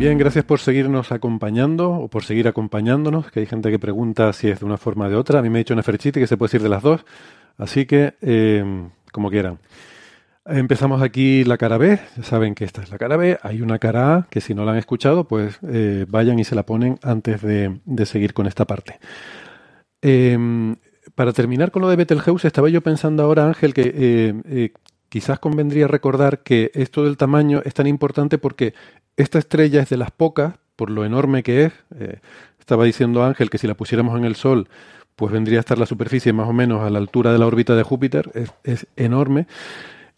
Bien, gracias por seguirnos acompañando o por seguir acompañándonos, que hay gente que pregunta si es de una forma o de otra. A mí me ha dicho Neferchiti que se puede decir de las dos, así que eh, como quieran. Empezamos aquí la cara B, ya saben que esta es la cara B, hay una cara A que si no la han escuchado, pues eh, vayan y se la ponen antes de, de seguir con esta parte. Eh, para terminar con lo de Betelgeuse, estaba yo pensando ahora, Ángel, que eh, quizás convendría recordar que esto del tamaño es tan importante porque esta estrella es de las pocas, por lo enorme que es. Eh, estaba diciendo Ángel que si la pusiéramos en el Sol, pues vendría a estar la superficie más o menos a la altura de la órbita de Júpiter, es, enorme.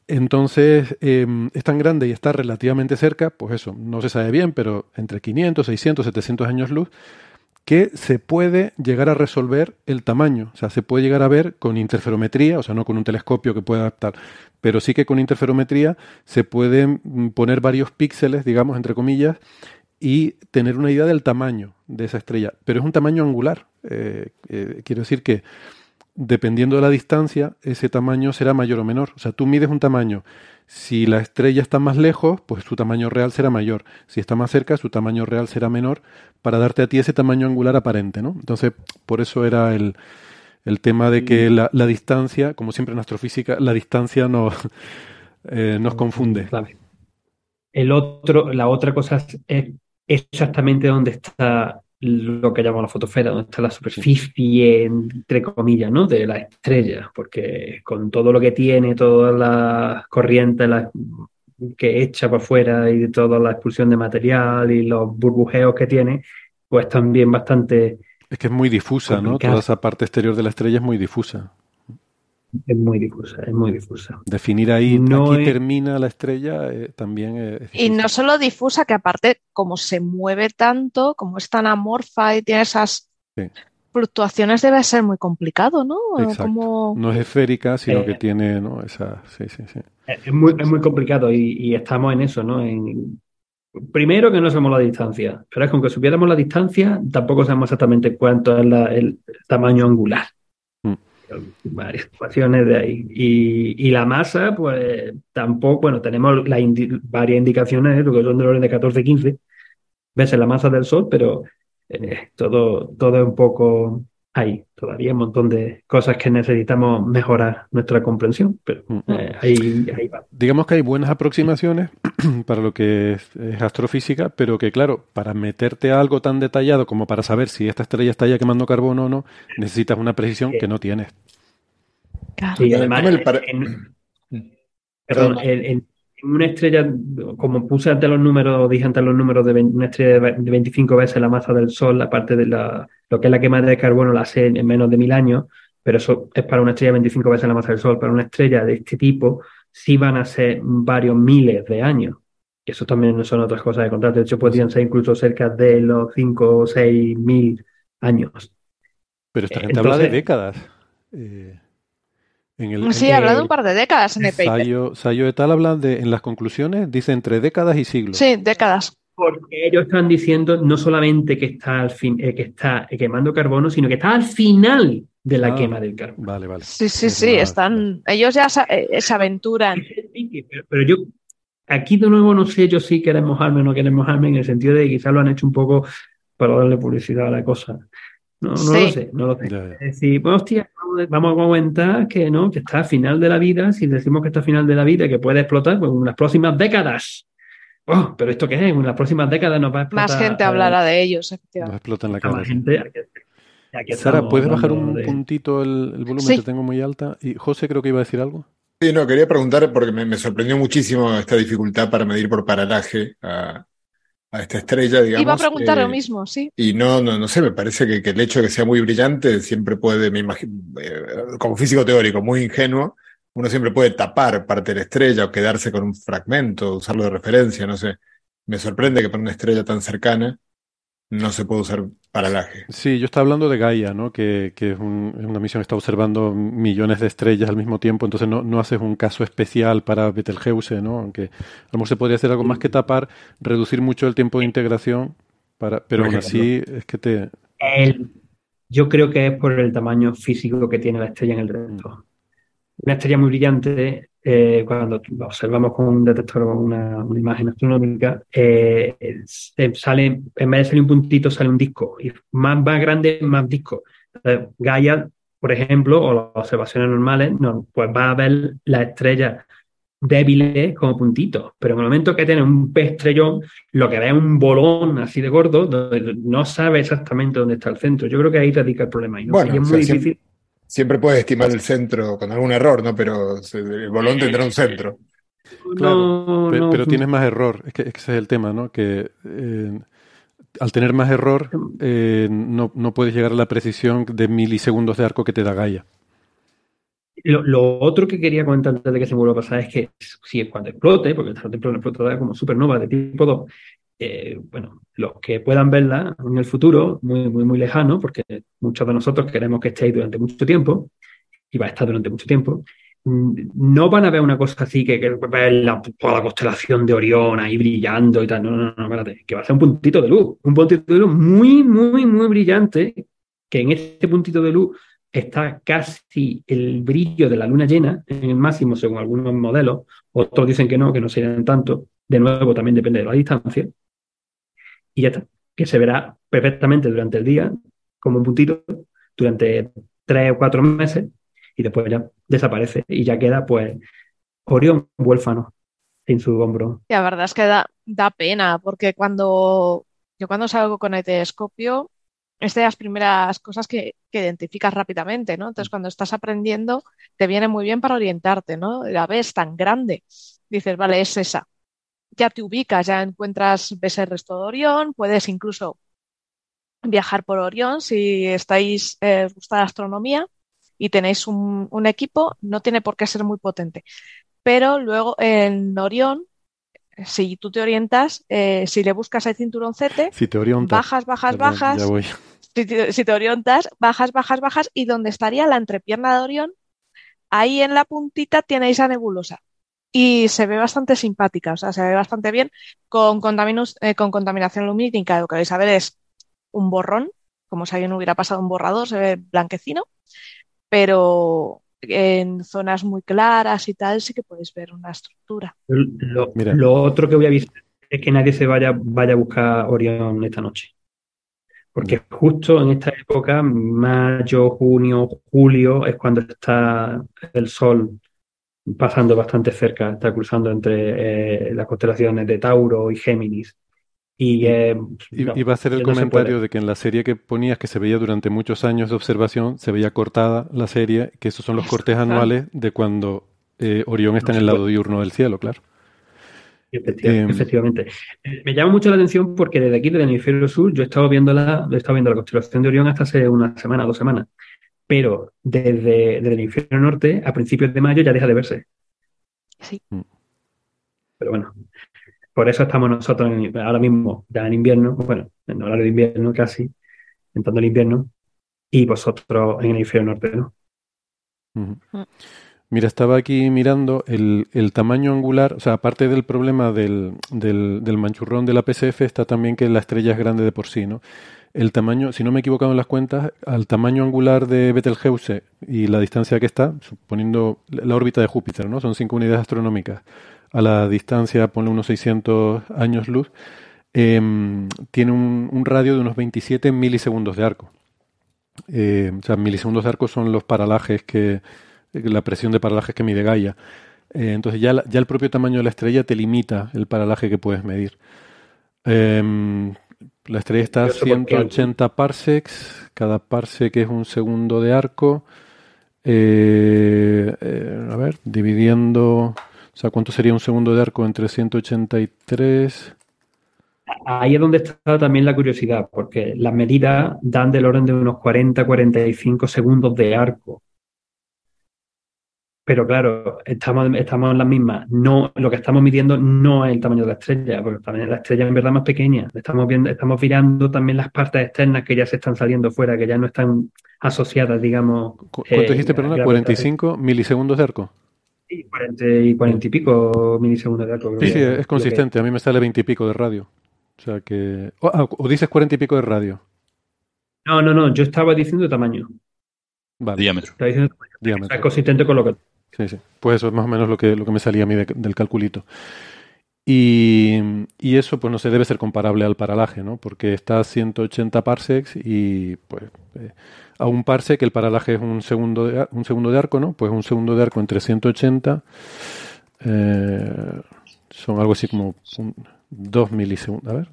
Entonces, eh, es tan grande y está relativamente cerca, pues eso, no se sabe bien, pero entre 500, 600, 700 años luz, que se puede llegar a resolver el tamaño. O sea, se puede llegar a ver con interferometría, o sea, no con un telescopio que pueda adaptar, pero sí que con interferometría se pueden mm, poner varios píxeles, digamos, entre comillas, y tener una idea del tamaño de esa estrella. Pero es un tamaño angular. Eh, eh, quiero decir que dependiendo de la distancia, ese tamaño será mayor o menor. O sea, tú mides un tamaño. Si la estrella está más lejos, pues su tamaño real será mayor. Si está más cerca, su tamaño real será menor para darte a ti ese tamaño angular aparente, ¿no? Entonces, por eso era el, el tema de que la, la, distancia, como siempre en astrofísica, la distancia nos, eh, nos confunde. El otro, la otra cosa es exactamente dónde está lo que llamamos la fotosfera, donde está la superficie, entre comillas, ¿no? de la estrella, porque con todo lo que tiene, todas las corrientes las que echa para afuera y toda la expulsión de material y los burbujeos que tiene, pues también bastante... Es que es muy difusa. ¿no? Toda esa parte exterior de la estrella es muy difusa. Es muy difusa, es muy difusa. Definir ahí, no aquí es... termina la estrella, eh, también es Y no solo difusa, que aparte, como se mueve tanto, como es tan amorfa y tiene esas sí. fluctuaciones, debe ser muy complicado, ¿no? Como... No es esférica, sino eh, que tiene, ¿no? Esa, sí, sí, sí. Es muy, es muy complicado y, y, estamos en eso, ¿no? En... Primero que no sabemos la distancia, pero es que aunque supiéramos la distancia, tampoco sabemos exactamente cuánto es la, el tamaño angular. Varias ecuaciones de ahí. Y, y, la masa, pues tampoco, bueno, tenemos la indi varias indicaciones, lo que son del orden de 14, 15 veces la masa del Sol, pero eh, todo, todo es un poco ahí. Todavía un montón de cosas que necesitamos mejorar nuestra comprensión, pero eh, ahí, ahí, va. Digamos que hay buenas aproximaciones para lo que es, es, astrofísica, pero que claro, para meterte a algo tan detallado como para saber si esta estrella está ya quemando carbono o no, necesitas una precisión sí. que no tienes. Claro. Y además, en, perdón, en, en, una estrella, como puse antes los números, dije antes los números de 20, una estrella de 25 veces la masa del Sol, aparte de la, lo que es la quema de carbono, la sé en menos de mil años, pero eso es para una estrella de 25 veces la masa del Sol. Para una estrella de este tipo, sí van a ser varios miles de años. Y eso también son otras cosas de contar. De hecho, podrían ser incluso cerca de los 5 o 6 mil años. Pero esta gente Entonces, habla de décadas. Eh... En el, sí, en habla de un par de décadas en el paper. Sayo, Sayo et al. habla de, en las conclusiones, dice entre décadas y siglos. Sí, décadas. Porque ellos están diciendo no solamente que está, al fin, eh, que está quemando carbono, sino que está al final de la ah, quema del carbono. Vale, vale. Sí, sí, sí, están, ellos ya se, eh, se aventuran. Pero, pero, yo, aquí de nuevo no sé yo si queremos mojarme o no queremos mojarme, en el sentido de que quizás lo han hecho un poco para darle publicidad a la cosa. No, no sí. lo sé, no lo sé. Ya, ya. Es decir, hostia, vamos a comentar que no, que está a final de la vida, si decimos que está a final de la vida, que puede explotar pues, en las próximas décadas. Oh, pero esto qué es, en las próximas décadas nos va a explotar. Más gente hablará de ellos, efectivamente. Explota en la cara. Gente, aquí, aquí Sara, ¿puedes bajar un de... puntito el, el volumen sí. que tengo muy alta? Y José creo que iba a decir algo. Sí, no, quería preguntar porque me, me sorprendió muchísimo esta dificultad para medir por paralaje a, a esta estrella, digamos. Iba a preguntar lo mismo, sí. Y no, no, no sé, me parece que, el hecho de que sea muy brillante siempre puede, me imagino, como físico teórico, muy ingenuo, uno siempre puede tapar parte de la estrella o quedarse con un fragmento, usarlo de referencia, no sé. Me sorprende que para una estrella tan cercana no se puede usar paralaje. Sí, yo estaba hablando de Gaia, ¿no? que, que es, una misión que está observando millones de estrellas al mismo tiempo, entonces no, no haces un caso especial para Betelgeuse, ¿no? aunque a lo mejor se podría hacer algo más que tapar, reducir mucho el tiempo de integración, para, pero aún así es que te... yo creo que es por el tamaño físico que tiene la estrella en el resto. Una estrella muy brillante eh, cuando observamos con un detector o una, imagen astronómica, eh, sale, en vez de salir un puntito, sale un disco. Y más, más grande, más disco. Gaia, por ejemplo, o las observaciones normales, no, pues va a ver las estrellas débiles como puntitos. Pero en el momento que tiene un pez estrellón, lo que ve es un bolón así de gordo, donde no sabe exactamente dónde está el centro. Yo creo que ahí radica el problema. Y, es muy difícil siempre puedes estimar el centro con algún error, ¿no? Pero el bolón tendrá un centro. Claro, pero, tienes más error, es que, ese es el tema, ¿no? Que eh, al tener más error eh, no, no, puedes llegar a la precisión de milisegundos de arco que te da Gaia. Lo, otro que quería comentar antes de que se me vuelva a pasar es que si cuando explote, porque o explotará como supernova de tipo 2, eh, bueno, los que puedan verla en el futuro, muy, muy, muy lejano, porque muchos de nosotros queremos que esté ahí durante mucho tiempo, y va a estar durante mucho tiempo, mm, no van a ver una cosa así que, que la, toda la constelación de Orión ahí brillando y tal. No, no, no, espérate, que va a ser un puntito de luz, un puntito de luz muy, muy, muy brillante, que en este puntito de luz está casi el brillo de la luna llena, en el máximo según algunos modelos, otros dicen que no, que no serían tanto, de nuevo también depende de la distancia, y ya está. Que se verá perfectamente durante el día, como un puntito, durante tres o cuatro meses, y después ya desaparece y ya queda, pues, Orión huérfano sin su hombro. la verdad es que da, da pena, porque cuando yo cuando salgo con el telescopio, es de las primeras cosas que, que, identificas rápidamente, ¿no? Entonces, cuando estás aprendiendo, te viene muy bien para orientarte, ¿no? La ves tan grande, dices, vale, es esa ya te ubicas, ya encuentras, ves el resto de Orión, puedes incluso viajar por Orión si estáis, eh, gusta la astronomía y tenéis un, equipo, no tiene por qué ser muy potente. Pero luego en Orión, si tú te orientas, eh, si le buscas el cinturón si te bajas, bajas, bajas. Si si te, orientas, bajas, bajas, bajas, y donde estaría la entrepierna de Orión, ahí en la puntita tienes esa nebulosa y se ve bastante simpática, o sea, se ve bastante bien. Con, eh, con contaminación lumínica, lo que vais a ver es un borrón, como si alguien hubiera pasado un borrador, se ve blanquecino, pero en zonas muy claras y tal sí que podéis ver una estructura. Lo, lo otro que voy a avisar es que nadie se vaya, vaya a buscar Orión esta noche. Porque justo en esta época, mayo, junio, julio, es cuando está el sol pasando bastante cerca, está cruzando entre eh, las constelaciones de Tauro y Géminis. Y, eh, iba a hacer el comentario de que en la serie que ponías, que se veía durante muchos años de observación, se veía cortada la serie, que esos son los cortes anuales de cuando eh, Orión está en el lado diurno del cielo, claro. Em, efectivamente. Me llama mucho la atención porque desde aquí, desde el hemisferio sur, yo he estado viendo la, he estado viendo la constelación de Orión hasta hace una semana, dos semanas pero desde, el infierno norte, a principios de mayo, ya deja de verse. Sí. Mm. Pero bueno, por eso estamos nosotros ahora mismo ya en invierno, bueno, en horario de invierno casi, entrando el invierno, y vosotros en el infierno norte, ¿no? Mm. Mira, estaba aquí mirando el, tamaño angular, o sea, aparte del problema del, del, del, manchurrón de la PSF, está también que la estrella es grande de por sí, ¿no? El tamaño, si no me he equivocado en las cuentas, al tamaño angular de Betelgeuse y la distancia que está, suponiendo la órbita de Júpiter, ¿no? Son cinco unidades astronómicas. A la distancia, pone unos 600 años luz, em, tiene un, radio de unos 27 milisegundos de arco. Eh, o sea, milisegundos de arco son los paralajes que, la presión de paralajes que mide Gaia. Eh, entonces ya, ya el propio tamaño de la estrella te limita el paralaje que puedes medir. Em, la estrella está a 180 parsecs, cada parsec es un segundo de arco. Eh, eh, a ver, dividiendo, o sea, ¿cuánto sería un segundo de arco entre 183? ahí es donde está también la curiosidad, porque las medidas dan del orden de unos 40-45 segundos de arco. Pero claro, estamos, estamos en las mismas. No, lo que estamos midiendo no es el tamaño de la estrella, porque también la estrella en verdad más pequeña. Estamos viendo, estamos mirando también las partes externas que ya se están saliendo fuera, que ya no están asociadas, digamos. ¿Cuánto eh, dijiste, perdona? ¿45 milisegundos de arco? Sí, 40 y, 40 y pico milisegundos de arco. Sí, sí, es consistente. A mí me sale 20 y pico de radio. O sea que. Ah, o, dices 40 y pico de radio. No, no, no. Yo estaba diciendo tamaño. Vale. Diámetro. Estaba diciendo Diámetro. Es consistente con lo que Sí, sí. Pues eso es más o menos lo que, lo que me salía a mí del calculito. Y, eso pues no se debe ser comparable al paralaje, ¿no? Porque está a 180 parsecs y pues eh, a un parsec el paralaje es un segundo de, un segundo de arco, ¿no? Pues un segundo de arco entre 180 eh, son algo así como 2 milisegundos. A ver,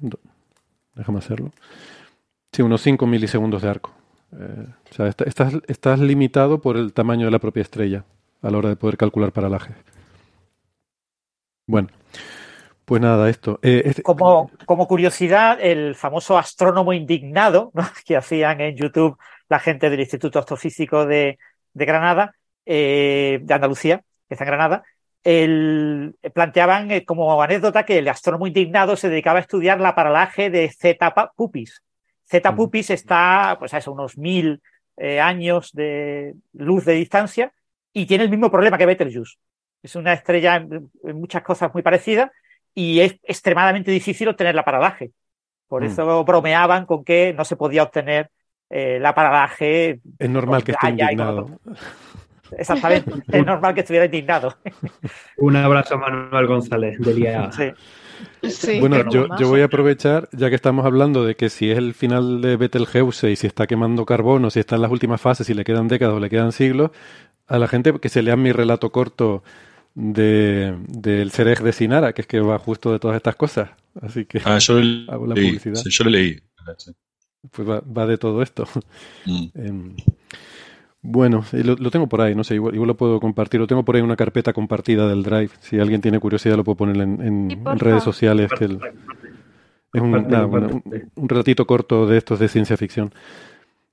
déjame hacerlo. Sí, unos 5 milisegundos de arco. Eh, o sea, estás limitado por el tamaño de la propia estrella a la hora de poder calcular paralaje. Bueno, pues nada, esto. Eh, este como, como, curiosidad, el famoso astrónomo indignado que hacían en YouTube la gente del Instituto Astrofísico de, de Granada, eh, de Andalucía, que está en Granada, el, planteaban eh, como anécdota que el astrónomo indignado se dedicaba a estudiar la paralaje de Zeta Pupis. Zeta Pupis está pues, a unos mil años de luz de distancia y tiene el mismo problema que Betelgeuse. Es una estrella en, muchas cosas muy parecida y es extremadamente difícil obtener la paralaje. Por mm. eso bromeaban con que no se podía obtener eh, la paralaje. Es normal que esté indignado. Exactamente, es normal que estuviera indignado. Un abrazo a Manuel González de Sí. bueno, yo, yo, voy a aprovechar, ya que estamos hablando de que si es el final de Betelgeuse y si está quemando carbono, si está en las últimas fases, si le quedan décadas o le quedan siglos, a la gente que se lea mi relato corto de, del Cerej de Sinara, que es que va justo de todas estas cosas. Así que ah, yo hago la publicidad. yo lo leí. Pues va, de todo esto. Mm. Em, bueno, lo, tengo por ahí, no sé, igual, lo puedo compartir. Lo tengo por ahí en una carpeta compartida del Drive. Si alguien tiene curiosidad, lo puedo poner en, redes sociales. Que es un, un, ratito corto de estos de ciencia ficción.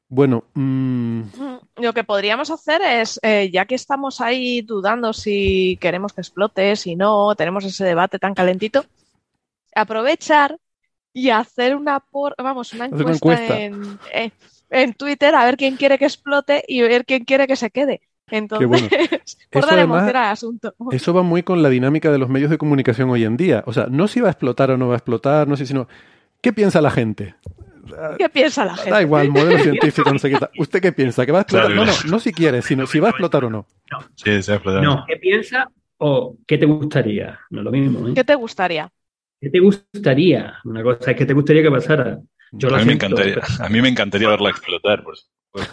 Bueno, mm, lo que podríamos hacer es, eh, ya que estamos ahí dudando si queremos que explote, si no, tenemos ese debate tan calentito, aprovechar y hacer una por, vamos, una encuesta, eh, En, Twitter a ver quién quiere que explote y ver quién quiere que se quede. Entonces, por dar emoción al asunto. Eso va muy con la dinámica de los medios de comunicación hoy en día. O sea, no si va a explotar o no va a explotar, no sé, sino ¿qué piensa la gente? ¿Qué piensa la gente? Da igual, modelo científico no se quita. ¿Usted qué piensa? ¿Que va a explotar? No, no, no si quiere, sino si va a explotar o no. No, sí, se va a explotar. No, ¿qué piensa o qué te gustaría? No es lo mismo. ¿eh? ¿Qué te gustaría? ¿Qué te gustaría? Una cosa es que te gustaría que pasara. Yo a, mí me encantaría, a mí me encantaría verla explotar. Pues.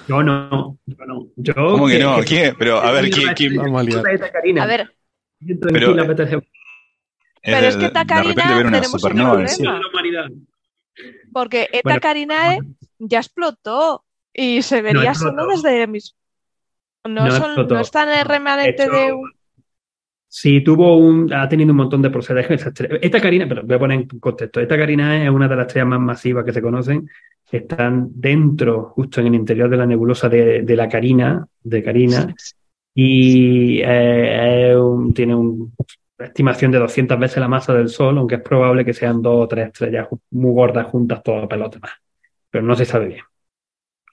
Yo no, yo no. Yo, ¿Cómo que, no? ¿Quién? Pero a ver, ¿quién? quién? Vamos a, a ver. Pero, pero es que Tacarina tenemos un problema. Porque Eta Carinae ya explotó y se vería solo desde mis. No, no, está en el remanente de un. Sí, tuvo un, ha tenido un montón de procederes. Esta Carina, pero voy a poner en contexto. Esta Carina es una de las estrellas más masivas que se conocen. Están dentro, justo en el interior de la nebulosa de, la Carina, de Carina, y eh, tiene un estimación de 200 veces la masa del Sol, aunque es probable que sean dos o tres estrellas muy gordas juntas todas pelotas más. Pero no se sabe bien.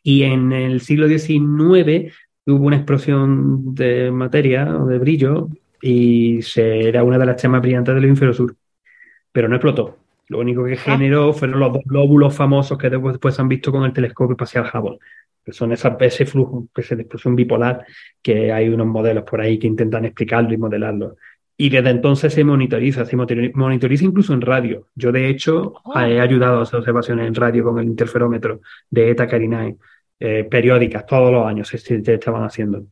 Y en el siglo XIX hubo una explosión de materia o de brillo y se, era una de las estrellas más brillantes del hemisferio sur. Pero no explotó. Lo único que ah. generó fueron los dos glóbulos famosos que después, han visto con el telescopio espacial Hubble. Que son esa, ese flujo, esa explosión bipolar, que hay unos modelos por ahí que intentan explicarlo y modelarlo. Y desde entonces se monitoriza, se monitoriza incluso en radio. Yo, de hecho, oh. he ayudado a hacer observaciones en radio con el interferómetro de Eta Carinae, eh, periódicas, todos los años se, estaban haciendo.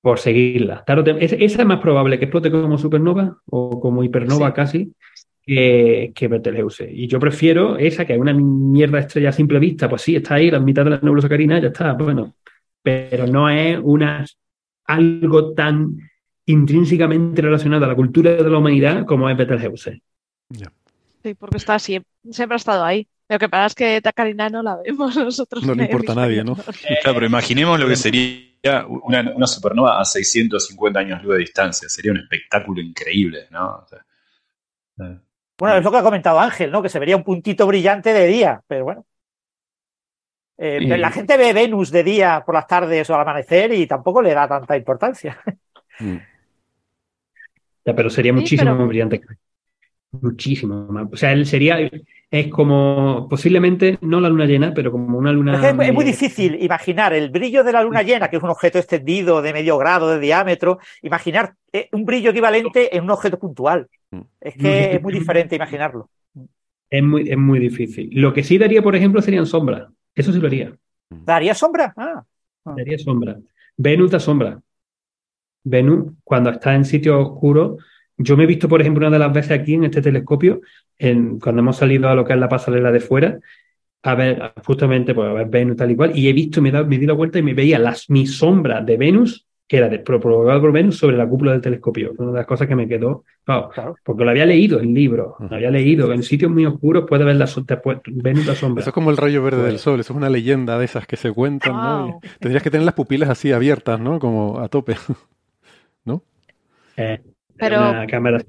Por seguirla. esa es más probable que explote como supernova o como hipernova casi que, que Betelgeuse. Y yo prefiero esa, que es una mierda estrella a simple vista. Pues sí, está ahí, la mitad de la nebulosa carina, ya está, bueno. Pero no es una algo tan intrínsecamente relacionada a la cultura de la humanidad como es Betelgeuse. Sí, porque está siempre, siempre ha estado ahí. Lo que pasa es que Tacarina no la vemos nosotros. No le importa a nadie, ¿no? Claro, pero imaginemos lo que sería una, una supernova a 650 años luz de distancia. Sería un espectáculo increíble, ¿no? O sea, eh. Bueno, es lo que ha comentado Ángel, ¿no? Que se vería un puntito brillante de día, pero bueno. Eh, Sí. La gente ve Venus de día por las tardes o al amanecer y tampoco le da tanta importancia. Mm. Ya, pero sería Sí, muchísimo pero- más brillante. que- Muchísimo más. O sea, él sería, es como, posiblemente, no la luna llena, pero como una luna. Es, muy- difícil imaginar el brillo de la luna llena, que es un objeto extendido de medio grado de diámetro, imaginar eh, un brillo equivalente en un objeto puntual. Mm. Es que es muy diferente imaginarlo. Es muy, es muy difícil. Lo que sí daría, por ejemplo, serían sombras. Eso sí lo haría. ¿Daría sombra? Ah, Daría sombra. Venus da sombra. Venus, cuando está en sitios oscuros, yo me he visto, por ejemplo, una de las veces aquí en este telescopio, en, cuando hemos salido a lo que es la pasarela de fuera, a ver, justamente, pues a ver Venus tal y cual, y he visto, me he dado, me di la vuelta y me veía las, mi sombra de Venus, que era de, pro- provocada por Venus, sobre la cúpula del telescopio. Una de las cosas que me quedó, claro. porque lo había leído en libros, lo había leído, que en sitios muy oscuros puede ver la, después, Venus la sombra. Eso es como el rayo verde Pues- del sol, eso es una leyenda de esas que se cuentan, ¿no? Wow. Y Tendrías que tener las pupilas así abiertas, ¿no? Como a tope. Eh, Pero- una cámara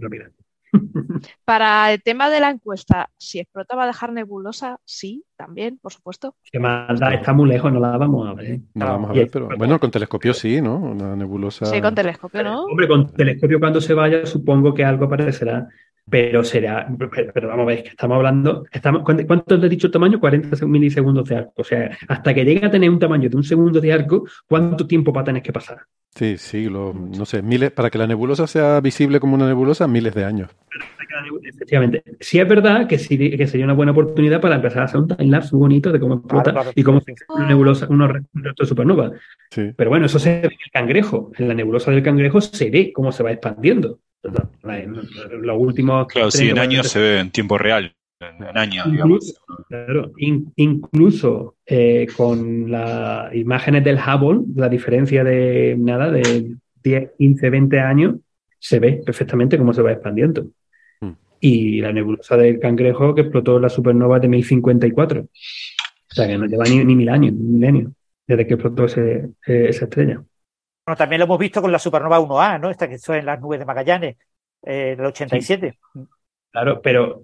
rápida. Para el tema de la encuesta, si explota va a dejar nebulosa, sí, también, por supuesto. Que más da, está muy lejos, no la vamos a ver. No la vamos a Y ver, el- pero bueno, con telescopio sí, ¿no? Una nebulosa. Sí, con telescopio, ¿no? Hombre, con telescopio cuando se vaya, supongo que algo aparecerá, pero será, pero, pero vamos a ver, que estamos hablando, estamos, ¿cuánto, te he dicho el tamaño? 40 milisegundos de arco. O sea, hasta que llegue a tener un tamaño de un segundo de arco, ¿cuánto tiempo va a tener que pasar? Sí, siglos, no sé, miles, para que la nebulosa sea visible como una nebulosa, miles de años. Efectivamente. Sí es verdad que, sí, que sería una buena oportunidad para empezar a hacer un timelapse muy bonito de cómo explota claro. y cómo se una nebulosa, unos restos de supernova. Sí. Pero bueno, eso se ve en el cangrejo. En la nebulosa del cangrejo se ve cómo se va expandiendo. Los últimos Claro, sí, en 30, años se ve en tiempo real. En, años, digamos. Incluso, claro, in- incluso eh, con las imágenes del Hubble, la diferencia de nada, de 10, 15, 20 años, se ve perfectamente cómo se va expandiendo. Mm. Y la nebulosa del cangrejo que explotó la supernova de 1054. O sea que no lleva ni, ni mil años, ni milenios, desde que explotó ese- eh, esa estrella. Bueno, también lo hemos visto con la supernova 1A, ¿no? Esta que está en las nubes de Magallanes, eh, del 87. Claro, pero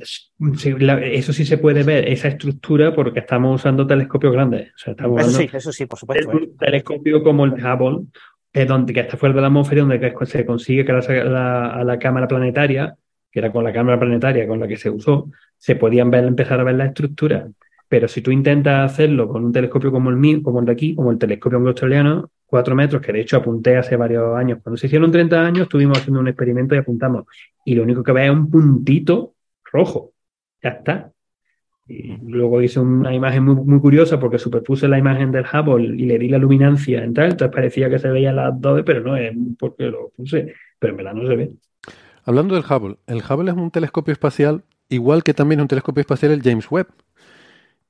sí, eso sí se puede ver, esa estructura, porque estamos usando telescopios grandes. O sea, estamos Eso sí, eso sí, por supuesto. ¿eh? un telescopio como el Hubble, eh, donde, que está fuera de la atmósfera, donde que se consigue que a la cámara planetaria, que era con la cámara planetaria con la que se usó, se podían ver, empezar a ver la estructura. Pero si tú intentas hacerlo con un telescopio como el mío, como el de aquí, como el telescopio australiano, cuatro metros, que de hecho apunté hace varios años. Cuando se hicieron 30 años, estuvimos haciendo un experimento y apuntamos. Y lo único que ves es un puntito rojo. Ya está. Y luego hice una imagen muy, muy curiosa porque superpuse la imagen del Hubble y le di la luminancia en tal, entonces parecía que se veían las dos, pero no es porque lo puse, pero en verdad no se ve. Hablando del Hubble, el Hubble es un telescopio espacial, igual que también es un telescopio espacial el James Webb.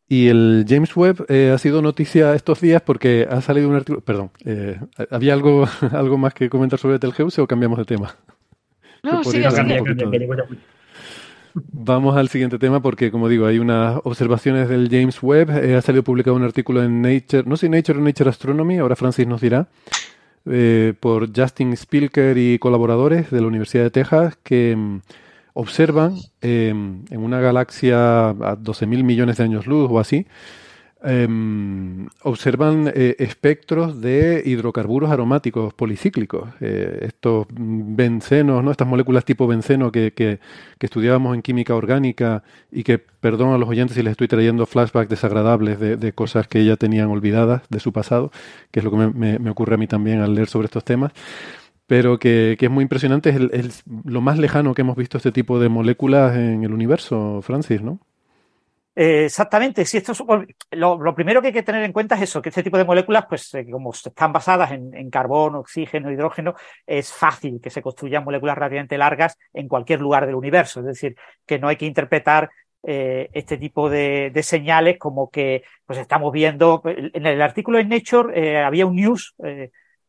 Y el James Webb eh, ha sido noticia estos días porque ha salido un artículo. Perdón, eh, ¿había algo, algo más que comentar sobre Telgeuse o cambiamos de tema? No, que- Vamos al siguiente tema porque, como digo, hay unas observaciones del James Webb. eh, ha salido publicado un artículo en Nature, no sé Nature o Nature Astronomy, ahora Francis nos dirá, eh, por Justin Spilker y colaboradores de la Universidad de Texas que mm, observan eh, en una galaxia a 12.000 millones de años luz o así, em, observan eh, espectros de hidrocarburos aromáticos policíclicos, eh, estos bencenos, ¿no? estas moléculas tipo benceno que, que- que estudiábamos en química orgánica y que, perdón a los oyentes si les estoy trayendo flashbacks desagradables de, de cosas que ya tenían olvidadas de su pasado, que es lo que me- me ocurre a mí también al leer sobre estos temas, pero que, que es muy impresionante, es el- lo más lejano que hemos visto este tipo de moléculas en el universo, Francis, ¿no? Eh, exactamente, si esto es- lo, lo primero que hay que tener en cuenta es eso, que este tipo de moléculas, pues eh, como están basadas en, en carbono, oxígeno, hidrógeno, es fácil que se construyan moléculas relativamente largas en cualquier lugar del universo. Es decir, que no hay que interpretar eh, este tipo de, de señales como que pues estamos viendo. En el artículo en Nature había un news,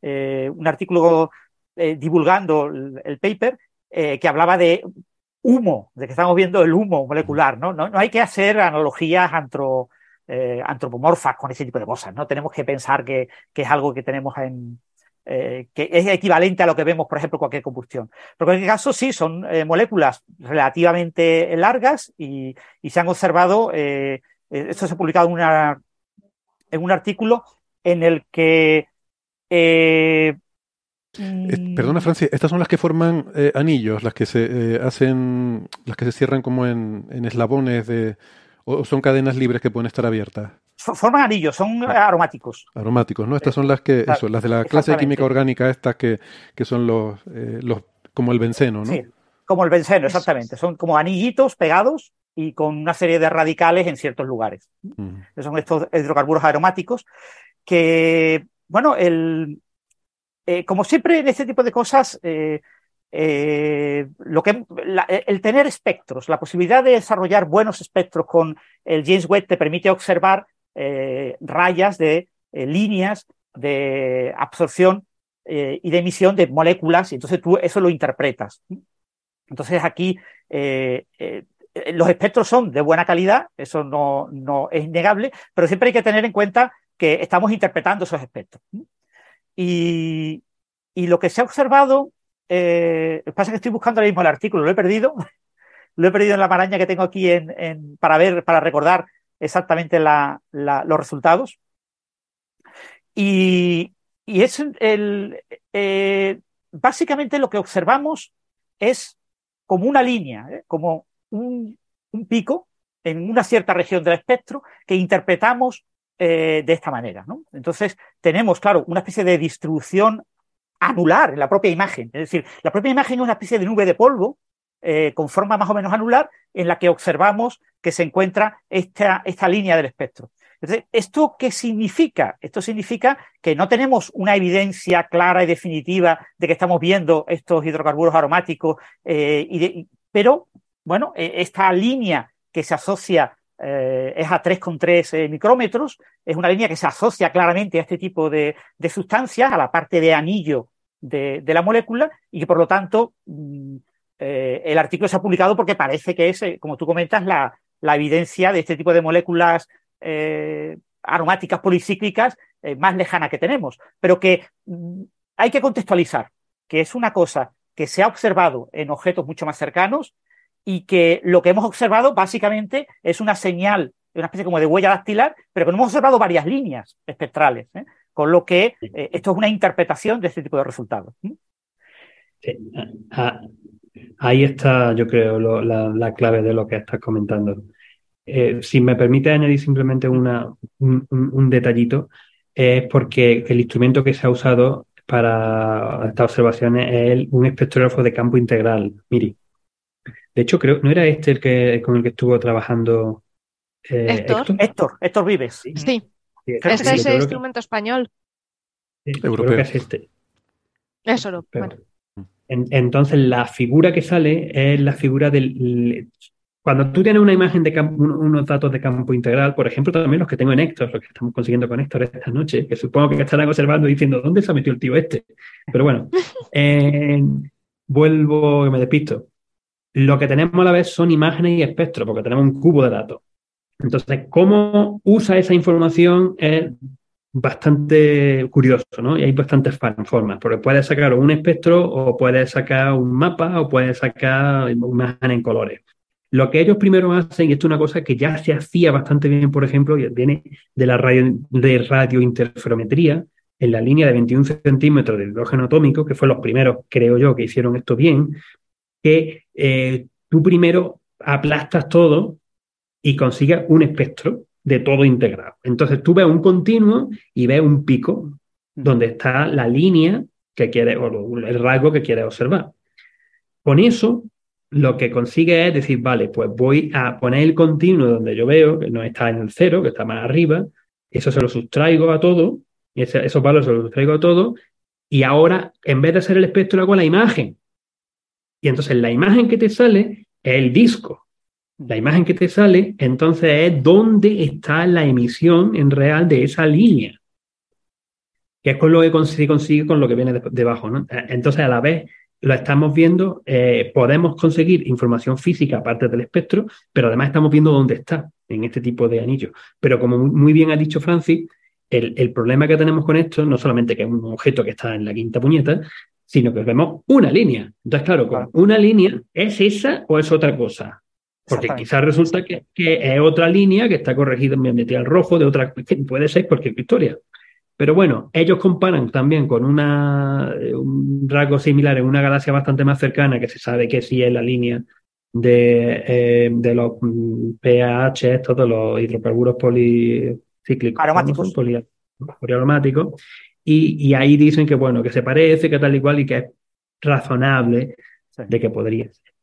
un artículo eh, divulgando el, paper eh, que hablaba de humo, de que estamos viendo el humo molecular, ¿no? No, hay que hacer analogías antro, eh, antropomorfas con ese tipo de cosas, ¿no? Tenemos que pensar que, es algo que tenemos en, que es equivalente a lo que vemos, por ejemplo, cualquier combustión. Pero en cualquier caso, sí, son moléculas relativamente largas y, se han observado, esto se ha publicado en, una, en un artículo en el que Mm. Perdona, Francia, estas son las que forman eh, anillos, las que se eh, hacen, las que se cierran como en, eslabones de, o son cadenas libres que pueden estar abiertas. Forman anillos, son ah. aromáticos. Aromáticos, ¿no? Estas son las que, eso, las de la clase de química orgánica, estas que, que son los, eh, los, como el benceno, ¿no? Sí, como el benceno, exactamente. Son como anillitos pegados y con una serie de radicales en ciertos lugares. Son estos hidrocarburos aromáticos que, bueno, el, eh, como siempre en este tipo de cosas, eh, eh, lo que, el tener espectros, la posibilidad de desarrollar buenos espectros con el James Webb te permite observar rayas de líneas de absorción y de emisión de moléculas, y entonces tú eso lo interpretas. Entonces aquí los espectros son de buena calidad, eso no, no es innegable, pero siempre hay que tener en cuenta que estamos interpretando esos espectros. Y, lo que se ha observado, eh, pasa que estoy buscando ahora mismo el artículo, lo he perdido, lo he perdido en la maraña que tengo aquí para ver, para recordar exactamente los resultados. Y, es el, eh, básicamente lo que observamos es como una línea, ¿eh? como un, pico en una cierta región del espectro que interpretamos eh, de esta manera. Entonces, tenemos, claro, una especie de distribución anular en la propia imagen. Es decir, la propia imagen es una especie de nube de polvo eh, con forma más o menos anular en la que observamos que se encuentra esta, esta línea del espectro. Entonces, ¿esto qué significa? Esto significa que no tenemos una evidencia clara y definitiva de que estamos viendo estos hidrocarburos aromáticos, eh, pero, bueno, esta línea que se asocia eh, es a 3,3 eh, micrómetros, es una línea que se asocia claramente a este tipo de, sustancias, a la parte de anillo de, la molécula, y que por lo tanto mm, eh, el artículo se ha publicado porque parece que es, como tú comentas, la, evidencia de este tipo de moléculas aromáticas policíclicas más lejana que tenemos, pero que mm, hay que contextualizar, que es una cosa que se ha observado en objetos mucho más cercanos, y que lo que hemos observado básicamente es una señal, una especie como de huella dactilar, pero que no hemos observado varias líneas espectrales, ¿eh? con lo que eh, esto es una interpretación de este tipo de resultados. Ah, ah, ahí está, yo creo, la, clave de lo que estás comentando. Eh, si me permite añadir simplemente una, un, detallito, es porque el instrumento que se ha usado para estas observaciones es un espectrógrafo de campo integral, MIRI. De hecho, creo, ¿no era este el que con el que estuvo trabajando eh, Héctor? Héctor? Héctor, Vives. Sí. sí. Este es el instrumento español. Creo que es este. Es bueno. entonces, la figura que sale es la figura del. Cuando tú tienes una imagen de campo, unos datos de campo integral, por ejemplo, también los que tengo en Héctor, los que estamos consiguiendo con Héctor esta noche, que supongo que estarán observando diciendo, ¿dónde se ha metido el tío este? Pero bueno, eh, vuelvo, que me despisto. Lo que tenemos a la vez son imágenes y espectros, porque tenemos un cubo de datos. Entonces, cómo usa esa información es bastante curioso, ¿no? Y hay bastantes formas, porque puedes sacar un espectro o puedes sacar un mapa o puedes sacar imagen en colores. Lo que ellos primero hacen, y esto es una cosa que ya se hacía bastante bien, por ejemplo, y viene de la radio, de radiointerferometría, en la línea de 21 centímetros de hidrógeno atómico, que fue los primeros, creo yo, que hicieron esto bien, que eh, tú primero aplastas todo y consigues un espectro de todo integrado. Entonces tú ves un continuo y ves un pico donde está la línea que quiere o el rasgo que quieres observar. Con eso, lo que consigue es decir, vale, pues voy a poner el continuo donde yo veo que no está en el cero, que está más arriba, eso se lo sustraigo a todo, esos valores se los sustraigo a todo, y ahora, en vez de hacer el espectro, hago la imagen. Y entonces la imagen que te sale es el disco. La imagen que te sale, entonces es dónde está la emisión en real de esa línea. Que es con lo que se consigue con lo que viene debajo. ¿no? Entonces, a la vez lo estamos viendo, eh, podemos conseguir información física aparte del espectro, pero además estamos viendo dónde está en este tipo de anillos. Pero como muy bien ha dicho Francis, el, problema que tenemos con esto no solamente que es un objeto que está en la quinta puñeta, sino que vemos una línea. Entonces, claro, con una línea, ¿es esa o es otra cosa? Porque quizás resulta que, es otra línea que está corregida, me metí al rojo de otra, que puede ser cualquier historia. Pero bueno, ellos comparan también con una, un rasgo similar en una galaxia bastante más cercana, que se sabe que sí es la línea de, eh, de los PAH, estos de los hidrocarburos policíclicos. Aromáticos. poliaromáticos. Y, y, ahí dicen que bueno, que se parece, que tal y cual, y que es razonable de que podría ser.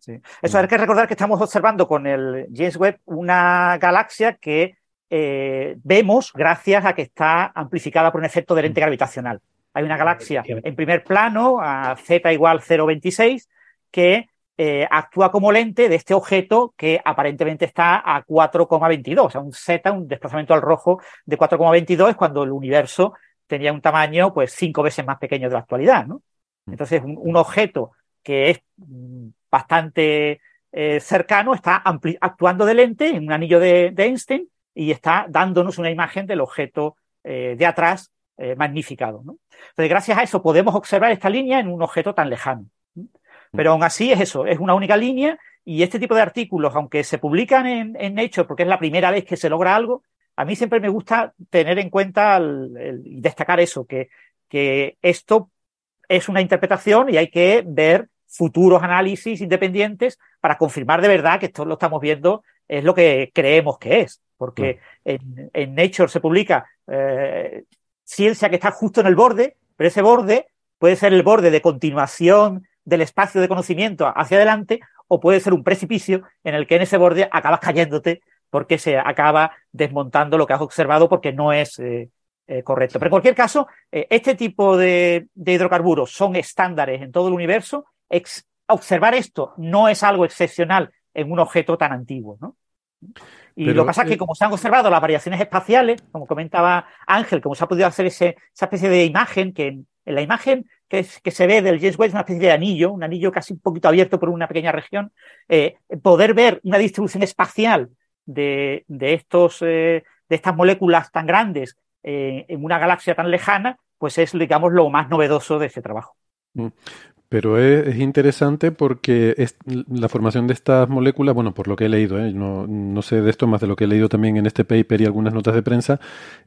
Sí. Eso hay que recordar que estamos observando con el James Webb una galaxia que eh, vemos gracias a que está amplificada por un efecto de lente gravitacional. Hay una galaxia en primer plano, a z igual 0,26, que eh, actúa como lente de este objeto que aparentemente está a 4,22, o sea, un z, un desplazamiento al rojo de 4,22 es cuando el universo tenía un tamaño pues cinco veces más pequeño de la actualidad, ¿no? Mm. Entonces, un objeto que es mm, bastante eh, cercano, está actuando de lente en un anillo de, Einstein y está dándonos una imagen del objeto eh, de atrás magnificado. Entonces, gracias a eso podemos observar esta línea en un objeto tan lejano. Pero aún así es eso, es una única línea y este tipo de artículos, aunque se publican en, en Nature porque es la primera vez que se logra algo, a mí siempre me gusta tener en cuenta y destacar eso, que, que esto es una interpretación y hay que ver futuros análisis independientes para confirmar de verdad que esto lo estamos viendo es lo que creemos que es. Porque en, Nature se publica eh, ciencia que está justo en el borde, pero ese borde puede ser el borde de continuación del espacio de conocimiento hacia adelante o puede ser un precipicio en el que en ese borde acabas cayéndote porque se acaba desmontando lo que has observado porque no es eh, eh, correcto. Pero en cualquier caso, este tipo de, hidrocarburos son estándares en todo el universo observar esto no es algo excepcional en un objeto tan antiguo, ¿no? Y lo que pasa es que como se han observado las variaciones espaciales, como comentaba Ángel, como se ha podido hacer esa especie de imagen, que en, la imagen que, se ve del James Webb es una especie de anillo, un anillo casi un poquito abierto por una pequeña región, eh, poder ver una distribución espacial de, estos, eh, de estas moléculas tan grandes eh, en una galaxia tan lejana, pues es, digamos, lo más novedoso de ese trabajo. Pero es, interesante porque es, la formación de estas moléculas, bueno, por lo que he leído, ¿eh? no, no, sé de esto más de lo que he leído también en este paper y algunas notas de prensa,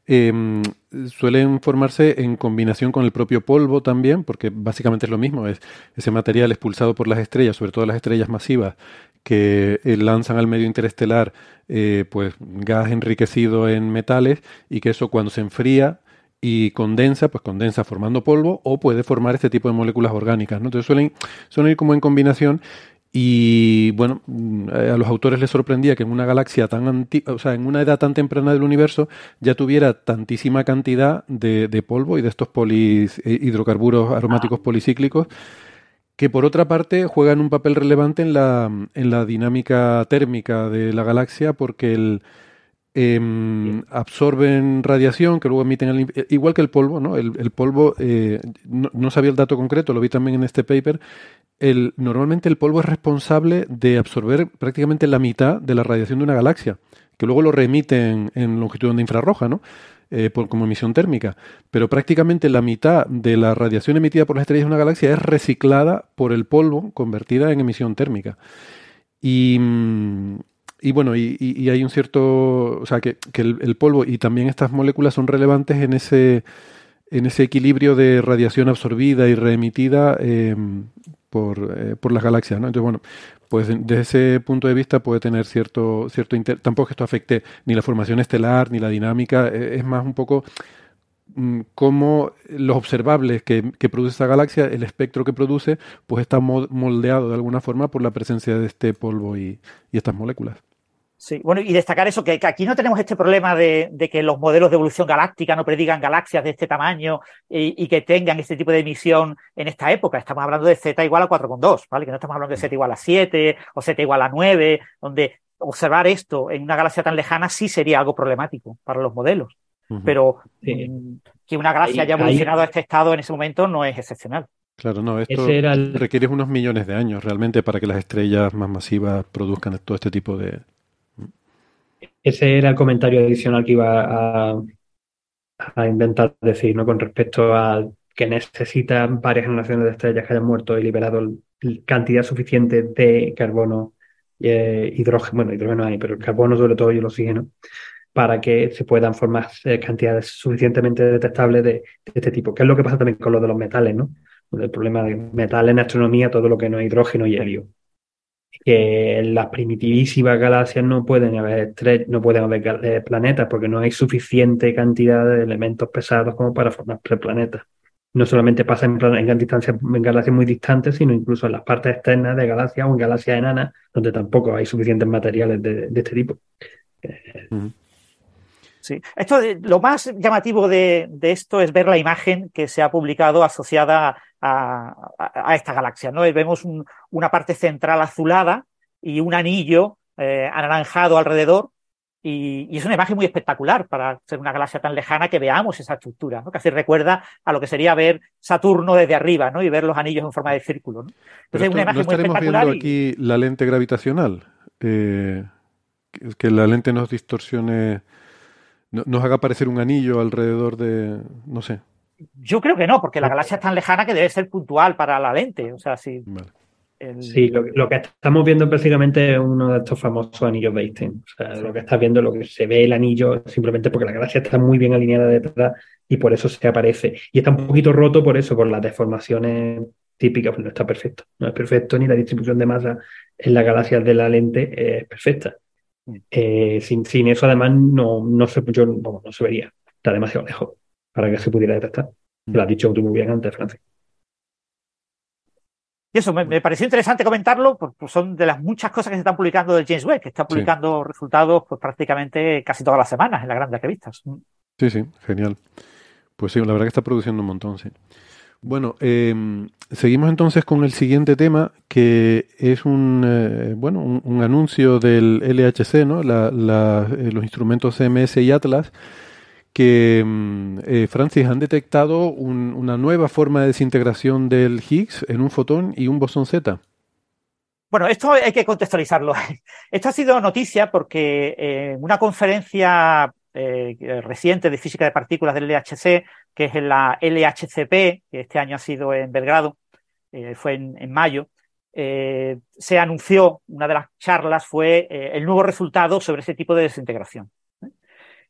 em, suelen formarse en combinación con el propio polvo también, porque básicamente es lo mismo, es ese material expulsado por las estrellas, sobre todo las estrellas masivas, que eh, lanzan al medio interestelar eh, pues gas enriquecido en metales y que eso cuando se enfría y condensa, pues condensa formando polvo o puede formar este tipo de moléculas orgánicas. ¿no? Entonces suelen, suelen ir como en combinación y bueno, mm, a los autores les sorprendía que en una galaxia tan antigua, o sea, en una edad tan temprana del universo ya tuviera tantísima cantidad de, de polvo y de estos polis, eh, hidrocarburos aromáticos policíclicos que por otra parte juegan un papel relevante en la, en la dinámica térmica de la galaxia porque el, Em, absorben radiación que luego emiten, el, eh, igual que el polvo, ¿no? El, polvo, eh, no, sabía el dato concreto, lo vi también en este paper. El, normalmente el polvo es responsable de absorber prácticamente la mitad de la radiación de una galaxia, que luego lo remiten en longitud de infrarroja, ¿no? Eh, por, como emisión térmica. Pero prácticamente la mitad de la radiación emitida por las estrellas de una galaxia es reciclada por el polvo, convertida en emisión térmica. Y, mm, y bueno, y, hay un cierto, o sea, que, el, polvo y también estas moléculas son relevantes en ese, en ese equilibrio de radiación absorbida y reemitida em, por, eh, por, las galaxias, ¿no? Entonces, bueno, pues desde ese punto de vista puede tener cierto, cierto tampoco que esto afecte ni la formación estelar, ni la dinámica, e, es más un poco cómo los observables que, que, produce esa galaxia, el espectro que produce, pues está moldeado de alguna forma por la presencia de este polvo y estas moléculas. Sí, bueno, y destacar eso, que, aquí no tenemos este problema de, que los modelos de evolución galáctica no predigan galaxias de este tamaño y, que tengan este tipo de emisión en esta época. Estamos hablando de z igual a 4,2, ¿vale? Que no estamos hablando de z igual a 7 o z igual a 9, donde observar esto en una galaxia tan lejana sí sería algo problemático para los modelos. Pero mm, que una galaxia haya evolucionado a este estado en ese momento no es excepcional. Claro, no, esto el... requiere unos millones de años realmente para que las estrellas más masivas produzcan todo este tipo de... Ese era el comentario adicional que iba a, a intentar decir, ¿no? Con respecto a que necesitan varias generaciones de estrellas que hayan muerto y liberado cantidad suficiente de carbono, eh, hidrógeno, bueno, hidrógeno hay, pero el carbono sobre todo y el oxígeno, para que se puedan formar eh, cantidades suficientemente detectables de, este tipo. Que es lo que pasa también con lo de los metales, ¿no? El problema de metales en astronomía, todo lo que no es hidrógeno y helio. Que en las primitivísimas galaxias no pueden haber no pueden haber eh, planetas porque no hay suficiente cantidad de elementos pesados como para formar planetas no solamente pasa en galaxias muy distantes, sino incluso en las partes externas de galaxias o en galaxias enanas, donde tampoco hay suficientes materiales de, este tipo. Sí. Esto, lo más llamativo de, esto es ver la imagen que se ha publicado asociada a, esta galaxia. ¿no? Vemos una parte central azulada y un anillo eh, anaranjado alrededor y, es una imagen muy espectacular para ser una galaxia tan lejana que veamos esa estructura, ¿no? que así recuerda a lo que sería ver Saturno desde arriba ¿no? y ver los anillos en forma de círculo. ¿no? Entonces, una imagen ¿no estaremos viendo aquí la lente gravitacional? Eh, que la lente nos distorsione, nos haga aparecer un anillo alrededor de, no sé. Yo creo que no, porque la galaxia es tan lejana que debe ser puntual para la lente. O sea, sí. Sí, lo, que estamos viendo es uno de estos famosos anillos de Einstein. O sea, lo que está viendo, lo que se ve el anillo, simplemente porque la galaxia está muy bien alineada detrás y por eso se aparece. Y está un poquito roto por eso, por las deformaciones típicas, pues no está perfecto. No es perfecto ni la distribución de masa en las galaxias de la lente es perfecta. Mm. Eh, sin, eso, además, no, no, se, no se vería. Está demasiado lejos para que se pudiera detectar. Lo has dicho tú muy bien antes, Francis. Y eso, me, pareció interesante comentarlo, porque son de las muchas cosas que se están publicando del James Webb, que está publicando resultados pues, prácticamente casi todas las semanas en las grandes revistas. Sí, sí, genial. Pues sí, la verdad que está produciendo un montón, sí. Bueno, em, seguimos entonces con el siguiente tema, que es un, eh, bueno, un, anuncio del LHC, ¿no? Eh, los instrumentos CMS y Atlas, que, mm, eh, Francis, han detectado una nueva forma de desintegración del Higgs en un fotón y un bosón Z. Bueno, esto hay que contextualizarlo. Esto ha sido noticia porque en una conferencia reciente de física de partículas del LHC, que es en la LHCP, que este año ha sido en Belgrado, fue en, mayo, se anunció, una de las charlas fue el nuevo resultado sobre ese tipo de desintegración.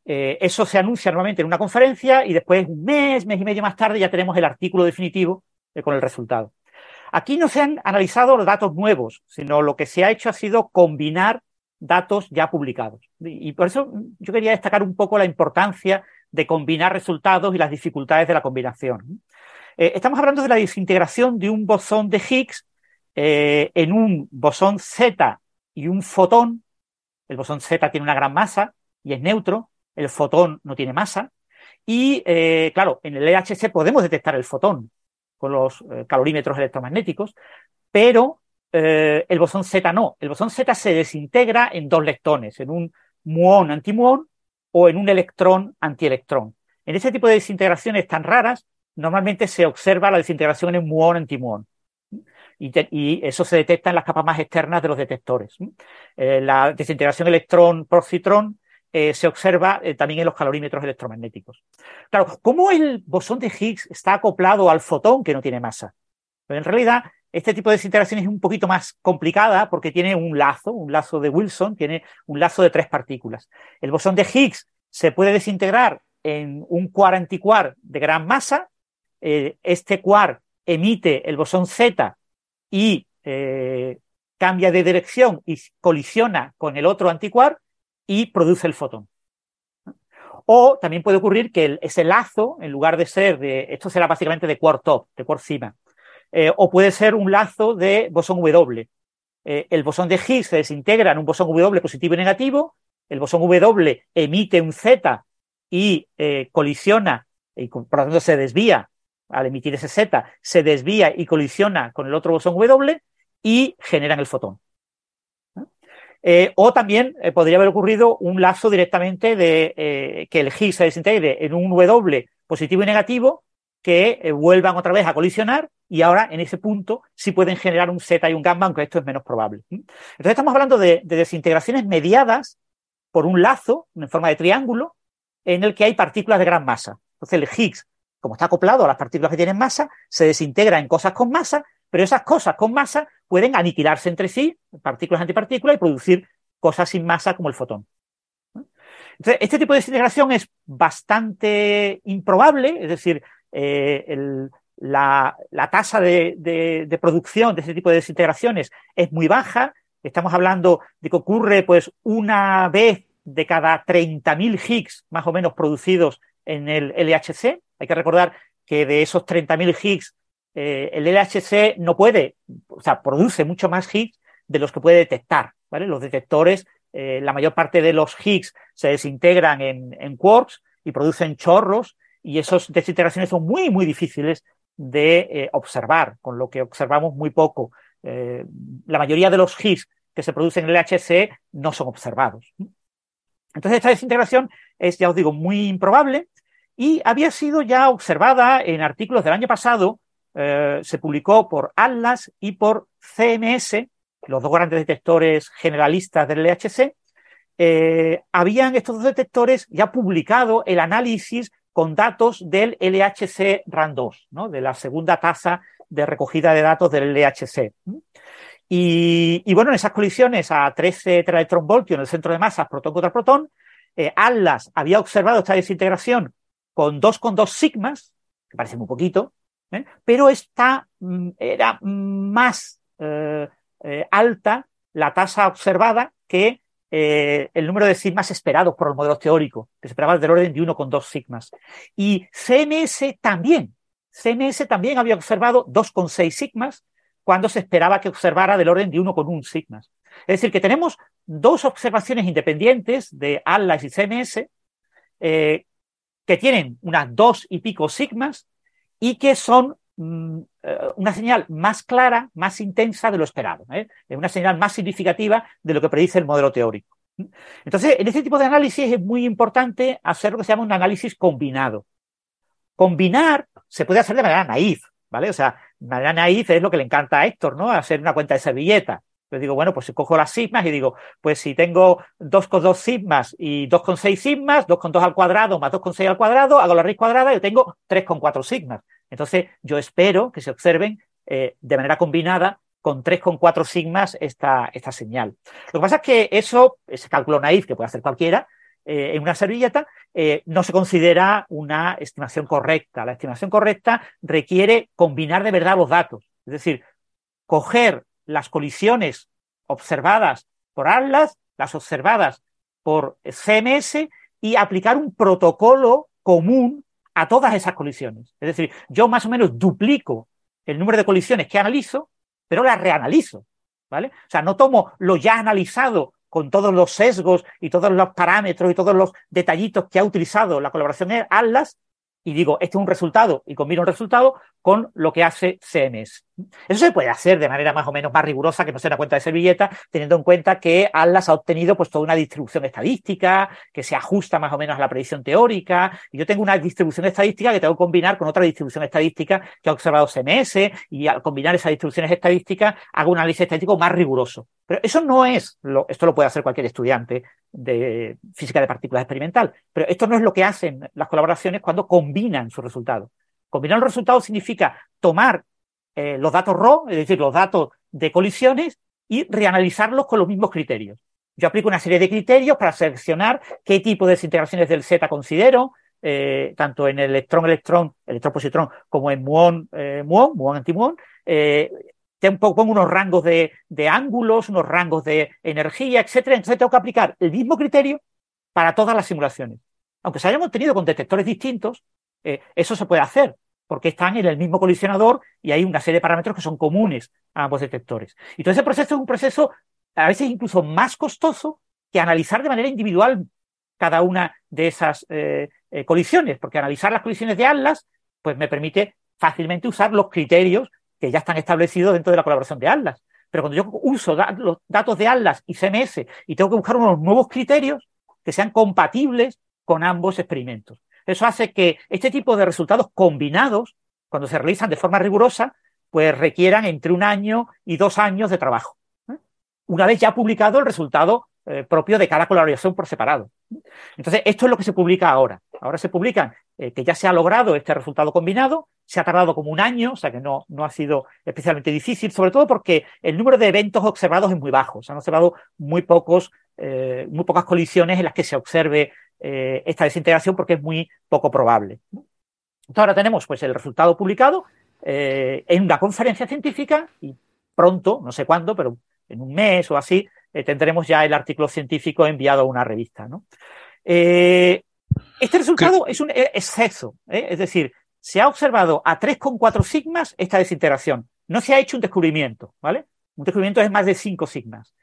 Eh, eso se anuncia normalmente en una conferencia y después, un mes, mes y medio más tarde, ya tenemos el artículo definitivo eh, con el resultado. Aquí no se han analizado los datos nuevos, sino lo que se ha hecho ha sido combinar datos ya publicados. Y, por eso yo quería destacar un poco la importancia de combinar resultados y las dificultades de la combinación. Eh, estamos hablando de la desintegración de un bosón de Higgs en un bosón Z y un fotón. El bosón Z tiene una gran masa y es neutro, el fotón no tiene masa. Y, eh, claro, en el LHC podemos detectar el fotón con los eh, calorímetros electromagnéticos, pero eh, el bosón Z no. El bosón Z se desintegra en dos leptones, en un muón antimuón o en un electrón antielectrón. En ese tipo de desintegraciones tan raras, normalmente se observa la desintegración en muón antimuón. Y, y, eso se detecta en las capas más externas de los detectores. la desintegración electrón-positrón eh, se observa eh, también en los calorímetros electromagnéticos. Claro, ¿cómo el bosón de Higgs está acoplado al fotón que no tiene masa? Pues en realidad, este tipo de desintegración es un poquito más complicada porque tiene un lazo, un lazo de Wilson, tiene un lazo de tres partículas. El bosón de Higgs se puede desintegrar en un quark antiquark de gran masa. Eh, este quark emite el bosón Z y cambia de dirección y colisiona con el otro antiquark y produce el fotón. O también puede ocurrir que ese lazo, en lugar de ser de, esto será básicamente de quark top, de quark cima, eh, o puede ser un lazo de bosón W. Eh, el bosón de Higgs se desintegra en un bosón W positivo y negativo, el bosón W emite un Z y eh, colisiona, y por lo tanto se desvía al emitir ese Z, se desvía y colisiona con el otro bosón W y generan el fotón. O también podría haber ocurrido un lazo directamente de que el Higgs se desintegre en un W positivo y negativo que vuelvan otra vez a colisionar y ahora en ese punto sí pueden generar un Z y un gamma, aunque esto es menos probable. Entonces estamos hablando de, de desintegraciones mediadas por un lazo en forma de triángulo en el que hay partículas de gran masa. Entonces el Higgs, como está acoplado a las partículas que tienen masa, se desintegra en cosas con masa, pero esas cosas con masa pueden aniquilarse entre sí, partículas antipartículas, y producir cosas sin masa como el fotón. Entonces, este tipo de desintegración es bastante improbable, es decir, eh, el, la, la, tasa de, de, producción de este tipo de desintegraciones es muy baja. Estamos hablando de que ocurre pues una vez de cada 30.000 Higgs más o menos producidos en el LHC. Hay que recordar que de esos 30.000 Higgs, eh, el LHC no puede, o sea, produce mucho más Higgs de los que puede detectar. ¿vale? Los detectores, eh, la mayor parte de los Higgs se desintegran en, en quarks y producen chorros y esas desintegraciones son muy, muy difíciles de eh, observar, con lo que observamos muy poco. Eh, la mayoría de los Higgs que se producen en el LHC no son observados. Entonces, esta desintegración es, ya os digo, muy improbable y había sido ya observada en artículos del año pasado. Eh, se publicó por Atlas y por CMS, los dos grandes detectores generalistas del LHC. Habían estos dos detectores ya publicado el análisis con datos del LHC RAN 2, ¿no? de la segunda tasa de recogida de datos del LHC. Y, y, bueno, en esas colisiones a 13 tetraelectronvoltios en el centro de masas, protón contra protón, eh, Atlas había observado esta desintegración con 2,2 sigmas, que parece muy poquito, ¿eh? pero esta mm, era más eh, eh, alta la tasa observada que eh, el número de sigmas esperados por el modelo teórico, que se esperaba del orden de 1,2 sigmas. Y CMS también, CMS también había observado 2,6 sigmas, cuando se esperaba que observara del orden de 1,1 sigmas. Es decir, que tenemos dos observaciones independientes de Atlas y CMS eh, que tienen unas dos y pico sigmas y que son una señal más clara, más intensa de lo esperado. ¿eh? Una señal más significativa de lo que predice el modelo teórico. Entonces, en este tipo de análisis es muy importante hacer lo que se llama un análisis combinado. Combinar se puede hacer de manera naif, ¿vale? O sea, de manera naif es lo que le encanta a Héctor, ¿no? Hacer una cuenta de servilleta. Yo digo, bueno, pues cojo las sigmas y digo, pues si tengo 2,2 sigmas y 2,6 sigmas, 2,2 al cuadrado más 2,6 al cuadrado, hago la raíz cuadrada y tengo 3,4 sigmas. Entonces, yo espero que se observen eh, de manera combinada con 3,4 sigmas esta, esta señal. Lo que pasa es que eso, ese cálculo naif que puede hacer cualquiera, eh, en una servilleta, eh, no se considera una estimación correcta. La estimación correcta requiere combinar de verdad los datos. Es decir, coger las colisiones observadas por Atlas, las observadas por CMS y aplicar un protocolo común a todas esas colisiones. Es decir, yo más o menos duplico el número de colisiones que analizo, pero las reanalizo. ¿Vale? O sea, no tomo lo ya analizado con todos los sesgos y todos los parámetros y todos los detallitos que ha utilizado la colaboración Atlas y digo, este es un resultado y combino un resultado con lo que hace CMS. Eso se puede hacer de manera más o menos más rigurosa, que no sea una cuenta de servilleta, teniendo en cuenta que Atlas ha obtenido pues toda una distribución estadística, que se ajusta más o menos a la predicción teórica, y yo tengo una distribución estadística que tengo que combinar con otra distribución estadística que ha observado CMS, y al combinar esas distribuciones estadísticas hago un análisis estadístico más riguroso. Pero eso no es, lo, esto lo puede hacer cualquier estudiante de física de partículas experimental, pero esto no es lo que hacen las colaboraciones cuando combinan sus resultados. Combinar los resultados significa tomar eh, los datos RAW, es decir, los datos de colisiones, y reanalizarlos con los mismos criterios. Yo aplico una serie de criterios para seleccionar qué tipo de desintegraciones del Z considero, eh, tanto en electrón-electrón, electrón-positrón, como en muón, eh, muón, muón antimuón. Eh, pongo unos rangos de, ángulos, unos rangos de energía, etcétera. Entonces tengo que aplicar el mismo criterio para todas las simulaciones. Aunque se hayan obtenido con detectores distintos, eh, eso se puede hacer porque están en el mismo colisionador y hay una serie de parámetros que son comunes a ambos detectores. Y todo ese proceso es un proceso a veces incluso más costoso que analizar de manera individual cada una de esas eh, eh, colisiones, porque analizar las colisiones de Atlas pues me permite fácilmente usar los criterios que ya están establecidos dentro de la colaboración de Atlas. Pero cuando yo uso los datos de Atlas y CMS y tengo que buscar unos nuevos criterios que sean compatibles con ambos experimentos. Eso hace que este tipo de resultados combinados, cuando se realizan de forma rigurosa, pues requieran entre un año y dos años de trabajo. ¿eh? Una vez ya publicado el resultado eh, propio de cada colaboración por separado. Entonces, esto es lo que se publica ahora. Ahora se publica eh, que ya se ha logrado este resultado combinado, se ha tardado como un año, o sea que no, no ha sido especialmente difícil, sobre todo porque el número de eventos observados es muy bajo. Se han observado muy pocos, muy pocas colisiones en las que se observe esta desintegración porque es muy poco probable. Entonces ahora tenemos pues el resultado publicado eh, en una conferencia científica y pronto, no sé cuándo, pero en un mes o así, eh, tendremos ya el artículo científico enviado a una revista. ¿no? Eh, este resultado es un exceso, es decir, se ha observado a 3,4 sigmas esta desintegración. No se ha hecho un descubrimiento, ¿vale? Un descubrimiento es más de 5 sigmas.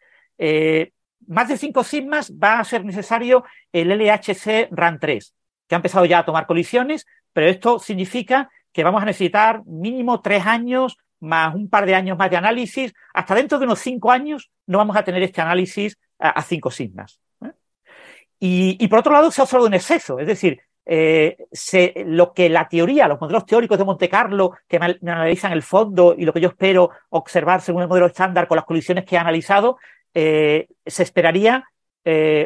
más de 5 sigmas va a ser necesario el LHC RAN 3, que ha empezado ya a tomar colisiones, pero esto significa que vamos a necesitar mínimo tres años más un par de años más de análisis. Hasta dentro de unos cinco años no vamos a tener este análisis a, cinco sigmas. ¿eh? Y, por otro lado, se ha observado un exceso, es decir, eh, lo que la teoría, los modelos teóricos de Monte Carlo que me, analizan el fondo y lo que yo espero observar según el modelo estándar con las colisiones que he analizado, eh, se esperaría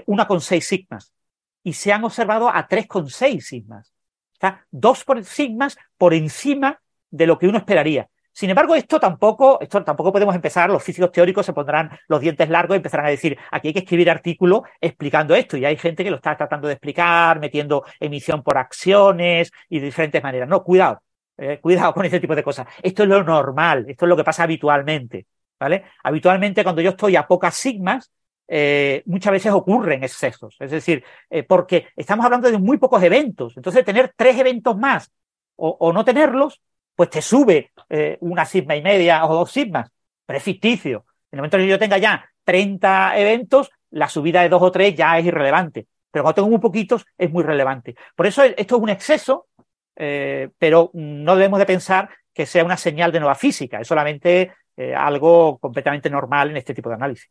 una con seis sigmas y se han observado a tres con seis sigmas. Está dos por sigmas por encima de lo que uno esperaría. Sin embargo, esto tampoco, esto tampoco podemos empezar, los físicos teóricos se pondrán los dientes largos y empezarán a decir, aquí hay que escribir artículos explicando esto. Y hay gente que lo está tratando de explicar, metiendo emisión por acciones y de diferentes maneras. No, cuidado, eh, cuidado con ese tipo de cosas. Esto es lo normal, esto es lo que pasa habitualmente. ¿Vale? Habitualmente, cuando yo estoy a pocas sigmas, eh, muchas veces ocurren excesos. Es decir, eh, porque estamos hablando de muy pocos eventos. Entonces, tener tres eventos más o, no tenerlos, pues te sube eh, una sigma y media o dos sigmas. Pero es ficticio. En el momento en que yo tenga ya 30 eventos, la subida de dos o tres ya es irrelevante. Pero cuando tengo muy poquitos, es muy relevante. Por eso esto es un exceso, pero no debemos de pensar que sea una señal de nueva física. Es solamente algo completamente normal en este tipo de análisis.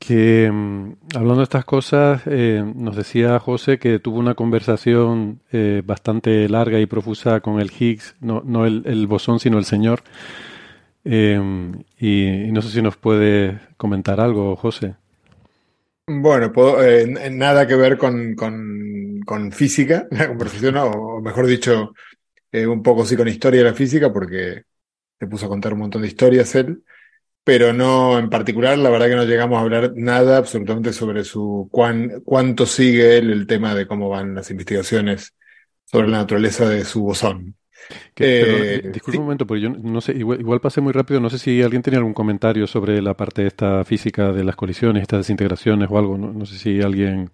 Que mm, hablando de estas cosas, eh, nos decía José que tuvo una conversación eh, bastante larga y profusa con el Higgs, no, no el, bosón, sino el señor. Em, y, no sé si nos puede comentar algo, José. Bueno, eh, nada que ver con, con, física, la conversación, o mejor dicho, un poco sí con historia de la física, porque se puso a contar un montón de historias él pero no en particular, la verdad que no llegamos a hablar nada absolutamente sobre su cuán, cuánto sigue él el tema de cómo van las investigaciones sobre la naturaleza de su bosón. Eh, disculpe un momento, porque yo no sé, igual, pasé muy rápido, no sé si alguien tenía algún comentario sobre la parte de esta física de las colisiones, estas desintegraciones o algo, no, sé si alguien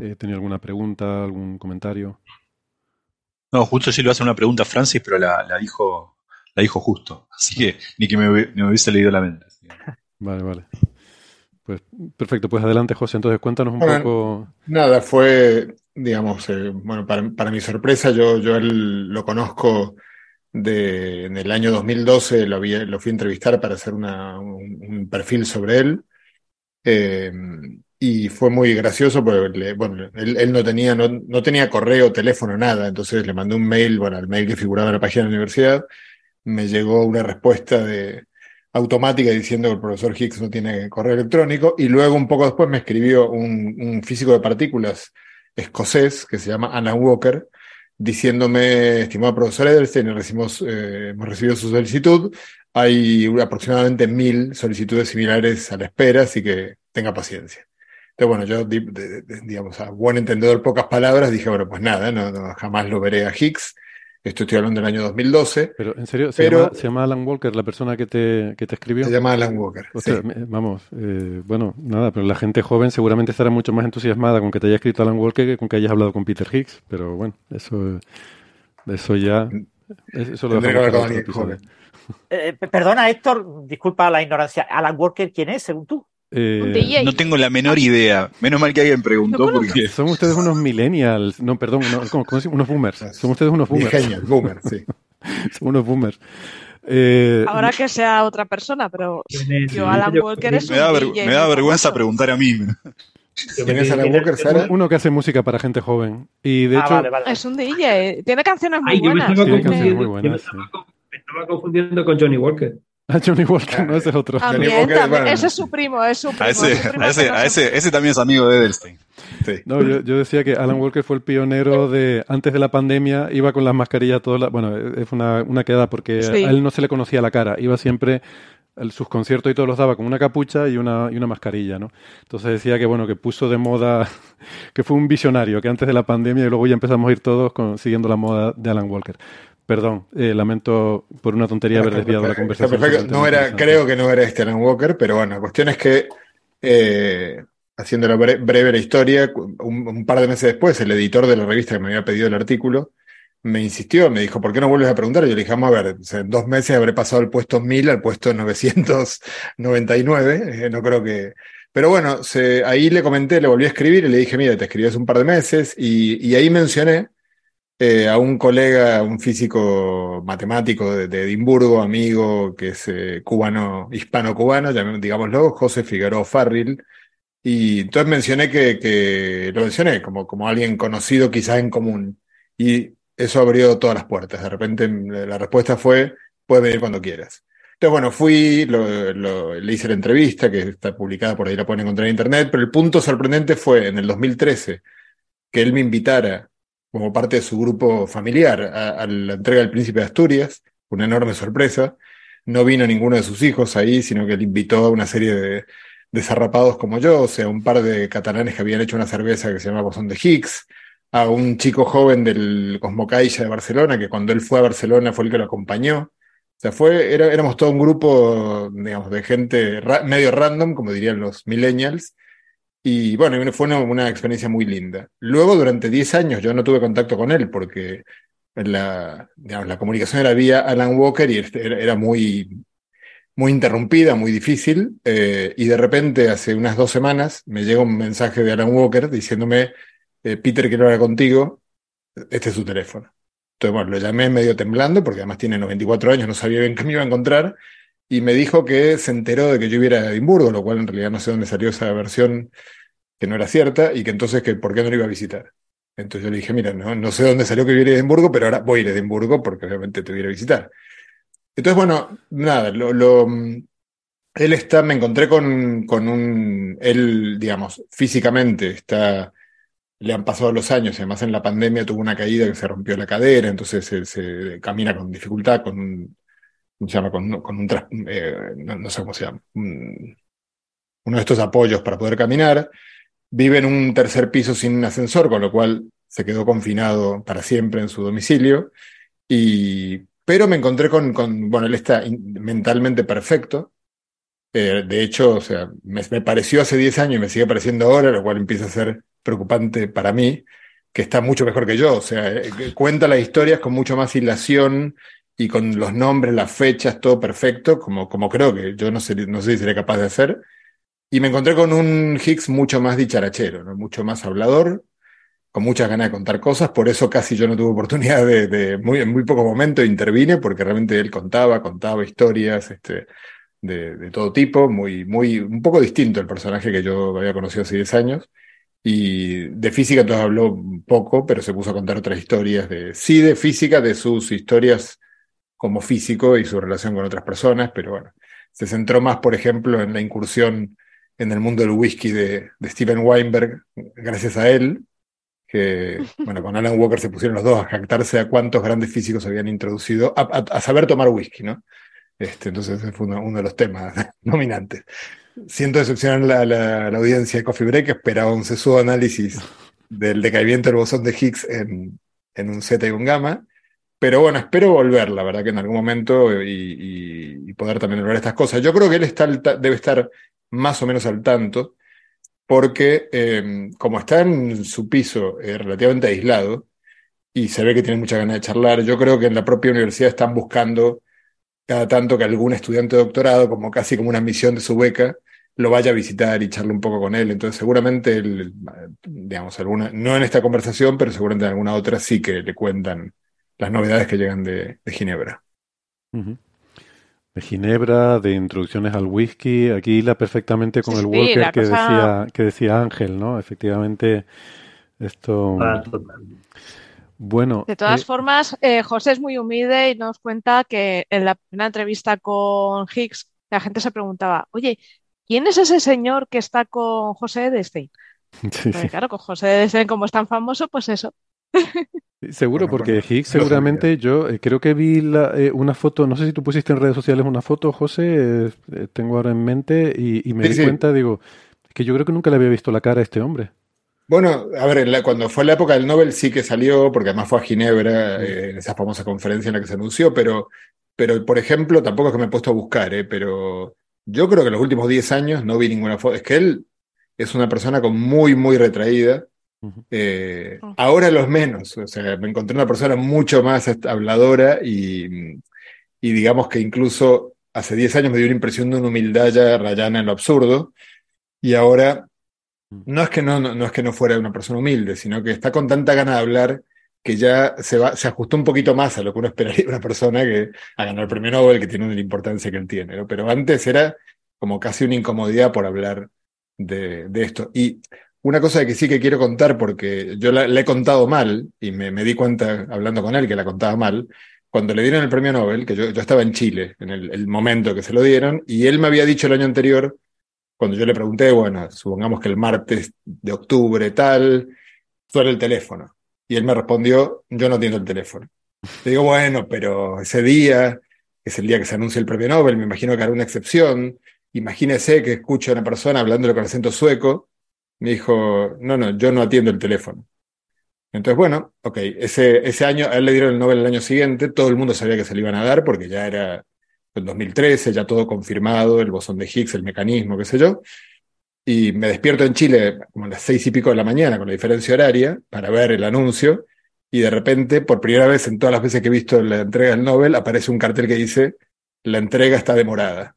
eh, tenía alguna pregunta, algún comentario. No, justo si le hace una pregunta a Francis, pero la, la dijo la dijo justo. Así que ni que me, hubiese leído la mente. Vale, vale. Pues perfecto, pues adelante José, entonces cuéntanos un poco. Nada, fue, digamos, eh, bueno, para, mi sorpresa, yo, yo él lo conozco de, en el año 2012, lo, lo fui a entrevistar para hacer una, un, perfil sobre él. Eh, y fue muy gracioso porque bueno, él, no, tenía, no, no, tenía correo, teléfono, nada, entonces le mandé un mail, bueno, al mail que figuraba en la página de la universidad, me llegó una respuesta de, automática diciendo que el profesor Higgs no tiene correo electrónico y luego un poco después me escribió un, físico de partículas escocés que se llama Alan Walker diciéndome, estimado profesor Edelstein, recibimos, eh, hemos recibido su solicitud, hay aproximadamente mil solicitudes similares a la espera, así que tenga paciencia. Entonces, bueno, yo, digamos, a buen entendedor, pocas palabras, dije, bueno, pues nada, no, jamás lo veré a Higgs. Esto estoy hablando del año 2012. Pero, ¿en serio? ¿Se, llama, Alan Walker, la persona que te, que te escribió? Se llama Alan Walker. Vamos, eh, bueno, nada, pero la gente joven seguramente estará mucho más entusiasmada con que te haya escrito Alan Walker que con que hayas hablado con Peter Higgs. Pero bueno, eso, eso ya. Eso lo joven. Eh, perdona, Héctor, disculpa la ignorancia. ¿Alan Walker quién es, según tú? Eh, no tengo la menor idea. Menos mal que alguien preguntó porque... Son ustedes unos millennials. No, perdón, unos boomers. Son ustedes unos boomers. boomers, sí. Son unos boomers. Eh, Ahora que sea otra persona, pero yo Alan Walker es me da, me da vergüenza preguntar a mí. ¿Quién es Alan Walker, Sara? Uno que hace música para gente joven. Y de Ah, hecho, vale, vale. Es un DJ, tiene canciones muy Ay, yo me buenas. estaba Tiene canciones muy confundiendo, yo me buenas, me estaba confundiendo con Johnny Walker. A Johnny Walker, no ese es otro. También, Walker, también. bueno. Ese es su primo, es su primo. A ese, su primo a ese, que no a se- ese, ese también es amigo de Edelstein. Sí. No, yo, yo decía que Alan Walker fue el pionero de, antes de la pandemia, iba con las mascarillas todas las, bueno, es una, una queda porque Sí. a él no se le conocía la cara, iba siempre, el- sus conciertos y todos los daba con una capucha y una, y una mascarilla, ¿no? Entonces decía que, bueno, que puso de moda, que fue un visionario, que antes de la pandemia y luego ya empezamos a ir todos con- siguiendo la moda de Alan Walker. Perdón, eh, lamento por una tontería haber desviado la conversación. No era, creo que no era este Alan Walker, pero bueno, la cuestión es que, eh, haciendo la bre- breve la historia, un, un par de meses después, el editor de la revista que me había pedido el artículo me insistió, me dijo, ¿por qué no vuelves a preguntar? Y yo le dije, vamos a ver, en dos meses habré pasado el puesto 1000 al puesto 999, eh, no creo que... Pero bueno, se- ahí le comenté, le volví a escribir y le dije, mira, te escribí hace un par de meses y, y ahí mencioné eh, a un colega, un físico matemático de, Edimburgo, amigo, que es eh, cubano, hispano-cubano, digámoslo, José Figueroa Farril. Y entonces mencioné que, que lo mencioné como, como alguien conocido quizás en común. Y eso abrió todas las puertas. De repente mm, la respuesta fue, puedes venir cuando quieras. Entonces, bueno, fui, lo- lo- le hice la entrevista, que está publicada por ahí, la pueden encontrar en internet, pero el punto sorprendente fue en el 2013 que él me invitara como parte de su grupo familiar a, la entrega del Príncipe de Asturias, una enorme sorpresa. No vino ninguno de sus hijos ahí, sino que él invitó a una serie de desarrapados como yo, o sea, un par de catalanes que habían hecho una cerveza que se llama Bosón de Higgs, a un chico joven del Cosmocaixa de Barcelona, que cuando él fue a Barcelona fue el que lo acompañó. O sea, fue, era- éramos todo un grupo, digamos, de gente medio random, como dirían los millennials, y bueno, fue una, experiencia muy linda. Luego, durante 10 años, yo no tuve contacto con él porque la, comunicación era vía Alan Walker y este era, era muy, muy interrumpida, muy difícil. eh, y de repente, hace unas dos semanas, me llega un mensaje de Alan Walker diciéndome, eh, Peter, quiero hablar contigo, este es su teléfono. Entonces, bueno, lo llamé medio temblando, porque además tiene 94 años, no sabía bien qué me iba a encontrar, y me dijo que se enteró de que yo iba a Edimburgo, lo cual en realidad no sé dónde salió esa versión que no era cierta, y que entonces que por qué no lo iba a visitar. Entonces yo le dije, mira, no, no sé dónde salió que iba a Edimburgo, pero ahora voy a ir a Edimburgo porque obviamente te voy a ir a visitar. Entonces, bueno, nada, lo, lo, mm, él está, me encontré con, con un, él, digamos, físicamente está, le han pasado los años, además en la pandemia tuvo una caída que se rompió la cadera, entonces se, se camina con dificultad, con un, ¿cómo llama? Con, con un, eh, no, sé cómo se llama, un- uno de estos apoyos para poder caminar. Vive en un tercer piso sin ascensor, con lo cual se quedó confinado para siempre en su domicilio. Y, pero me encontré con, con bueno, él está mentalmente perfecto. Eh, de hecho, o sea, me, pareció hace 10 años y me sigue pareciendo ahora, lo cual empieza a ser preocupante para mí, que está mucho mejor que yo. O sea, eh, cuenta las historias con mucho más hilación y con los nombres, las fechas, todo perfecto, como, como creo que yo no sé, no sé si seré capaz de hacer. Y me encontré con un Higgs mucho más dicharachero, ¿no? Mucho más hablador, con muchas ganas de contar cosas, por eso casi yo no tuve oportunidad de, de muy, en muy poco momento intervine, porque realmente él contaba, contaba historias, este, de, de todo tipo, muy, muy, un poco distinto el personaje que yo había conocido hace 10 años. Y de física entonces habló poco, pero se puso a contar otras historias de, sí, de física, de sus historias como físico y su relación con otras personas, pero bueno, se centró más, por ejemplo, en la incursión en el mundo del whisky de, de Steven Weinberg, gracias a él, que, bueno, con Alan Walker se pusieron los dos a jactarse a cuántos grandes físicos habían introducido, a, a- a saber tomar whisky, ¿no? Este, entonces ese fue uno, uno de los temas dominantes. Siento decepcionar la, la, la audiencia de Coffee Break, que esperaba un sesudo análisis del decaimiento del bosón de Higgs en, en un Z y un gamma. Pero bueno, espero volver, la verdad que en algún momento y, poder también hablar estas cosas. Yo creo que él está debe estar más o menos al tanto, porque eh, como está en su piso eh, relativamente aislado y se ve que tiene mucha ganas de charlar, yo creo que en la propia universidad están buscando cada tanto que algún estudiante de doctorado, como casi como una misión de su beca, lo vaya a visitar y charle un poco con él. Entonces, seguramente, él, digamos, alguna, no en esta conversación, pero seguramente en alguna otra sí que le cuentan las novedades que llegan de, de Ginebra. De Ginebra, de introducciones al whisky. Aquí la perfectamente con Sí, el sí, Walker que cosa- decía que decía Ángel, ¿no? Efectivamente, esto. Ah, total. Bueno, De todas eh, formas, eh, José es muy humilde y nos cuenta que en la primera entrevista con Higgs, la gente se preguntaba, oye, ¿quién es ese señor que está con José Edestein? sí. claro, con José Edestein, como es tan famoso, pues eso. Seguro, Bueno, porque bueno, Higgs seguramente yo eh, creo que vi la- eh, una foto, no sé si tú pusiste en redes sociales una foto, José, eh, tengo ahora en mente y, y me Sí, di sí. cuenta, digo, que yo creo que nunca le había visto la cara a este hombre. Bueno, a ver, la- cuando fue la época del Nobel sí que salió, porque además fue a Ginebra, en esa famosa conferencia en la que se anunció, pero, pero por ejemplo, tampoco es que me he puesto a buscar, pero yo creo que en los últimos 10 años no vi ninguna foto. Es que él es una persona con muy, muy retraída. Eh, Oh. ahora los menos, o sea, me encontré una persona mucho más habladora y, y digamos que incluso hace 10 años me dio una impresión de una humildad ya rayana en lo absurdo y ahora no es que no, no, no es que no fuera una persona humilde, sino que está con tanta gana de hablar que ya se va, se ajustó un poquito más a lo que uno esperaría de una persona que ha ganado el premio Nobel, que tiene la importancia que él tiene, ¿no? Pero antes era como casi una incomodidad por hablar de, de esto. Y una cosa que sí que quiero contar, porque yo la, he contado mal, y me, di cuenta hablando con él que la contaba mal, cuando le dieron el premio Nobel, que yo, estaba en Chile en el, momento que se lo dieron, y él me había dicho el año anterior, cuando yo le pregunté, bueno, supongamos que el martes de octubre tal, suena el teléfono. Y él me respondió, yo no atiendo el teléfono. Le digo, bueno, pero ese día, es el día que se anuncia el premio Nobel, me imagino que hará una excepción. Imagínese que escucho a una persona hablándole con acento sueco. Me dijo, no, no, yo no atiendo el teléfono. Entonces, bueno, ok, ese, ese año, a él le dieron el Nobel el año siguiente, todo el mundo sabía que se le iban a dar porque ya era en 2013, ya todo confirmado, el bosón de Higgs, el mecanismo, qué sé yo. Y me despierto en Chile como a las seis y pico de la mañana con la diferencia horaria para ver el anuncio. Y de repente, por primera vez en todas las veces que he visto la entrega del Nobel, aparece un cartel que dice: La entrega está demorada.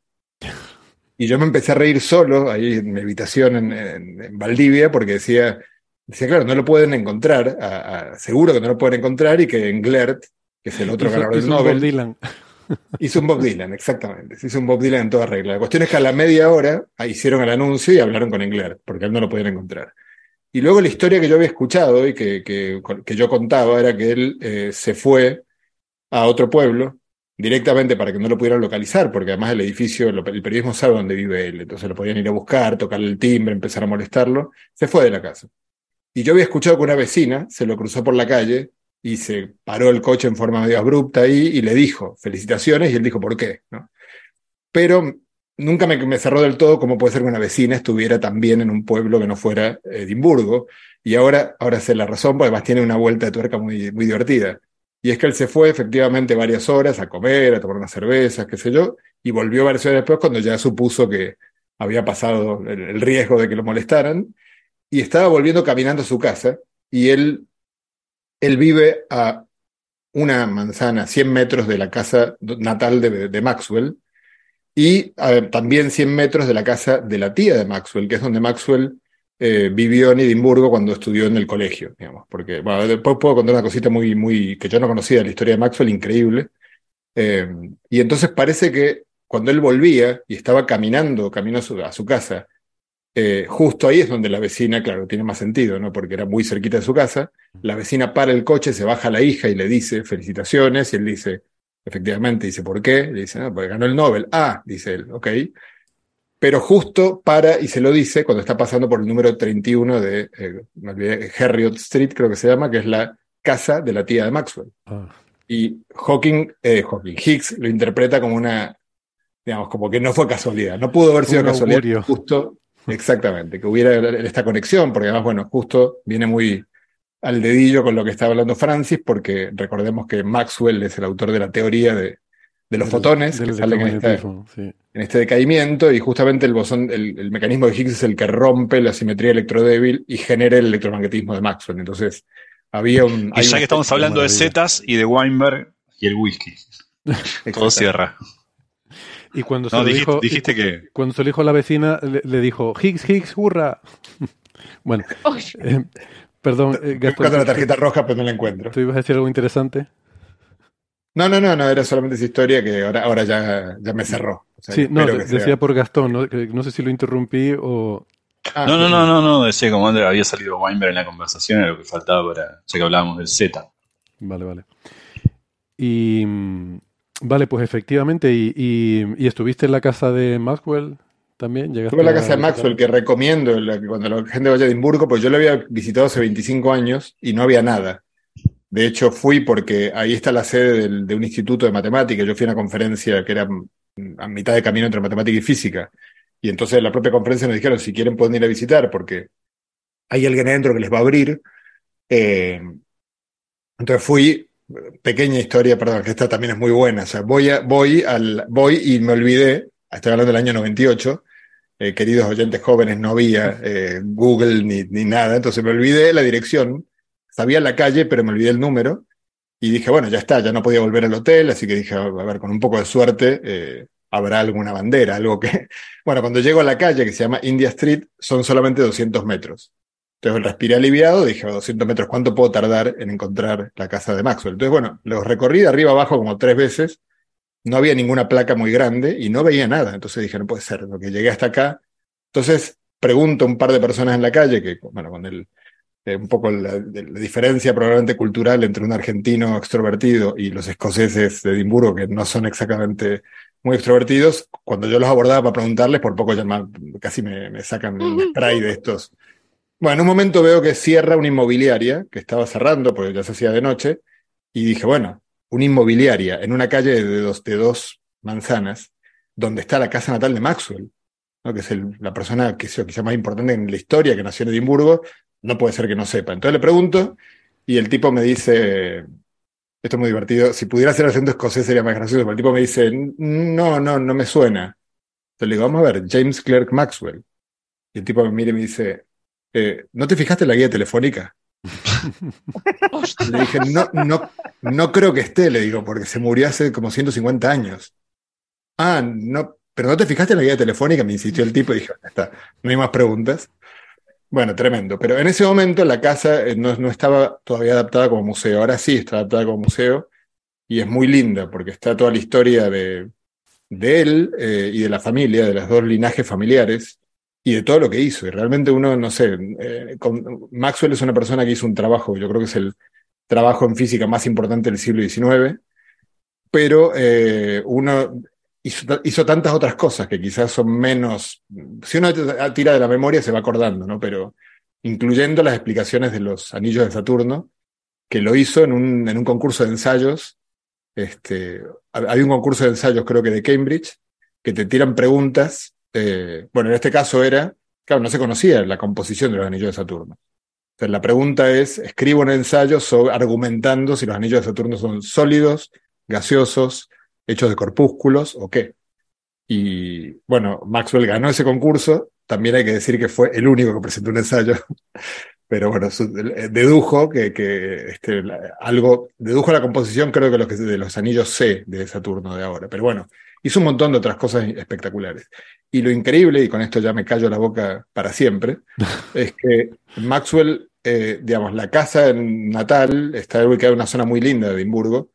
Y yo me empecé a reír solo ahí en mi habitación en, en- en Valdivia porque decía, decía, claro, no lo pueden encontrar, a- a- seguro que no lo pueden encontrar y que Englert, que es el otro Hizo- ganador del hizo un Bob Nobel, Dylan. Hizo un Bob Dylan, exactamente. Hizo un Bob Dylan en toda regla. La cuestión es que a la media hora hicieron el anuncio y hablaron con Englert, porque él no lo podían encontrar. Y luego la historia que yo había escuchado y que, que, que yo contaba era que él eh, se fue a otro pueblo directamente para que no lo pudieran localizar, porque además el edificio, el periodismo sabe dónde vive él, entonces lo podían ir a buscar, tocarle el timbre, empezar a molestarlo. Se fue de la casa. Y yo había escuchado que una vecina se lo cruzó por la calle y se paró el coche en forma medio abrupta ahí y le dijo felicitaciones y él dijo por qué, ¿no? Pero nunca me, cerró del todo cómo puede ser que una vecina estuviera también en un pueblo que no fuera Edimburgo. Y ahora, ahora sé la razón, porque además tiene una vuelta de tuerca muy, muy divertida. Y es que él se fue efectivamente varias horas a comer, a tomar unas cervezas, qué sé yo, y volvió varias horas después cuando ya supuso que había pasado el, riesgo de que lo molestaran, y estaba volviendo caminando a su casa, y él, él vive a una manzana, 100 metros de la casa natal de, Maxwell, y también 100 metros de la casa de la tía de Maxwell, que es donde Maxwell eh, vivió en Edimburgo cuando estudió en el colegio, digamos, porque, bueno, después puedo contar una cosita muy, muy, que yo no conocía la historia de Maxwell, increíble. Eh, y entonces parece que cuando él volvía y estaba caminando, camino a su, a casa, eh, justo ahí es donde la vecina, claro, tiene más sentido, ¿no? Porque era muy cerquita de su casa, la vecina para el coche, se baja la hija y le dice felicitaciones, y él dice, efectivamente, dice, ¿por qué? Le dice, no, porque ganó el Nobel. Ah, dice él, ok. Pero justo para, y se lo dice, cuando está pasando por el número 31 de, eh, me olvidé, Harriot Street, creo que se llama, que es la casa de la tía de Maxwell. Ah, Y Hawking, eh, Hawking, Higgs lo interpreta como una, digamos, como que no fue casualidad. No pudo haber sido casualidad augurio. justo, exactamente, que hubiera esta conexión, porque además, bueno, justo viene muy al dedillo con lo que está hablando Francis, porque recordemos que Maxwell es el autor de la teoría de, de los fotones del que salen en sí. en este decaimiento y justamente el bosón, el, el mecanismo de Higgs es el que rompe la simetría electrodébil y genera el electromagnetismo de Maxwell. Entonces, había un... Y ya que estamos hablando de. Zetas y de Weinberg y el whisky, todo cierra. Y cuando se No, lo dijiste, dijo, dijiste y que cuando se lo dijo a la vecina, le, le dijo, Higgs, Higgs, hurra. bueno, eh, perdón, eh, Gastón, la ¿tú- tarjeta roja, pero no la encuentro. ¿tú ibas a decir algo interesante? No, no, no, no, era solamente esa historia que ahora, ahora ya, ya me cerró. O sea, Sí, no, de- decía sea- por Gastón, ¿no? Sé si lo interrumpí o... Ah, No, no, no, no, no, decía como antes había salido Weinberg en la conversación, era lo que faltaba para, ya que hablábamos del Z. Vale, vale. Y... mm, Vale, pues efectivamente, y, y- y estuviste en la casa de Maxwell también, llegaste Estuve en la casa de? Maxwell, que recomiendo la- cuando la gente vaya a Edimburgo, pues yo lo había visitado hace 25 años y no había nada. De hecho, fui porque ahí está la sede de un instituto de matemáticas. Yo fui a una conferencia que era mm, a mitad de camino entre matemática y física. Y entonces en la propia conferencia nos dijeron, si quieren pueden ir a visitar, porque hay alguien adentro que les va a abrir. Eh, entonces fui, pequeña historia, perdón, que esta también es muy buena. O sea, voy, a- voy, al, voy y me olvidé, estoy hablando del año 98, eh, queridos oyentes jóvenes, no había eh, Google ni, ni nada, entonces me olvidé la dirección, sabía la calle, pero me olvidé el número, y dije, bueno, ya está, ya no podía volver al hotel, así que dije, a ver, con un poco de suerte, eh, habrá alguna bandera, algo que... Bueno, cuando llego a la calle que se llama India Street, son solamente 200 metros. Entonces respiré aliviado, dije, a 200 metros, ¿cuánto puedo tardar en encontrar la casa de Maxwell? Entonces, bueno, los recorrí de arriba abajo como tres veces, no había ninguna placa muy grande y no veía nada. Entonces dije, no puede ser, lo que llegué hasta acá. Entonces pregunto a un par de personas en la calle, que, bueno, con el, eh, un poco la, diferencia probablemente cultural entre un argentino extrovertido y los escoceses de Edimburgo, que no son exactamente muy extrovertidos, cuando yo los abordaba para preguntarles, por poco llamar, casi me, me sacan el spray de estos. Bueno, en un momento veo que cierra una inmobiliaria, que estaba cerrando, porque ya se hacía de noche, y dije, bueno, una inmobiliaria en una calle de dos, de dos manzanas, donde está la casa natal de Maxwell, ¿no? que es el- la persona que sea quizá más importante en la historia, que nació en Edimburgo, no puede ser que no sepa. Entonces le pregunto, y el tipo me dice, esto es muy divertido, si pudiera hacer acento escocés sería más gracioso, pero el tipo me dice, no, no, no me suena. Entonces le digo, vamos a ver, James Clerk Maxwell. Y el tipo me mira y me dice, eh, ¿no te fijaste en la guía telefónica? Le dije, no, no, no creo que esté, le digo, porque se murió hace como 150 años. Ah, no, pero no te fijaste en la guía telefónica, me insistió el tipo y dije, está, no hay más preguntas. Bueno, tremendo. Pero en ese momento la casa eh, no, no estaba todavía adaptada como museo. Ahora sí está adaptada como museo y es muy linda porque está toda la historia de, de él eh, y de la familia, de los dos linajes familiares y de todo lo que hizo. Y realmente uno, no sé, eh, Maxwell es una persona que hizo un trabajo, yo creo que es el trabajo en física más importante del siglo XIX, pero uno hizo, ta- hizo tantas otras cosas que quizás son menos, si uno t- tira de la memoria se va acordando, ¿no? Pero incluyendo las explicaciones de los anillos de Saturno, que lo hizo en un, en un concurso de ensayos. Este, hab- había un concurso de ensayos, creo que de Cambridge, que te tiran preguntas. eh, bueno, en este caso era, claro, no se conocía la composición de los anillos de Saturno. Entonces, la pregunta es, escribo un ensayo argumentando si los anillos de Saturno son sólidos, gaseosos, hechos de corpúsculos o qué. Y bueno, Maxwell ganó ese concurso. También hay que decir que fue el único que presentó un ensayo. Pero bueno, eh, dedujo que, que este, algo, dedujo la composición, creo que los que de los anillos C de Saturno de ahora. Pero bueno, hizo un montón de otras cosas espectaculares. Y lo increíble, y con esto ya me callo la boca para siempre, es que Maxwell, eh, digamos, la casa natal está ubicada en una zona muy linda de Edimburgo,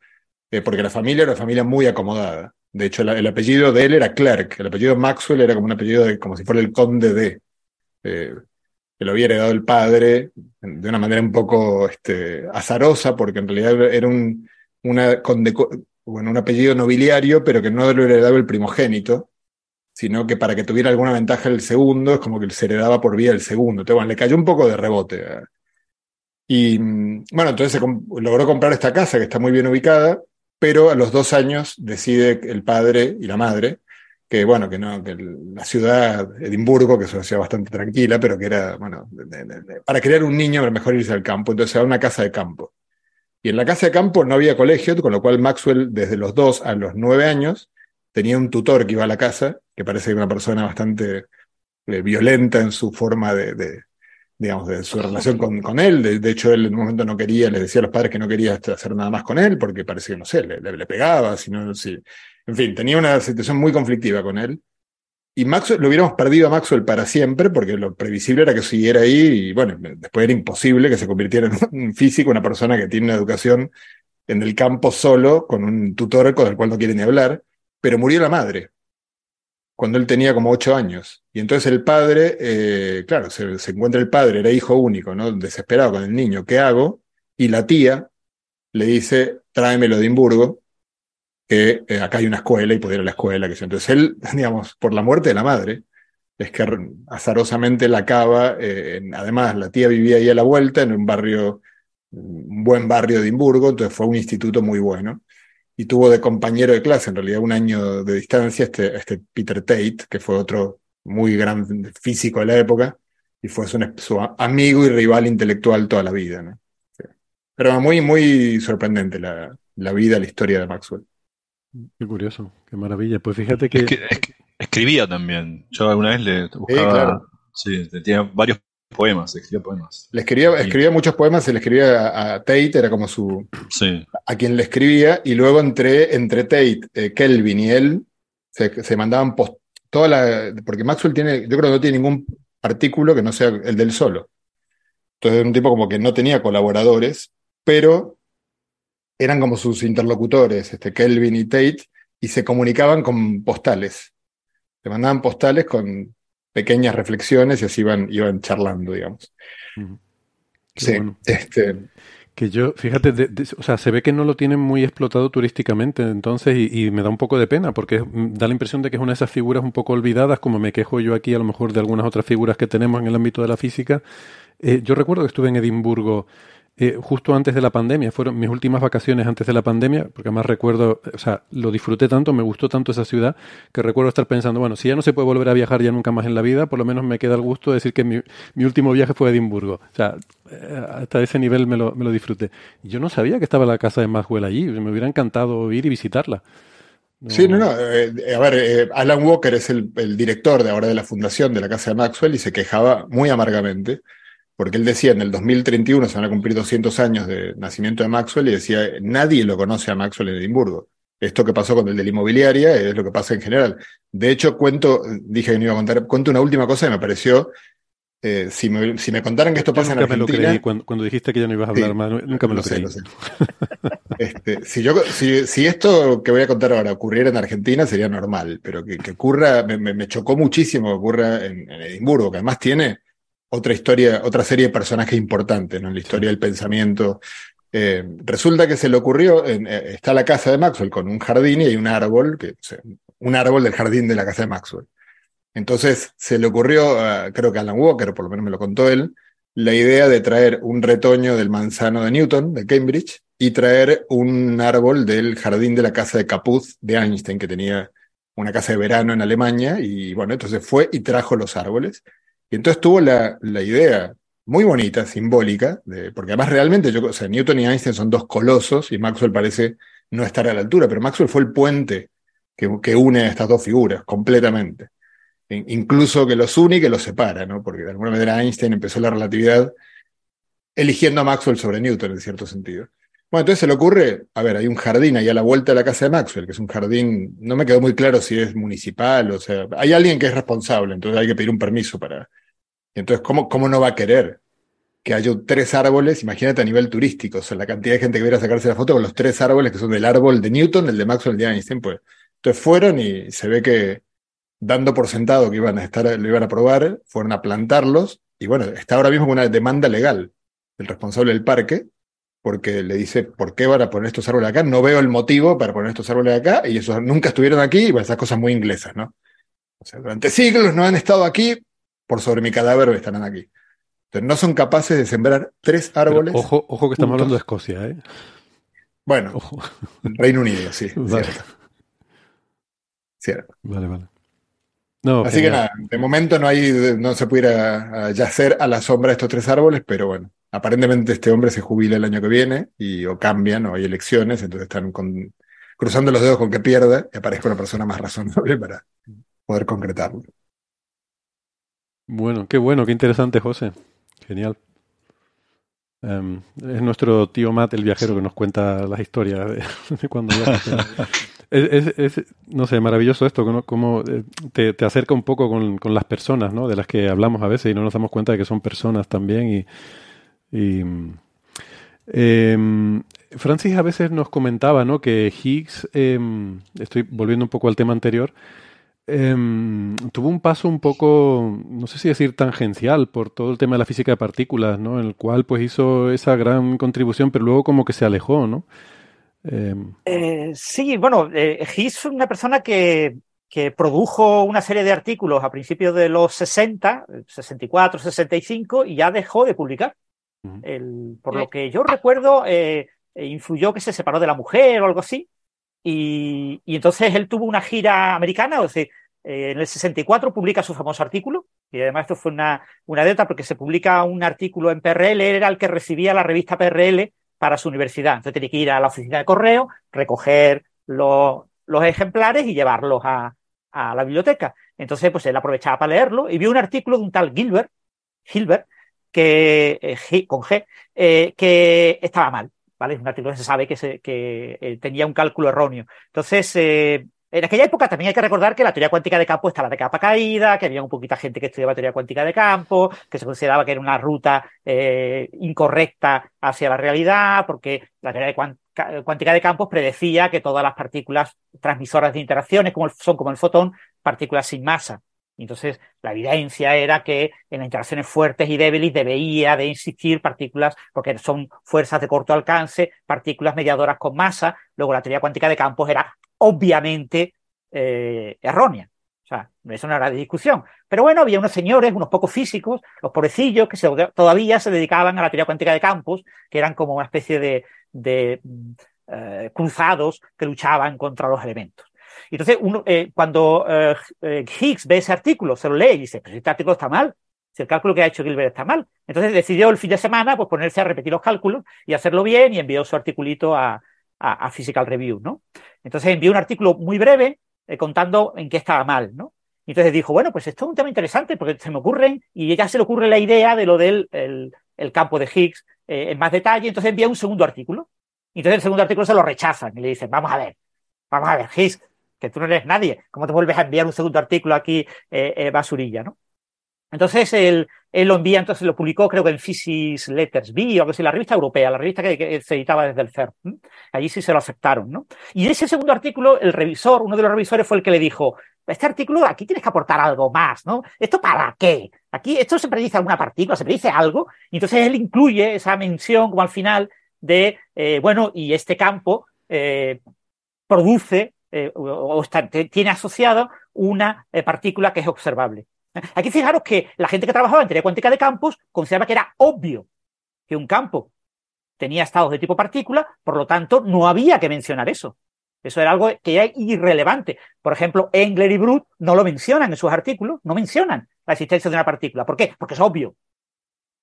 eh, porque la familia era una familia muy acomodada. De hecho, el apellido de él era Clark, el apellido Maxwell era como un apellido de, como si fuera el conde de, eh, que lo había heredado el padre de una manera un poco este, azarosa, porque en realidad era un, una bueno, un apellido nobiliario, pero que no lo heredaba el primogénito, sino que para que tuviera alguna ventaja el segundo, es como que se heredaba por vía del segundo. Entonces, le cayó un poco de rebote. Y mm, bueno, entonces logró comprar esta casa que está muy bien ubicada, pero a los dos años decide el padre y la madre que, bueno, que no, que la ciudad, Edimburgo, que es una ciudad bastante tranquila, pero que era, bueno, para criar un niño era mejor irse al campo, entonces a una casa de campo. Y en la casa de campo no había colegio, con lo cual Maxwell, desde los dos a los nueve años, tenía un tutor que iba a la casa, que parece una persona bastante eh, violenta en su forma de, digamos, de su relación con, con él. De, de hecho, él en un momento no quería, le decía a los padres que no quería hacer nada más con él, porque parece que, no sé, le, le- le pegaba, sino, sí. En fin, tenía una situación muy conflictiva con él. Y Maxwell, lo hubiéramos perdido a Maxwell para siempre, porque lo previsible era que siguiera ahí, y bueno, después era imposible que se convirtiera en un físico, una persona que tiene una educación en el campo solo con un tutor con el cual no quiere ni hablar, pero murió la madre cuando él tenía como ocho años. Y entonces el padre, eh, claro, se, encuentra el padre, era hijo único, ¿no? Desesperado con el niño, ¿qué hago? Y la tía le dice, tráemelo de Edimburgo, que eh, acá hay una escuela y puede ir a la escuela. Que Entonces él, digamos, por la muerte de la madre, es que azarosamente la acaba, eh, además la tía vivía ahí a la vuelta, en un barrio, un buen barrio de Edimburgo, entonces fue un instituto muy bueno y tuvo de compañero de clase, en realidad un año de distancia, este, este Peter Tate, que fue otro muy gran físico de la época, y fue su, su amigo y rival intelectual toda la vida. ¿no? Pero muy, muy sorprendente la, la, vida, la historia de Maxwell. Qué curioso, qué maravilla. Pues fíjate que... Es que, es que escribía también. Yo alguna vez le buscaba... Sí, claro. sí, tenía varios poemas, escribía poemas. Le escribía, escribía muchos poemas, se le escribía a, a, Tate, era como su. Sí. A quien le escribía, y luego entre, entre Tate, eh, Kelvin y él, se, se mandaban post, toda la. Porque Maxwell tiene, yo creo que no tiene ningún artículo que no sea el del solo. Entonces era un tipo como que no tenía colaboradores, pero eran como sus interlocutores, este, Kelvin y Tate, y se comunicaban con postales. Se mandaban postales con pequeñas reflexiones y así iban, iban charlando, digamos. Sí, bueno. este, Que yo, fíjate, de- de- o sea, se ve que no lo tienen muy explotado turísticamente, entonces, y, y me da un poco de pena, porque mm, da la impresión de que es una de esas figuras un poco olvidadas, como me quejo yo aquí a lo mejor de algunas otras figuras que tenemos en el ámbito de la física. Eh, yo recuerdo que estuve en Edimburgo eh, justo antes de la pandemia, fueron mis últimas vacaciones antes de la pandemia, porque además recuerdo, o sea, lo disfruté tanto, me gustó tanto esa ciudad, que recuerdo estar pensando, bueno, si ya no se puede volver a viajar ya nunca más en la vida, por lo menos me queda el gusto de decir que mi, mi último viaje fue a Edimburgo. O sea, eh, hasta ese nivel me lo, me lo disfruté. Yo no sabía que estaba la casa de Maxwell allí, me hubiera encantado ir y visitarla. Sí, no, no. eh, a ver, eh, Alan Walker es el, el director de ahora de la fundación de la Casa de Maxwell y se quejaba muy amargamente porque él decía en el 2031 se van a cumplir 200 años de nacimiento de Maxwell y decía nadie lo conoce a Maxwell en Edimburgo. Esto que pasó con el de la inmobiliaria es lo que pasa en general. De hecho, cuento, dije que no iba a contar, cuento una última cosa que me pareció, eh, si, me, si me contaran que esto Yo pasa en nunca me lo Argentina... creí cuando, cuando dijiste que ya no ibas a hablar Sí, más, nu- nunca me lo, lo sé, creí. lo sé. Este, si, yo, si, si esto que voy a contar ahora ocurriera en Argentina sería normal, pero que, que ocurra, me, me- me chocó muchísimo que ocurra en, en Edimburgo, que además tiene otra historia, otra serie de personajes importantes ¿no? en la historia del pensamiento. Eh, resulta que se le ocurrió, en- eh, está la casa de Maxwell con un jardín y hay un árbol, que, o sea, un árbol del jardín de la casa de Maxwell. Entonces se le ocurrió, creo que a Alan Walker, por lo menos me lo contó él, la idea de traer un retoño del manzano de Newton, de Cambridge, y traer un árbol del jardín de la casa de Capuz de Einstein, que tenía una casa de verano en Alemania, y bueno, entonces fue y trajo los árboles. Y entonces tuvo la, la idea muy bonita, simbólica, porque además realmente, yo, o sea, Newton y Einstein son dos colosos, y Maxwell parece no estar a la altura, pero Maxwell fue el puente que, que une a estas dos figuras completamente in- incluso que los une y que los separa, ¿no? Porque de alguna manera Einstein empezó la relatividad eligiendo a Maxwell sobre Newton, en cierto sentido. Bueno, entonces se le ocurre, a ver, hay un jardín ahí a la vuelta de la casa de Maxwell, que es un jardín, no me quedó muy claro si es municipal, o sea, hay alguien que es responsable, entonces hay que pedir un permiso para... Y entonces, ¿cómo, cómo no va a querer que haya tres árboles? Imagínate a nivel turístico, o sea, la cantidad de gente que viera sacarse la foto con los tres árboles que son del árbol de Newton, el de Maxwell, el de Einstein, pues. Entonces fueron y se ve que dando por sentado que iban a estar, lo iban a probar, fueron a plantarlos, y bueno, está ahora mismo con una demanda legal del responsable del parque, porque le dice, ¿por qué van a poner estos árboles acá? No veo el motivo para poner estos árboles acá, y esos nunca estuvieron aquí, y esas cosas muy inglesas, ¿no? O sea, durante siglos no han estado aquí, por sobre mi cadáver estarán aquí. Entonces no son capaces de sembrar tres Pero árboles. ojo, ojo que estamos hablando de Escocia, ¿eh? Bueno, Ojo. Reino Unido, sí. Vale. Cierto. Cierto. Vale, vale. No, Así que nada, de momento no hay, no se pudiera yacer a la sombra de estos tres árboles, pero bueno, aparentemente este hombre se jubila el año que viene y o cambian o hay elecciones, entonces están con- cruzando los dedos con que pierda y aparezca una persona más razonable para poder concretarlo. Bueno, qué bueno, qué interesante, José. Genial. Em, es nuestro tío Matt, el viajero, que nos cuenta las historias de, cuando viaja. Es, no sé, maravilloso esto, ¿no? Cómo eh, te, te acerca un poco con, con las personas, ¿no? De las que hablamos a veces y no nos damos cuenta de que son personas también. Y, y, em, Francis a veces nos comentaba ¿no? que Higgs, em, estoy volviendo un poco al tema anterior, em, tuvo un paso un poco, no sé si decir tangencial por todo el tema de la física de partículas, ¿no? en el cual pues hizo esa gran contribución, pero luego como que se alejó, ¿no? Eh, sí, bueno, eh, Higgs fue una persona que, que produjo una serie de artículos a principios de los 60, 64, 65, y ya dejó de publicar. El, por lo que yo recuerdo, eh, eh, influyó que se separó de la mujer o algo así. Y, y entonces él tuvo una gira americana, o sea, eh, en el 64 publica su famoso artículo, y además esto fue una, una deta porque se publica un artículo en PRL, era el que recibía la revista PRL para su universidad. Entonces tenía que ir a la oficina de correo, recoger los, los ejemplares y llevarlos a, a, la biblioteca. Entonces, pues él aprovechaba para leerlo y vio un artículo de un tal Gilbert, Gilbert, que, eh, con G, eh, que estaba mal. ¿vale? Un artículo se sabe que, eh, tenía un cálculo erróneo. Entonces, en aquella época también hay que recordar que la teoría cuántica de campo estaba de capa caída, que había un poquita gente que estudiaba teoría cuántica de campo, que se consideraba que era una ruta incorrecta hacia la realidad, porque la teoría cuántica de campos predecía que todas las partículas transmisoras de interacciones, como son como el fotón, partículas sin masa. Entonces, la evidencia era que en las interacciones fuertes y débiles debía de existir partículas, porque son fuerzas de corto alcance, partículas mediadoras con masa. Luego, la teoría cuántica de campos era obviamente eh, errónea. O sea, eso no era de discusión. Pero bueno, había unos señores, unos pocos físicos, los pobrecillos, que todavía se dedicaban a la teoría cuántica de campos, que eran como una especie de, de eh, cruzados que luchaban contra los elementos. Entonces, uno, eh, cuando eh, eh, Higgs ve ese artículo, se lo lee y dice, pero este artículo está mal, si el cálculo que ha hecho Gilbert está mal. Entonces decidió el fin de semana pues, ponerse a repetir los cálculos y hacerlo bien y envió su articulito a, Physical Review, ¿no? Entonces envió un artículo muy breve contando en qué estaba mal, ¿no? entonces dijo, bueno, pues esto es un tema interesante porque se me ocurren, y ya se le ocurre la idea de lo del el, campo de Higgs en más detalle, entonces envía un segundo artículo. Entonces el segundo artículo se lo rechazan y le dicen, vamos a ver, vamos a ver, Higgs, que tú no eres nadie. ¿Cómo te vuelves a enviar un segundo artículo aquí, eh, eh, basurilla, no? Entonces él, él, lo envía, entonces lo publicó, creo que en Physics Letters B o algo así, la revista europea, la revista que, se editaba desde el CERN. Allí sí se lo aceptaron, ¿no? Y ese segundo artículo, el revisor, uno de los revisores fue el que le dijo, este artículo aquí tienes que aportar algo más, ¿no? ¿Esto para qué? Aquí esto se predice alguna partícula, se predice algo, y entonces él incluye esa mención como al final de, eh, bueno, y este campo produce eh, o, tiene asociado una eh, partícula que es observable. Aquí fijaros que la gente que trabajaba en teoría cuántica de campos consideraba que era obvio que un campo tenía estados de tipo partícula, por lo tanto no había que mencionar eso. Eso era algo que era irrelevante. Por ejemplo, Engler y Brut no lo mencionan en sus artículos, no mencionan la existencia de una partícula. ¿Por qué? Porque es obvio.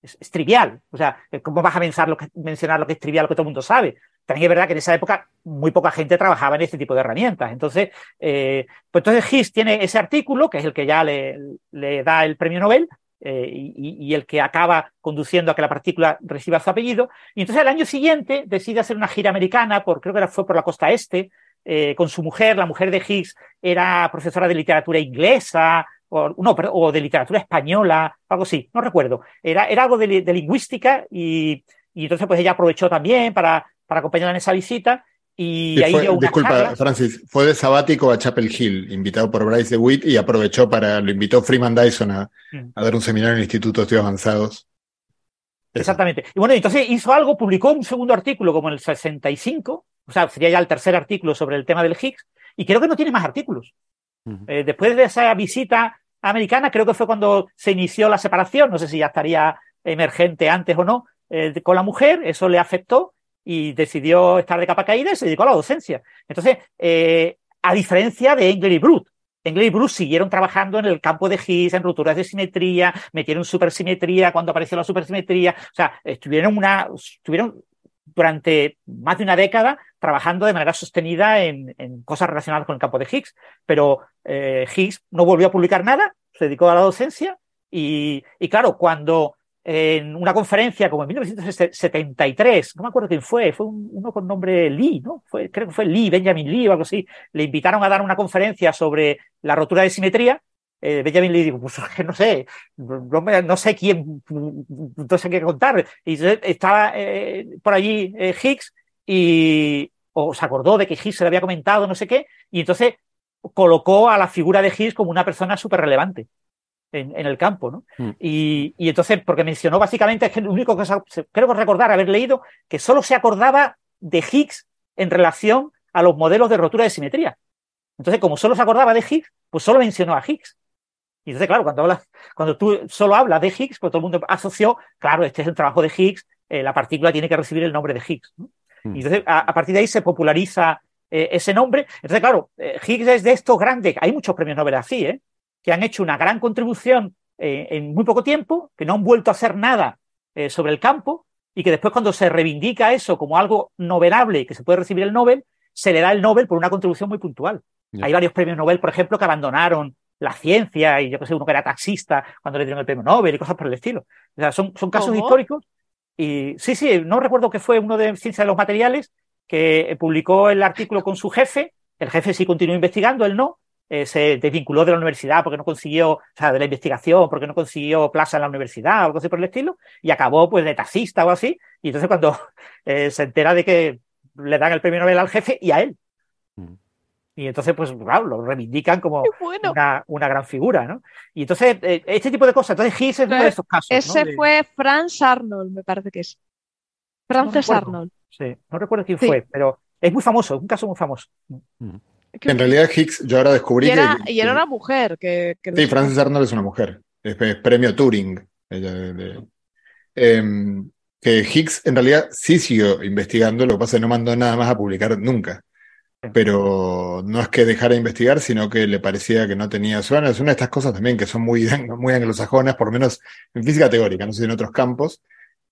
Es, trivial. O sea, ¿cómo vas a mencionar lo que es trivial, lo que todo el mundo sabe? También es verdad que en esa época muy poca gente trabajaba en este tipo de herramientas. Entonces, eh, pues entonces Higgs tiene ese artículo, que es el que ya le, le da el premio Nobel, eh, y, y, el que acaba conduciendo a que la partícula reciba su apellido. Y entonces al año siguiente decide hacer una gira americana, por, creo que fue por la costa este, eh, con su mujer. La mujer de Higgs era profesora de literatura inglesa, o, no, o de literatura española, algo así, no recuerdo. Era, era algo de, de lingüística y, y entonces pues ella aprovechó también para para acompañarla en esa visita. Y ahí dio una Disculpa, Francis, fue de sabático a Chapel Hill, invitado por Bryce DeWitt y aprovechó para, lo invitó Freeman Dyson a, mm. a dar un seminario en el Instituto de Estudios Avanzados. Exactamente. Y bueno, entonces hizo algo, publicó un segundo artículo como en el 65, o sea, sería ya el tercer artículo sobre el tema del Higgs, y creo que no tiene más artículos. eh, después de esa visita americana, creo que fue cuando se inició la separación, no sé si ya estaría emergente antes o no, eh, con la mujer, eso le afectó, y decidió estar de capa caída y se dedicó a la docencia. Entonces, eh, a diferencia de Engler y Brut, Engler y Brut siguieron trabajando en el campo de Higgs, en rupturas de simetría, metieron supersimetría cuando apareció la supersimetría, o sea, estuvieron una, estuvieron durante más de una década trabajando de manera sostenida en, en cosas relacionadas con el campo de Higgs, pero eh, Higgs no volvió a publicar nada, se dedicó a la docencia y, y claro, cuando en una conferencia como en 1973, no me acuerdo quién fue, fue uno con nombre Lee, ¿no? Creo que fue Lee, Benjamin Lee o algo así, le invitaron a dar una conferencia sobre la rotura de simetría. Eh, Benjamin Lee dijo, pues no sé, no, no, sé quién, no sé qué contar. Y estaba eh, por allí eh, Higgs y o se acordó de que Higgs se le había comentado, no sé qué, y entonces colocó a la figura de Higgs como una persona súper relevante en, en, el campo, ¿no? Mm. Y, y, entonces, porque mencionó básicamente, es que lo único que creo que recordar haber leído, que solo se acordaba de Higgs en relación a los modelos de rotura de simetría. Entonces, como solo se acordaba de Higgs, pues solo mencionó a Higgs. Y entonces, claro, cuando hablas, cuando tú solo hablas de Higgs, pues todo el mundo asoció, claro, este es el trabajo de Higgs, eh, la partícula tiene que recibir el nombre de Higgs. ¿no? Mm. Y entonces, a, a, partir de ahí se populariza eh, ese nombre. Entonces, claro, eh, Higgs es de estos grandes, hay muchos premios Nobel así, ¿eh? Que han hecho una gran contribución eh, en muy poco tiempo, que no han vuelto a hacer nada eh, sobre el campo y que después cuando se reivindica eso como algo novelable y que se puede recibir el Nobel, se le da el Nobel por una contribución muy puntual. Ya. Hay varios premios Nobel, por ejemplo, que abandonaron la ciencia y yo que sé, uno que era taxista cuando le dieron el premio Nobel y cosas por el estilo. O sea, son, son casos ¿Cómo? históricos y sí, sí, no recuerdo que fue uno de Ciencia de los Materiales que publicó el artículo con su jefe, el jefe sí continuó investigando, él no, eh, se desvinculó de la universidad porque no consiguió, o sea, de la investigación, porque no consiguió plaza en la universidad o algo así por el estilo, y acabó pues de taxista o así, y entonces cuando eh, se entera de que le dan el premio Nobel al jefe y a él. Mm. Y entonces, pues, claro, lo reivindican como bueno. una, una gran figura, ¿no? Y entonces, eh, este tipo de cosas. Entonces, Higgs es uno de esos casos. ¿no? Ese De- fue Franz Arnold, me parece que es. Frances. Arnold. Sí, no recuerdo quién Sí. fue, pero es muy famoso, es un caso muy famoso. En realidad, Higgs, yo ahora descubrí Y era, que. y era una mujer que, que Sí, Frances Arnold es una mujer. Es, es premio Turing. Ella de- de- Em, que Higgs en realidad sí siguió investigando, lo que pasa es que no mandó nada más a publicar nunca. Pero no es que dejara de investigar, sino que le parecía que no tenía. Bueno, es una de estas cosas también que son muy, muy anglosajonas, por lo menos en física teórica, no sé si en otros campos,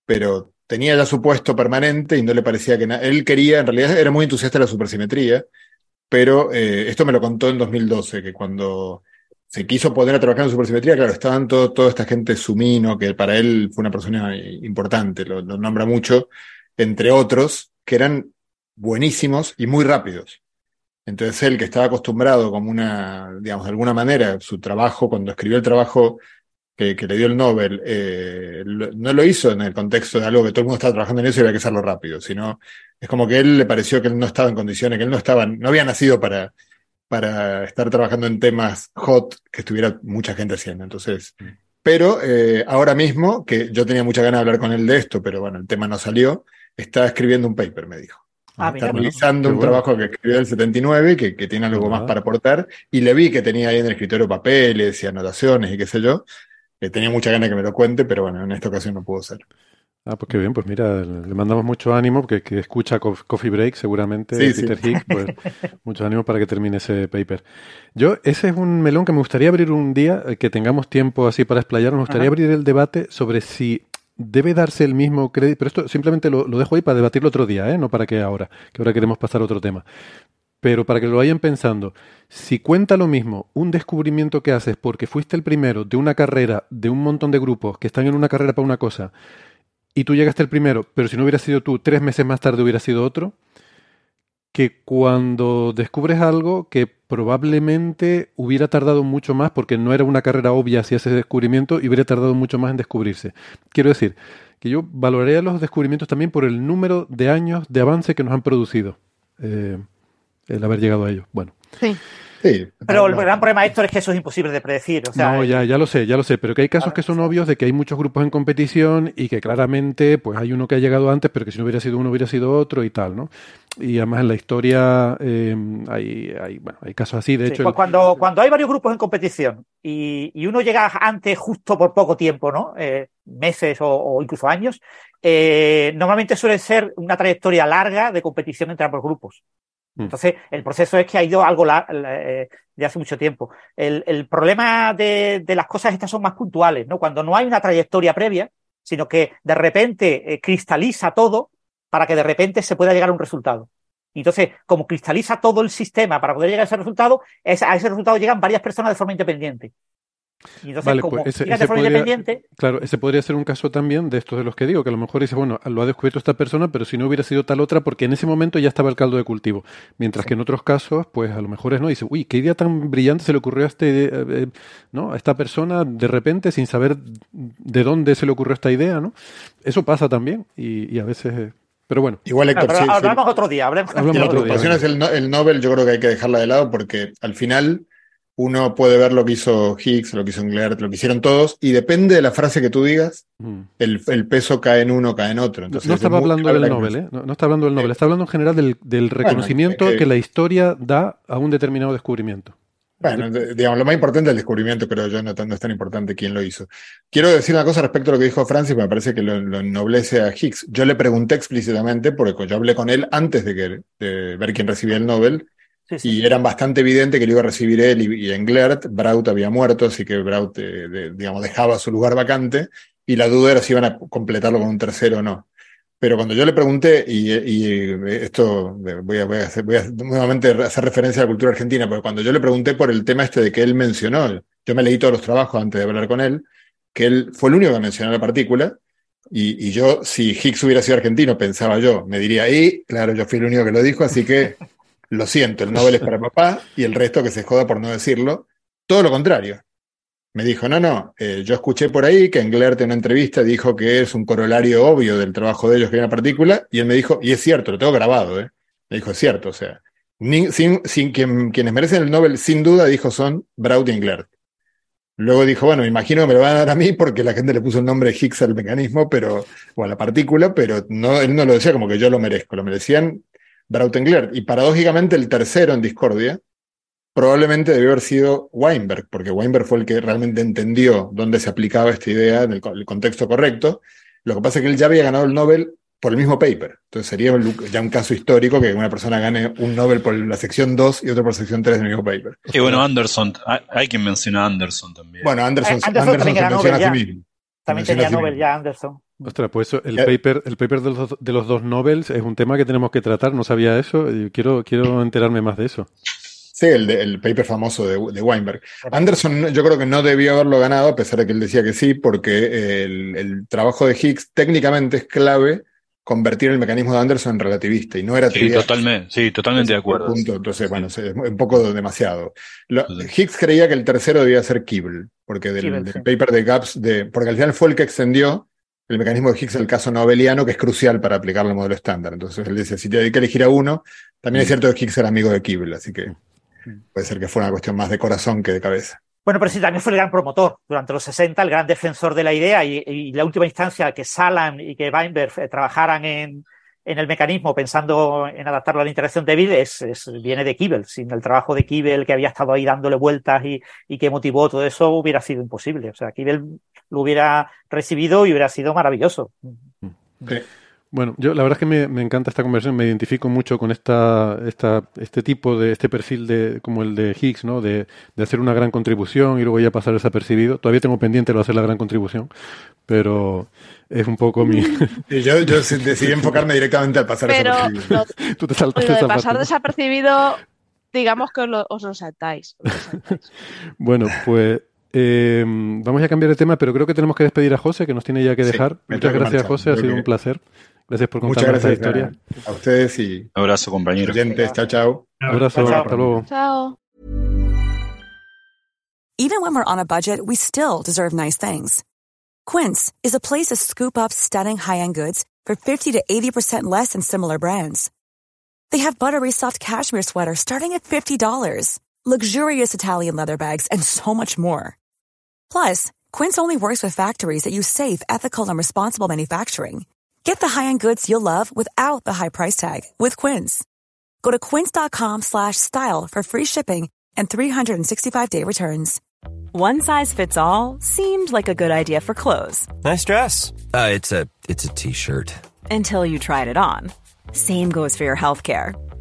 pero tenía ya su puesto permanente y no le parecía que nada. Él quería, en realidad era muy entusiasta de la supersimetría, pero eh, esto me lo contó en 2012, que cuando se quiso poner a trabajar en supersimetría, claro, estaban todo, toda esta gente sumino, que para él fue una persona importante, lo, lo nombra mucho, entre otros, que eran buenísimos y muy rápidos. Entonces él, que estaba acostumbrado como una, digamos, de alguna manera, su trabajo, cuando escribió el trabajo que, que le dio el Nobel, eh, lo- no lo hizo en el contexto de algo que todo el mundo estaba trabajando en eso y había que hacerlo rápido, sino es como que a él le pareció que él no estaba en condiciones, que él no estaba, no había nacido para, para estar trabajando en temas hot que estuviera mucha gente haciendo. Entonces, pero eh, ahora mismo, que yo tenía mucha ganas de hablar con él de esto, pero bueno, el tema no salió, está escribiendo un paper, me dijo. Ah, Está mira, bueno. revisando Qué un bueno. trabajo que escribió en el 79, que, que tiene algo más para aportar, y le vi que tenía ahí en el escritorio papeles y anotaciones y qué sé yo. Que tenía mucha ganas que me lo cuente, pero bueno, en esta ocasión no pudo ser. Ah, pues qué bien, pues mira, le mandamos mucho ánimo, porque que escucha Co- Coffee Break seguramente, Sí, sí. Peter Higgs, pues mucho ánimo para que termine ese paper. Yo, ese es un melón que me gustaría abrir un día, eh, que tengamos tiempo así para explayar, me gustaría Ajá. abrir el debate sobre si debe darse el mismo crédito, pero esto simplemente lo, lo dejo ahí para debatirlo otro día, ¿eh? no para que ahora, que ahora queremos pasar a otro tema. Pero para que lo vayan pensando, si cuenta lo mismo un descubrimiento que haces porque fuiste el primero de una carrera, de un montón de grupos que están en una carrera para una cosa, y tú llegaste el primero, pero si no hubiera sido tú, tres meses más tarde hubiera sido otro, que cuando descubres algo que probablemente hubiera tardado mucho más, porque no era una carrera obvia hacia ese descubrimiento, y hubiera tardado mucho más en descubrirse. Quiero decir, que yo valoraría los descubrimientos también por el número de años de avance que nos han producido, eh, el haber llegado a ellos. Bueno. Sí. Sí. Pero el no, gran problema, Héctor, es que eso es imposible de predecir. O sea, no, ya, ya lo sé, ya lo sé, pero que hay casos que son obvios de que hay muchos grupos en competición y que claramente pues hay uno que ha llegado antes, pero que si no hubiera sido uno hubiera sido otro y tal, ¿no? Y además en la historia eh, hay, hay, bueno, hay casos así, de Sí, hecho... el- cuando, cuando hay varios grupos en competición y, y uno llega antes justo por poco tiempo, ¿no? Eh, meses o, o incluso años, eh, normalmente suele ser una trayectoria larga de competición entre ambos grupos. Mm. Entonces, el proceso es que ha ido algo eh, de hace mucho tiempo. El, problema de, las cosas estas son más puntuales, ¿no? Cuando no hay una trayectoria previa, sino que de repente eh, cristaliza todo para que de repente se pueda llegar a un resultado. Entonces, como cristaliza todo el sistema para poder llegar a ese resultado, es- a ese resultado llegan varias personas de forma independiente. Y entonces, Vale, como pues ese- ese podría- independiente, Claro, ese podría ser un caso también de estos de los que digo, que a lo mejor dice, bueno, lo ha descubierto esta persona, pero si no hubiera sido tal otra, porque en ese momento ya estaba el caldo de cultivo. Mientras que en otros casos, pues a lo mejor es no, dice, uy, qué idea tan brillante se le ocurrió a este, eh, eh, ¿no? A esta persona de repente sin saber de dónde se le ocurrió esta idea, ¿no? Eso pasa también y, y a veces, eh, Pero bueno. Igual, Héctor, Pero sí, sí. hablamos otro día. Hablemos Hablamos la otro día, es el, el Nobel, yo creo que hay que dejarla de lado porque al final uno puede ver lo que hizo Higgs, lo que hizo Englert, lo que hicieron todos, y depende de la frase que tú digas, Mm. el, el peso cae en uno, cae en otro. No, Entonces, no es estaba hablando del Nobel. ¿eh? No, no está hablando del Nobel, está hablando en general del, del reconocimiento es que- que la historia da a un determinado descubrimiento. Bueno, de- digamos, lo más importante es el descubrimiento, creo yo, no, no es tan importante quién lo hizo. Quiero decir una cosa respecto a lo que dijo Francis, me parece que lo, lo ennoblece a Higgs. Yo le pregunté explícitamente, porque yo hablé con él antes de, que, de ver quién recibía el Nobel, Sí, sí. y era bastante evidente que lo iba a recibir él y, y Englert. Braut había muerto, así que Braut, eh, de- digamos, dejaba su lugar vacante, y la duda era si iban a completarlo con un tercero o no. Pero cuando yo le pregunté, y, y esto voy a, voy, a hacer, voy a nuevamente hacer referencia a la cultura argentina, pero cuando yo le pregunté por el tema este de que él mencionó, yo me leí todos los trabajos antes de hablar con él, que él fue el único que mencionó la partícula, y, y yo, si Higgs hubiera sido argentino, pensaba yo, me diría, y claro, yo fui el único que lo dijo, así que lo siento, el Nobel es para papá, y el resto que se joda por no decirlo. Todo lo contrario. Me dijo, no, no, eh, yo escuché por ahí que Englert en una entrevista dijo que es un corolario obvio del trabajo de ellos que hay una partícula, y él me dijo, y es cierto, lo tengo grabado, ¿eh? Me dijo, es cierto, o sea, sin, sin quien- quienes merecen el Nobel, sin duda, dijo, son Braut y Englert. Luego dijo, bueno, me imagino que me lo van a dar a mí porque la gente le puso el nombre Higgs al mecanismo, pero, o a la partícula, pero no, él no lo decía como que yo lo merezco, lo merecían Braut y paradójicamente el tercero en discordia probablemente debió haber sido Weinberg, porque Weinberg fue el que realmente entendió dónde se aplicaba esta idea en el, co- el contexto correcto. Lo que pasa es que él ya había ganado el Nobel por el mismo paper. Entonces sería ya un caso histórico que una persona gane un Nobel por la sección 2 y otro por sección 3 del mismo paper. Y bueno, Anderson, hay, quien menciona a Anderson también. Bueno, Anderson, Eh, Anderson Anderson también se ganó menciona a sí Nobel mismo. También tenía Nobel ya Anderson. Ostras, pues eso, el paper, el paper de los, dos- de los dos Nobels es un tema que tenemos que tratar, no sabía eso, y quiero, quiero enterarme más de eso. Sí, el, de- el paper famoso de, de Weinberg. Anderson yo creo que no debió haberlo ganado, a pesar de que él decía que sí, porque el, el trabajo de Higgs técnicamente es clave convertir el mecanismo de Anderson en relativista, y no era sí, trivial. totalmente, sí, totalmente de acuerdo. Punto. Entonces, bueno, es un poco demasiado. Lo-. Higgs creía que el tercero debía ser Kibble, porque del, Kibble, del sí. paper de Gaps, de, porque al final fue el que extendió el mecanismo de Higgs al caso nobeliano, que es crucial para aplicarlo al modelo estándar. Entonces él dice, si te hay que elegir a uno, también es Mm. cierto que Higgs era amigo de Kibble, así que puede ser que fuera una cuestión más de corazón que de cabeza. Bueno, pero sí, también fue el gran promotor durante los 60, el gran defensor de la idea y, y la última instancia que Salam y que Weinberg eh, trabajaran en, en el mecanismo pensando en adaptarlo a la interacción débil es, es- viene de Kibble. Sin el trabajo de Kibble que había estado ahí dándole vueltas y, y que motivó todo eso hubiera sido imposible. O sea, Kibble lo hubiera recibido y hubiera sido maravilloso. Sí. Bueno, yo la verdad es que me, me encanta esta conversión, me identifico mucho con esta, esta, este tipo de, este perfil de, como el de Higgs, ¿no? De, de hacer una gran contribución y luego ya pasar desapercibido. Todavía tengo pendiente lo de hacer la gran contribución, pero es un poco mi... Y yo, yo decidí enfocarme directamente al pasar Pero desapercibido. lo, Tú te lo de pasar parte, ¿no? desapercibido, digamos que os lo, os lo saltáis. os lo saltáis. Bueno, pues eh, vamos a cambiar de tema, pero creo que tenemos que despedir a José, que nos tiene ya que Sí, dejar. me Muchas gracias, marchar. José, ha Creo sido que- un placer. Gracias por Muchas contarnos esta gracias historia. a, ustedes y Un abrazo, compañero. oyentes. Chao, chao. Un abrazo, Chao. hasta luego. Chao. Even when we're on a budget, we still deserve nice things. Quince is a place to scoop up stunning high-end goods for 50 to 80% less than similar brands. They have buttery soft cashmere sweaters starting at $50, luxurious Italian leather bags, and so much more. Plus, Quince only works with factories that use safe, ethical, and responsible manufacturing. Get the high-end goods you'll love without the high price tag with Quince. Go to quince.com slash style for free shipping and 365-day returns. One size fits all seemed like a good idea for clothes Nice dress. Uh, it's a it's a t-shirt. until you tried it on. Same goes for your healthcare.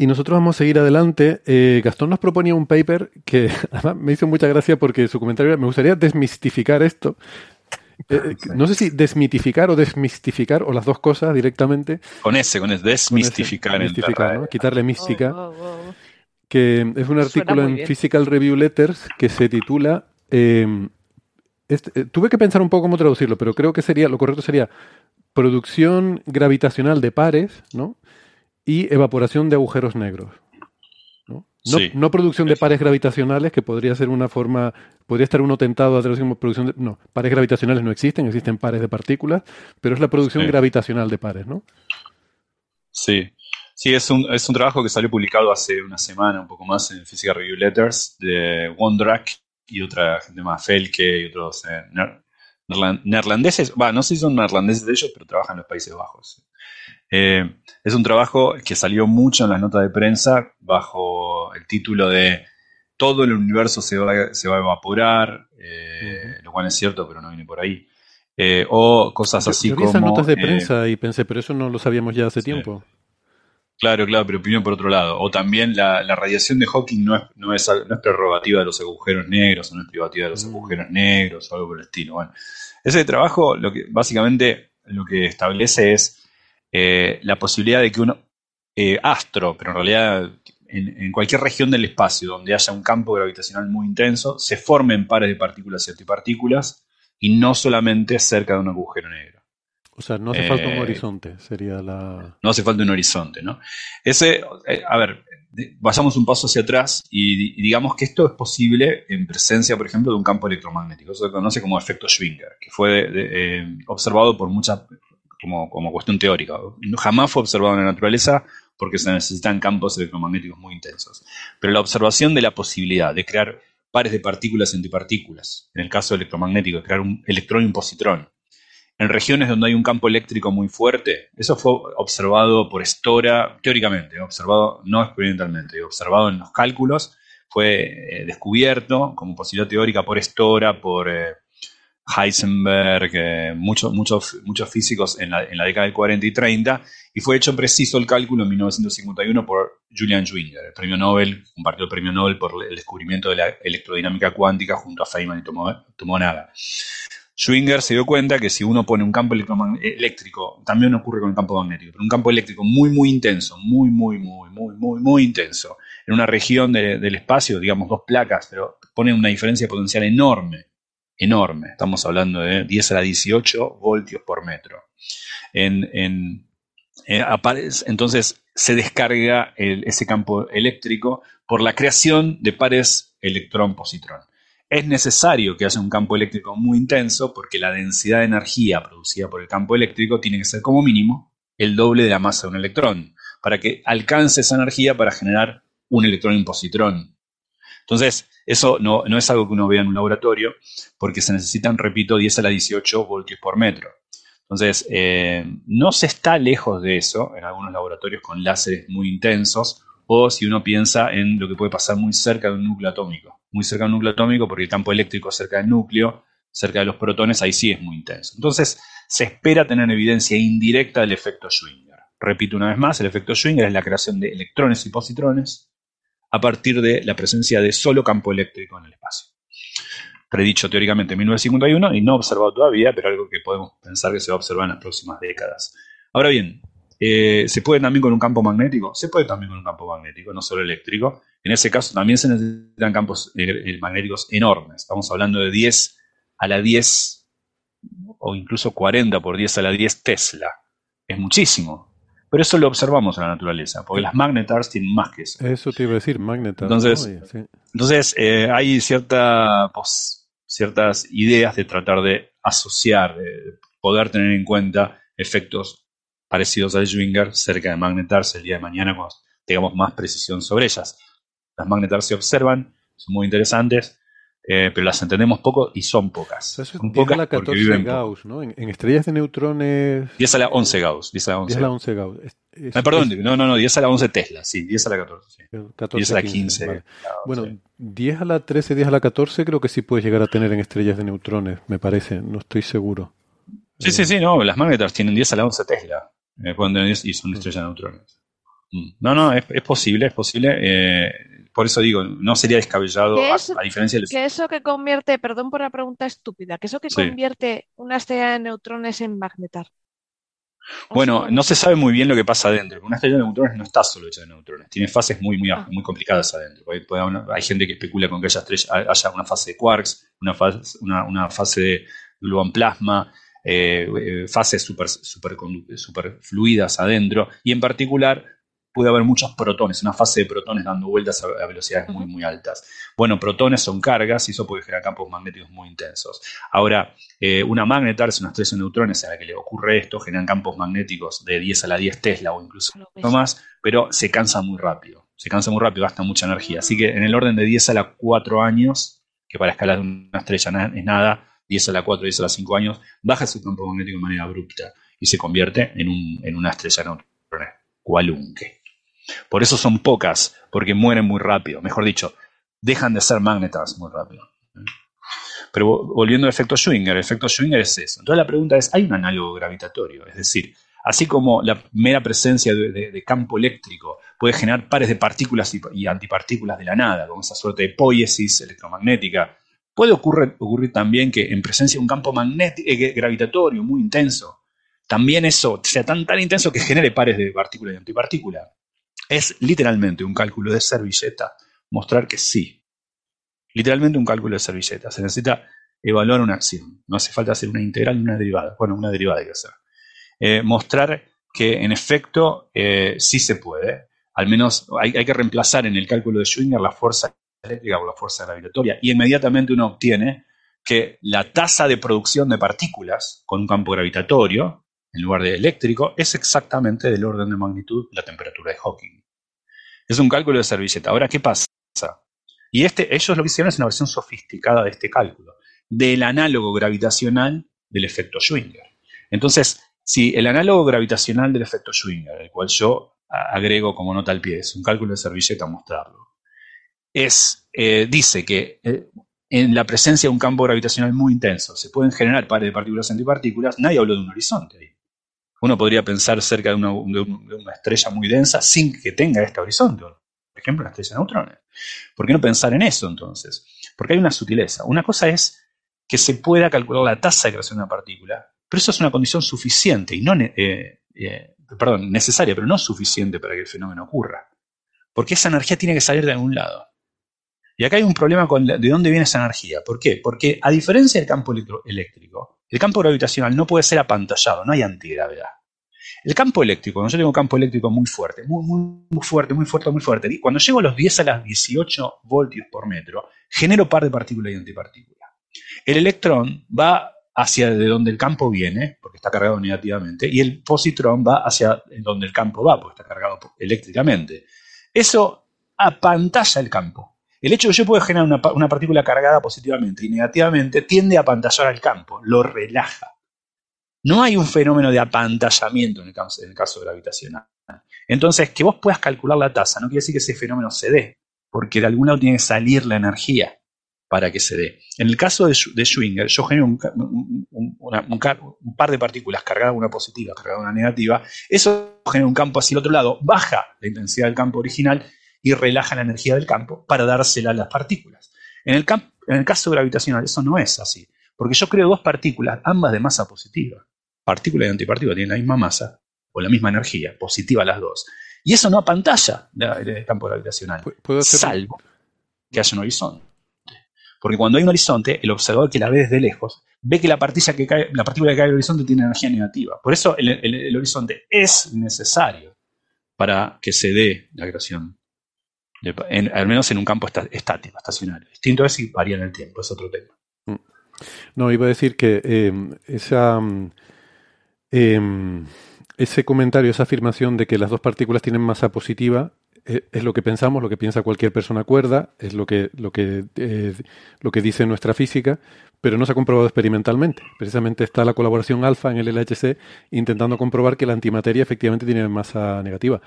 Y nosotros vamos a seguir adelante. Eh, Gastón nos proponía un paper que además me hizo mucha gracia porque su comentario era, me gustaría desmistificar esto. Eh, eh, no sé si desmitificar o desmistificar o las dos cosas directamente. Con ese, con ese, Con ese, desmistificar. ¿no? Quitarle mística. Oh, oh, oh. que es un artículo en Physical Review Letters que se titula eh, este, eh, tuve que pensar un poco cómo traducirlo, pero creo que sería lo correcto sería producción gravitacional de pares, ¿no? Y evaporación de agujeros negros. No, no, producción de pares gravitacionales, que podría ser una forma, podría estar uno tentado a traducir producción de, no, pares gravitacionales no existen, existen pares de partículas, pero es la producción gravitacional de pares, ¿no? Sí, sí, es un, es un trabajo que salió publicado hace una semana, un poco más, en Physical Review Letters, de Wondrak y otra gente más, Felke y otros eh, neerlandeses, bueno, no sé si son neerlandeses de ellos, pero trabajan en los Países Bajos. Eh, es un trabajo que salió mucho en las notas de prensa bajo el título de Todo el universo se va, se va a evaporar, eh, lo cual es cierto, pero no viene por ahí. o cosas así como. esas notas de prensa y pensé, pero eso no lo sabíamos ya hace tiempo. Claro, claro, pero opinión por otro lado. O también la, radiación de Hawking no es, no, es, prerrogativa de los agujeros negros, o no es privativa de los mm. agujeros negros, o algo por el estilo. Bueno, ese trabajo lo que básicamente lo que establece es eh, la posibilidad de que un eh, astro, pero en realidad en, en, cualquier región del espacio donde haya un campo gravitacional muy intenso, se formen pares de partículas y antipartículas y no solamente cerca de un agujero negro. O sea, no hace falta un eh, horizonte, sería la... No hace falta un horizonte, ¿no? Ese, a ver, vayamos un paso hacia atrás y, digamos que esto es posible en presencia, por ejemplo, de un campo electromagnético. Eso se conoce como efecto Schwinger, que fue eh, observado por muchas, como, como cuestión teórica. Jamás fue observado en la naturaleza porque se necesitan campos electromagnéticos muy intensos. Pero la observación de la posibilidad de crear pares de partículas y antipartículas, en el caso electromagnético, de crear un electrón y un positrón, en regiones donde hay un campo eléctrico muy fuerte. Eso fue observado por Stora, teóricamente, observado no experimentalmente, observado en los cálculos, fue eh, descubierto como posibilidad teórica por Stora, por eh, Heisenberg, eh, muchos, muchos, muchos físicos en la, en la, década del 40 y 30, y fue hecho preciso el cálculo en 1951 por Julian Schwinger, el premio Nobel, compartió el premio Nobel por el descubrimiento de la electrodinámica cuántica junto a Feynman y Tomonaga. Schwinger se dio cuenta que si uno pone un campo eléctrico, también ocurre con el campo magnético, pero un campo eléctrico muy, muy intenso, muy, muy, muy, muy, muy, muy intenso, en una región del espacio, digamos dos placas, pero pone una diferencia potencial enorme, enorme. Estamos hablando de 10 a la 18 voltios por metro. En, eh, entonces se descarga ese campo eléctrico por la creación de pares electrón-positrón. Es necesario que haya un campo eléctrico muy intenso porque la densidad de energía producida por el campo eléctrico tiene que ser como mínimo el doble de la masa de un electrón para que alcance esa energía para generar un electrón y positrón. Entonces, eso no, es algo que uno vea en un laboratorio porque se necesitan, repito, 10 a la 18 voltios por metro. Entonces, eh, no se está lejos de eso en algunos laboratorios con láseres muy intensos o si uno piensa en lo que puede pasar muy cerca de un núcleo atómico muy cerca del núcleo atómico, porque el campo eléctrico cerca del núcleo, cerca de los protones, ahí sí es muy intenso. Entonces, se espera tener evidencia indirecta del efecto Schwinger. Repito una vez más, el efecto Schwinger es la creación de electrones y positrones a partir de la presencia de solo campo eléctrico en el espacio. Predicho teóricamente en 1951 y no observado todavía, pero algo que podemos pensar que se va a observar en las próximas décadas. Ahora bien, eh, ¿se puede también con un campo magnético? Se puede también con un campo magnético, no solo eléctrico. En ese caso también se necesitan campos eh, eh, magnéticos enormes. Estamos hablando de 10 a la 10 o incluso 40 por 10 a la 10 Tesla. Es muchísimo. Pero eso lo observamos en la naturaleza, porque las magnetars tienen más que eso. Eso te iba a decir, magnetars. Entonces, entonces eh, hay cierta, ciertas ideas de tratar de asociar, de poder tener en cuenta efectos parecidos al Schwinger cerca de magnetars el día de mañana cuando tengamos más precisión sobre ellas. Las magnetars se observan, son muy interesantes, eh, pero las entendemos poco y son pocas. Eso son pocas a la 14 Gauss, ¿no? En, estrellas de neutrones... 10 a la 11 Gauss. 10 a la 11, 10 a la 11 Gauss. Ah, perdón, no, no, no, 10 a la 11 Tesla, sí, 10 a la 14. Sí. 14 10 a la 15. 15 bueno, 10 a la 13, 10 a la 14 creo que sí puedes llegar a tener en estrellas de neutrones, me parece, no estoy seguro. Sí, sí, sí, no, las magnetars tienen 10 a la 11 Tesla, eh, pueden tener 10 y son estrellas de neutrones. Mm. No, no, es, es posible, es posible. Por eso digo, no sería descabellado, a, diferencia de... Que eso que convierte, perdón por la pregunta estúpida, que eso que convierte una estrella de neutrones en magnetar. Bueno, no se sabe muy bien lo que pasa adentro. Una estrella de neutrones no está solo hecha de neutrones. Tiene fases muy, muy, Ah. muy complicadas adentro. Hay gente que especula con que haya, estrella- haya una fase de quarks, una fase, una, una fase de gluón plasma, eh, eh, fases super, super, super fluidas adentro. Y en particular puede haber muchos protones, una fase de protones dando vueltas a, a velocidades muy, muy altas. Bueno, protones son cargas y eso puede generar campos magnéticos muy intensos. Ahora, eh, una magnetar es una estrella de neutrones a la que le ocurre esto, generan campos magnéticos de 10 a la 10 Tesla o incluso no más, pero se cansa muy rápido. Se cansa muy rápido, gasta mucha energía. Así que en el orden de 10 a la 4 años, que para escalar de una estrella na- es nada, 10 a la 4, 10 a la 5 años, baja su campo magnético de manera abrupta y se convierte en, un- en una estrella de neutrones cualunque. Por eso son pocas, porque mueren muy rápido. Mejor dicho, dejan de ser magnetas muy rápido. Pero vo- volviendo al efecto Schwinger, el efecto Schwinger es eso. Entonces la pregunta es, ¿hay un análogo gravitatorio? Es decir, así como la mera presencia de, campo eléctrico puede generar pares de partículas y, antipartículas de la nada, con esa suerte de poiesis electromagnética, puede ocurrir, también que en presencia de un campo magnético, eh, gravitatorio muy intenso, también eso sea tan, tan intenso que genere pares de partícula y antipartícula. Es literalmente un cálculo de servilleta mostrar que sí. Literalmente un cálculo de servilleta. Se necesita evaluar una acción. No hace falta hacer una integral ni una derivada. Bueno, una derivada hay que hacer. Eh, mostrar que en efecto eh, sí se puede. Al menos hay, que reemplazar en el cálculo de Schwinger la fuerza eléctrica por la fuerza gravitatoria. Y inmediatamente uno obtiene que la tasa de producción de partículas con un campo gravitatorio en lugar de eléctrico es exactamente del orden de magnitud la temperatura de Hawking. Es un cálculo de servilleta. Ahora, ¿qué pasa? Y este, ellos lo que hicieron es una versión sofisticada de este cálculo, del análogo gravitacional del efecto Schwinger. Entonces, si el análogo gravitacional del efecto Schwinger, el cual yo agrego como nota al pie, es un cálculo de servilleta mostrarlo, es, eh, dice que eh, en la presencia de un campo gravitacional muy intenso se pueden generar pares de partículas y antipartículas, nadie habló de un horizonte ahí. Uno podría pensar cerca de una, estrella muy densa sin que tenga este horizonte, por ejemplo, una estrella de neutrones. ¿Por qué no pensar en eso entonces? Porque hay una sutileza. Una cosa es que se pueda calcular la tasa de creación de una partícula, pero eso es una condición suficiente y no, eh, eh, perdón, necesaria, pero no suficiente para que el fenómeno ocurra. Porque esa energía tiene que salir de algún lado. Y acá hay un problema con de dónde viene esa energía. ¿Por qué? Porque a diferencia del campo eléctrico, el campo gravitacional no puede ser apantallado, no hay antigravedad. El campo eléctrico, cuando yo tengo un campo eléctrico muy fuerte, muy, fuerte, muy fuerte, muy fuerte, y cuando llego a los 10 a las 18 voltios por metro, genero par de partícula y antipartícula. El electrón va hacia de donde el campo viene, porque está cargado negativamente, y el positrón va hacia donde el campo va, porque está cargado eléctricamente. Eso apantalla el campo. El hecho de que yo pueda generar una, pa- una partícula cargada positivamente y negativamente tiende a apantallar al campo, lo relaja. No hay un fenómeno de apantallamiento en el caso, gravitacional. Entonces, que vos puedas calcular la tasa no quiere decir que ese fenómeno se dé, porque de algún lado tiene que salir la energía para que se dé. En el caso de, Sch- de Schwinger, yo genero un, un- par de partículas cargadas una positiva, cargadas una negativa, eso genera un campo hacia el otro lado, baja la intensidad del campo original y relaja la energía del campo para dársela a las partículas. En el, en el caso gravitacional eso no es así, porque yo creo dos partículas, ambas de masa positiva. Partícula y antipartícula tienen la misma masa o la misma energía, positiva las dos. Y eso no apantalla la- el campo gravitacional, Pu- ¿Puedo hacer salvo que haya un horizonte. Porque cuando hay un horizonte, el observador que la ve desde lejos ve que la, partícula que cae, la partícula que cae del horizonte tiene energía negativa. Por eso el, el- el horizonte es necesario para que se dé la creación, al menos en un campo estático, estacionario. Distinto es si varía en el tiempo, es otro tema. No, iba a decir que eh, esa, mm, em, ese comentario, esa afirmación de que las dos partículas tienen masa positiva eh, es lo que pensamos, lo que piensa cualquier persona cuerda, es lo que, lo que, eh, lo que dice nuestra física, pero no se ha comprobado experimentalmente. Precisamente está la colaboración alfa en el LHC intentando comprobar que la antimateria efectivamente tiene masa negativa.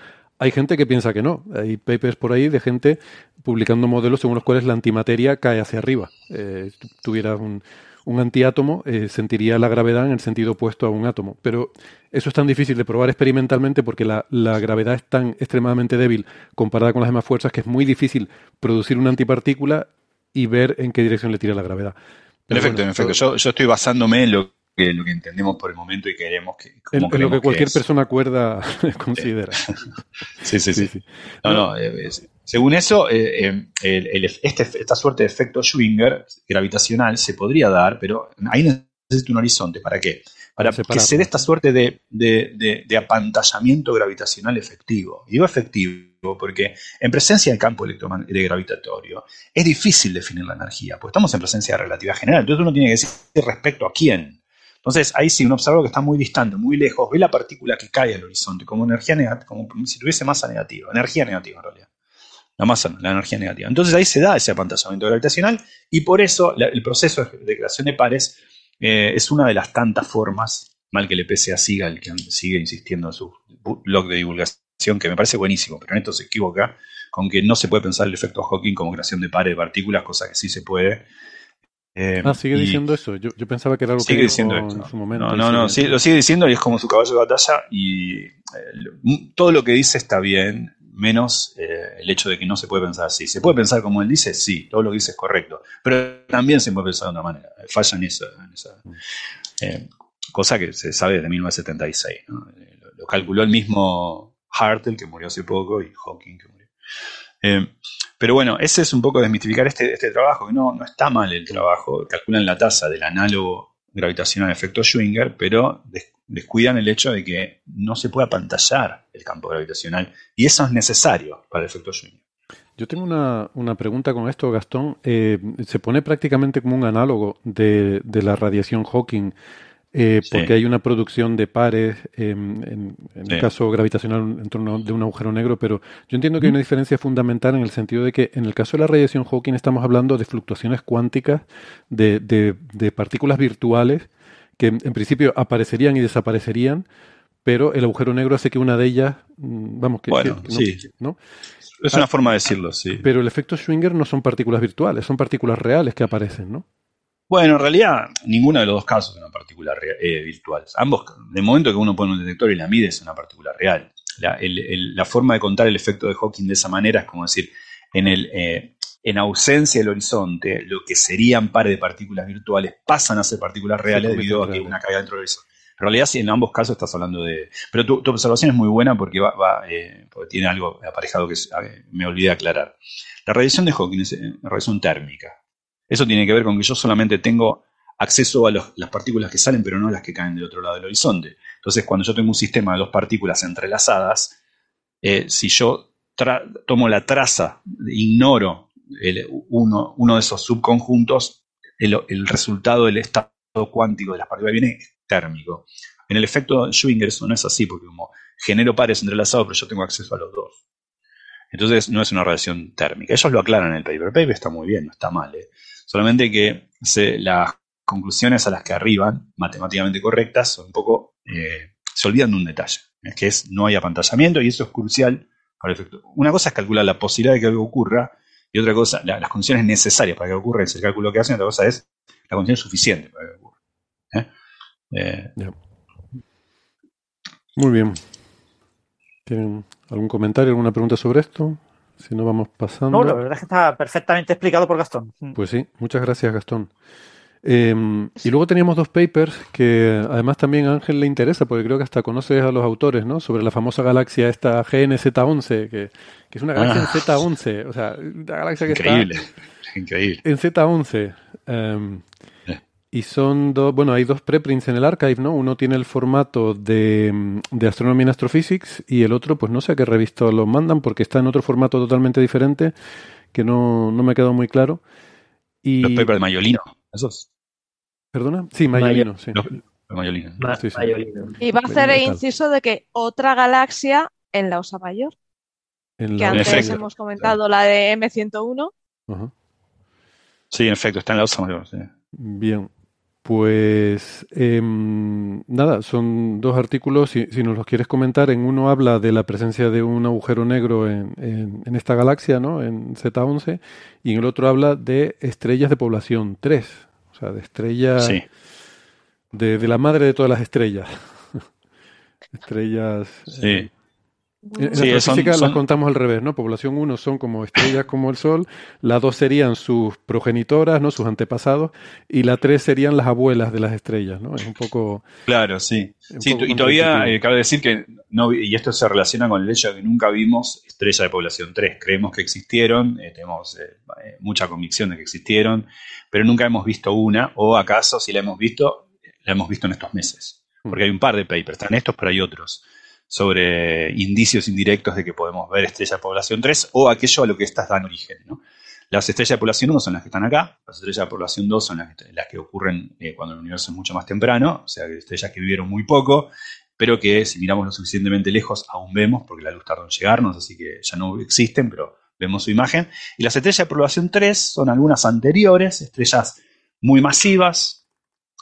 Hay gente que piensa que no. Hay papers por ahí de gente publicando modelos según los cuales la antimateria cae hacia arriba. Eh, si tuvieras un, un antiátomo, eh, sentiría la gravedad en el sentido opuesto a un átomo. Pero eso es tan difícil de probar experimentalmente porque la, la gravedad es tan extremadamente débil comparada con las demás fuerzas que es muy difícil producir una antipartícula y ver en qué dirección le tira la gravedad. En Pero efecto, bueno, en efecto. Yo, yo estoy basándome en lo que, lo que entendemos por el momento y queremos que... Como en lo que cualquier es. persona cuerda considera. Sí, sí, sí. No, no, eh, según eso, eh, eh, el- el- este, esta suerte de efecto Schwinger gravitacional se podría dar, pero ahí necesita un horizonte. ¿Para qué? Para que se dé esta suerte de, de- de- de apantallamiento gravitacional efectivo. Y digo efectivo porque en presencia del campo de gravitatorio es difícil definir la energía, porque estamos en presencia de relatividad general. Entonces uno tiene que decir respecto a quién. Entonces, ahí sí, un observador que está muy distante, muy lejos, ve la partícula que cae al horizonte como energía negativa, como si tuviese masa negativa, energía negativa en realidad. La masa, la energía negativa. Entonces ahí se da ese apantallamiento gravitacional y por eso el proceso de creación de pares eh, es una de las tantas formas, mal que le pese a Sigal, que sigue insistiendo en su blog de divulgación, que me parece buenísimo, pero en esto se equivoca, con que no se puede pensar el efecto Hawking como creación de pares de partículas, cosa que sí se puede. Eh, Ah, sigue diciendo eso. Yo, yo pensaba que era algo que Sigue dijo diciendo en esto. su momento. No, no, no, sí, lo sigue diciendo y es como su caballo de batalla y eh, todo lo que dice está bien, menos eh, el hecho de que no se puede pensar así. ¿Se puede pensar como él dice? Sí, todo lo que dice es correcto, pero también se puede pensar de otra manera. Falla en esa, en esa, eh, cosa que se sabe desde 1976. ¿no? Eh, Lo, lo calculó el mismo Hartle, que murió hace poco, y Hawking, que murió. Pero bueno, ese es un poco desmitificar este, este trabajo, que no, no está mal el trabajo. Calculan la tasa del análogo gravitacional efecto Schwinger, pero des- descuidan el hecho de que no se puede apantallar el campo gravitacional. Y eso es necesario para el efecto Schwinger. Yo tengo una, una pregunta con esto, Gastón. Eh, se pone prácticamente como un análogo de, de la radiación Hawking, eh, Sí. porque hay una producción de pares, eh, en, en Sí. el caso gravitacional en torno de un agujero negro, pero yo entiendo que hay una diferencia fundamental en el sentido de que en el caso de la radiación Hawking estamos hablando de fluctuaciones cuánticas de, de- de partículas virtuales que en, en principio aparecerían y desaparecerían, pero el agujero negro hace que una de ellas, mm, vamos, que, Bueno, que- que no- sí. ¿no? Es una forma de decirlo, sí. Pero el efecto Schwinger no son partículas virtuales, son partículas reales que aparecen, ¿no? Bueno, en realidad, ninguno de los dos casos es una partícula eh, virtual. Ambos, de momento que uno pone un detector y la mide, es una partícula real. La, el- el- la forma de contar el efecto de Hawking de esa manera es como decir, en, el, eh, en ausencia del horizonte, lo que serían pares de partículas virtuales pasan a ser partículas reales debido a que reales. una caída dentro del horizonte. En realidad, sí, en ambos casos estás hablando de... Pero tu, tu observación es muy buena porque, va, va, eh, porque tiene algo aparejado que me olvidé aclarar. La radiación de Hawking es eh, radiación térmica. Eso tiene que ver con que yo solamente tengo acceso a las partículas que salen, pero no a las que caen del otro lado del horizonte. Entonces, cuando yo tengo un sistema de dos partículas entrelazadas, eh, si yo tomo la traza, ignoro uno, de esos subconjuntos, el, resultado del estado cuántico de las partículas viene térmico. En el efecto Schwinger eso no es así, porque como genero pares entrelazados, pero yo tengo acceso a los dos. Entonces no es una radiación térmica. Ellos lo aclaran en el paper. Paper está muy bien, no está mal. ¿eh? Solamente que las conclusiones a las que arriban, matemáticamente correctas, son un poco. eh, se olvidan de un detalle, es que es no hay apantallamiento y eso es crucial para el efecto. Una cosa es calcular la posibilidad de que algo ocurra y otra cosa, la- las condiciones necesarias para que ocurra es el cálculo que hacen, otra cosa es la condición suficiente para que ocurra. ¿eh? Eh. Muy bien. ¿Tienen algún comentario, alguna pregunta sobre esto? Si no, vamos pasando. No, la verdad es que está perfectamente explicado por Gastón. Mm. Pues sí, muchas gracias Gastón. Eh, y luego teníamos dos papers que además también a Ángel le interesa, porque creo que hasta conoces a los autores, ¿no? Sobre la famosa galaxia esta GNZ11, que, que es una galaxia Ah. en Z11, o sea, una galaxia que increíble, está increíble. en Z11. eh, Eh. Y son dos, bueno, hay dos preprints en el archive, ¿no? Uno tiene el formato de, de Astronomy and Astrophysics y el otro, pues no sé a qué revista lo mandan, porque está en otro formato totalmente diferente, que no, no me ha quedado muy claro. Y, Los papers de Mayolino, esos. ¿Perdona? Sí, Mayolino, sí. Los, los Mayolino. Ma- Sí, sí. Mayolino. Y va a hacer el inciso de que otra galaxia en la Osa Mayor, En que antes efecto. hemos comentado la de M101. Ajá. Sí, en efecto, está en la osa mayor. sí. Bien, pues em, nada, son dos artículos, si, si nos los quieres comentar, en uno habla de la presencia de un agujero negro en, en- en esta galaxia, ¿no? En Z11, y en el otro habla de estrellas de población 3, o sea, de estrellas, Sí. de, de la madre de todas las estrellas. estrellas... Sí. eh, En Sí, la son- física las son- contamos al revés, ¿no? Población 1 son como estrellas como el Sol, la 2 serían sus progenitoras, ¿no? Sus antepasados, y la 3 serían las abuelas de las estrellas, ¿no? Es un poco... Claro, sí. Sí, poco y todavía eh, cabe decir que, no, y esto se relaciona con el hecho de que nunca vimos estrella de población 3. Creemos que existieron, eh, tenemos eh, eh, mucha convicción de que existieron, pero nunca hemos visto una, o acaso si la hemos visto, la hemos visto en estos meses. Porque hay un par de papers, están estos, pero hay otros, sobre indicios indirectos de que podemos ver estrella de población 3 o aquello a lo que estas dan origen. Las estrellas de población 1 son las que están acá, las estrellas de población 2 son las que, ocurren eh, cuando el universo es mucho más temprano, o sea, estrellas que vivieron muy poco, pero que si miramos lo suficientemente lejos aún vemos, porque la luz tardó en llegarnos, así que ya no existen, pero vemos su imagen. Y las estrellas de población 3 son algunas anteriores, estrellas muy masivas,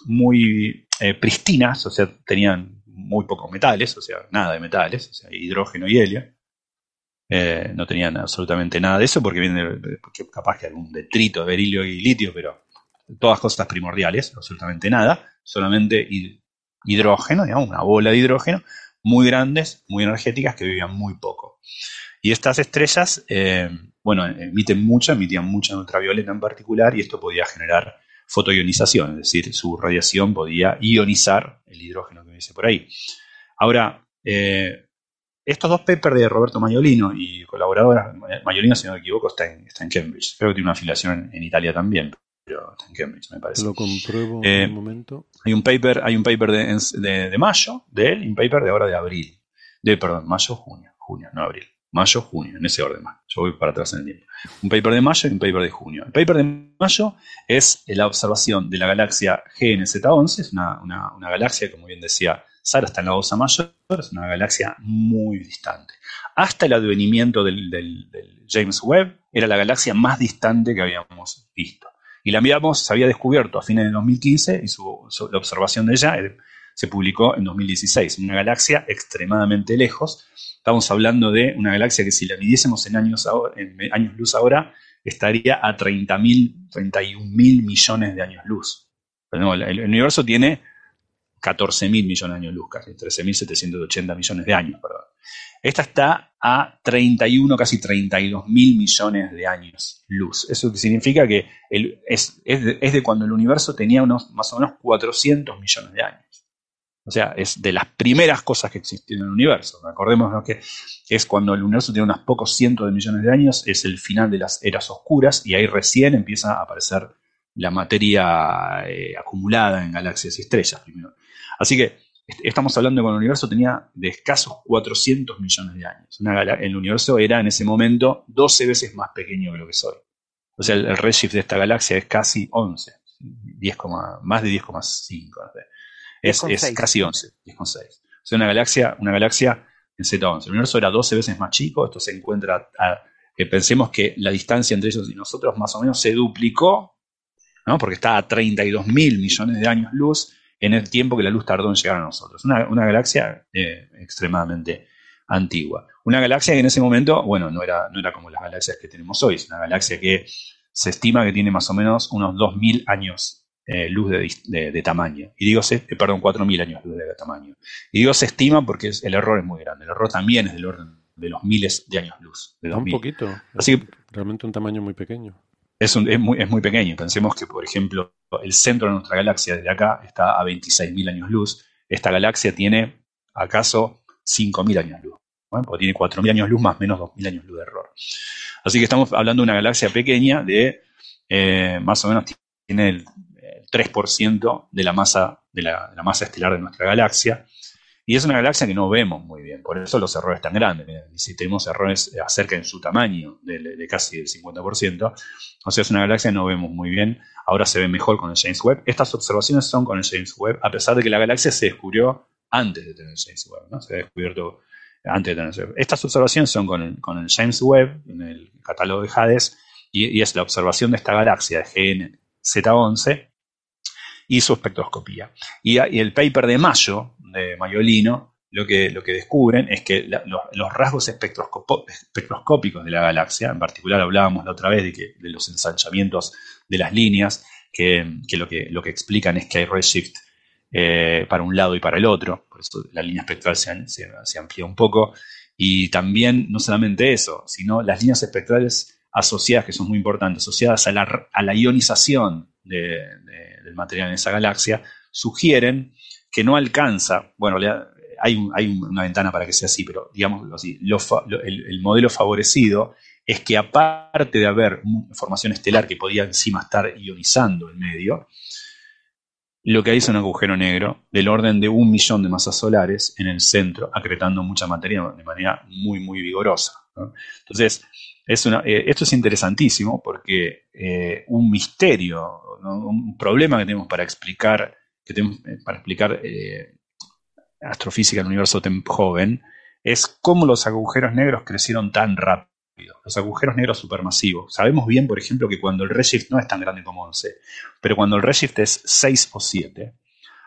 muy eh, pristinas, o sea, tenían muy pocos metales, o sea, nada de metales, o sea, hidrógeno y helio. Eh, no tenían absolutamente nada de eso porque de- porque capaz que algún detrito de berilio y litio, pero todas cosas primordiales, absolutamente nada, solamente hid- hidrógeno, digamos, una bola de hidrógeno, muy grandes, muy energéticas, que vivían muy poco. Y estas estrellas, eh, bueno, emiten mucho, emitían mucha ultravioleta en particular, y esto podía generar fotoionización, es decir, su radiación podía ionizar el hidrógeno que dice por ahí. Ahora, eh, estos dos papers de Roberto Maiolino y colaboradora, Maiolino, si no me equivoco, está en, está en Cambridge. Creo que tiene una afiliación en, en Italia también, pero está en Cambridge, me parece. Lo compruebo Eh, un momento. Hay un paper, hay un paper de, de- de mayo de él y un paper de ahora de abril. De, perdón, mayo, junio, junio, no abril. Mayo, junio, en ese orden más. Yo voy para atrás en el tiempo. Un paper de mayo y un paper de junio. El paper de mayo es la observación de la galaxia GNZ11, es una, una- galaxia, como bien decía Sara, está en la Osa Mayor, es una galaxia muy distante. Hasta el advenimiento del, del- James Webb, era la galaxia más distante que habíamos visto. Y la habíamos, se había descubierto a fines de 2015 y su, su- la observación de ella eh, se publicó en 2016. Una galaxia extremadamente lejos. Estamos hablando de una galaxia que si la midiésemos en años, años luz ahora, estaría a 30.000, 31.000 millones de años luz. El, universo tiene 14.000 millones de años luz, casi 13.780 millones de años, perdón. Esta está a 31, casi 32 mil millones de años luz. Eso significa que es de, es de cuando el universo tenía unos más o menos 400 millones de años. O sea, es de las primeras cosas que existieron en el universo. Acordémonos que es cuando el universo tiene unos pocos cientos de millones de años, es el final de las eras oscuras y ahí recién empieza a aparecer la materia eh, acumulada en galaxias y estrellas primero. Así que est- estamos hablando cuando el universo tenía de escasos 400 millones de años. El universo era en ese momento 12 veces más pequeño que lo que es hoy. O sea, el, el redshift de esta galaxia es casi 11, 10, coma- más de 10,5. no sé. Es, es 10,6. casi 11, 10,6. O sea, una galaxia, una galaxia en Z11. El universo era 12 veces más chico, esto se encuentra a, que pensemos que la distancia entre ellos y nosotros más o menos se duplicó, ¿no? porque está a 32 mil millones de años luz en el tiempo que la luz tardó en llegar a nosotros. Una, una galaxia eh, extremadamente antigua. Una galaxia que en ese momento, bueno, no era, no era como las galaxias que tenemos hoy, es una galaxia que se estima que tiene más o menos unos 2.000 años eh, luz de, dis- de- de tamaño. Y digo, se, eh, perdón, 4.000 años luz de tamaño. Y digo se estima porque es- el error es muy grande. El error también es del orden de los miles de años luz. De Un 2000. poquito. Así que Realmente un tamaño muy pequeño. es, un- es muy, es muy pequeño. Pensemos que, por ejemplo, el centro de nuestra galaxia desde acá está a 26.000 años luz. Esta galaxia tiene, acaso, 5.000 años luz. ¿no? Porque tiene 4.000 años luz más menos 2.000 años luz de error. Así que estamos hablando de una galaxia pequeña de eh, más o menos tiene el, el 3% de la, masa, de la, masa estelar de nuestra galaxia. Y es una galaxia que no vemos muy bien, por eso los errores tan grandes. Si tenemos errores acerca en su tamaño, de, casi el 50%, o sea, es una galaxia que no vemos muy bien. Ahora se ve mejor con el James Webb. Estas observaciones son con el James Webb, a pesar de que la galaxia se descubrió antes de tener el James Webb, ¿no? Se ha descubierto antes de tener el James Webb. Estas observaciones son con el, con el, James Webb, en el catálogo de Hades, y, y es la observación de esta galaxia, de GN Z11, hizo espectroscopía. Y, el paper de Mayo, de Mayolino, lo que, lo que descubren es que los, rasgos espectroscópicos de la galaxia, en particular hablábamos la otra vez de, que, de los ensanchamientos de las líneas, que, que, lo que lo que explican es que hay redshift eh, para un lado y para el otro, por eso la línea espectral se, se, se, amplía un poco, y también no solamente eso, sino las líneas espectrales asociadas, que son muy importantes, asociadas a la, a la ionización del material en esa galaxia, sugieren que no alcanza, bueno, hay, hay una ventana para que sea así, pero digamos así, el, modelo favorecido es que aparte de haber formación estelar que podía encima estar ionizando el medio, lo que hay es un agujero negro del orden de un millón de masas solares en el centro, acretando mucha materia de manera muy, muy vigorosa. Entonces, eh, esto es interesantísimo porque eh, un misterio, un problema que tenemos para explicar, que tenemos eh, para explicar astrofísica en el universo joven, es cómo los agujeros negros crecieron tan rápido. Los agujeros negros supermasivos. Sabemos bien, por ejemplo, que cuando el redshift no es tan grande como 11, pero cuando el redshift es 6 o 7,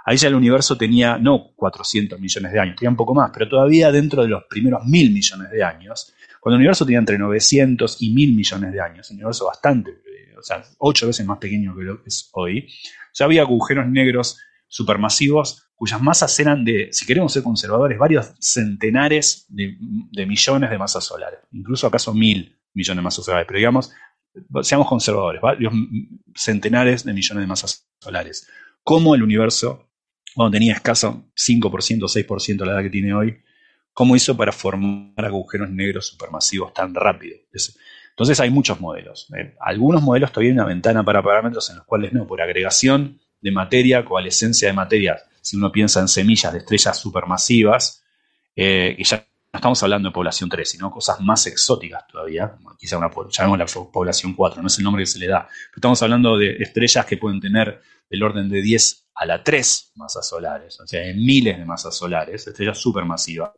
ahí ya el universo tenía no 400 millones de años, tenía un poco más, pero todavía dentro de los primeros mil millones de años, cuando el universo tenía entre 900 y 1000 millones de años, un universo bastante, eh, o sea, ocho veces más pequeño que lo que es hoy, ya había agujeros negros supermasivos cuyas masas eran de, si queremos ser conservadores, varios centenares de, millones de masas solares, incluso acaso mil millones de masas solares, pero digamos, seamos conservadores, varios centenares de millones de masas solares. ¿Cómo el universo, cuando tenía escaso 5%, 6% de la edad que tiene hoy, cómo hizo para formar agujeros negros supermasivos tan rápido. Entonces hay muchos modelos. Eh, algunos modelos todavía hay una ventana para parámetros en los cuales no, por agregación de materia, coalescencia de materia, si uno piensa en semillas de estrellas supermasivas, eh, y ya no estamos hablando de población 3, sino cosas más exóticas todavía, quizá una, llamemos la población 4, no es el nombre que se le da, pero estamos hablando de estrellas que pueden tener el orden de 10 a la 3 masas solares, o sea, en miles de masas solares, estrellas supermasivas.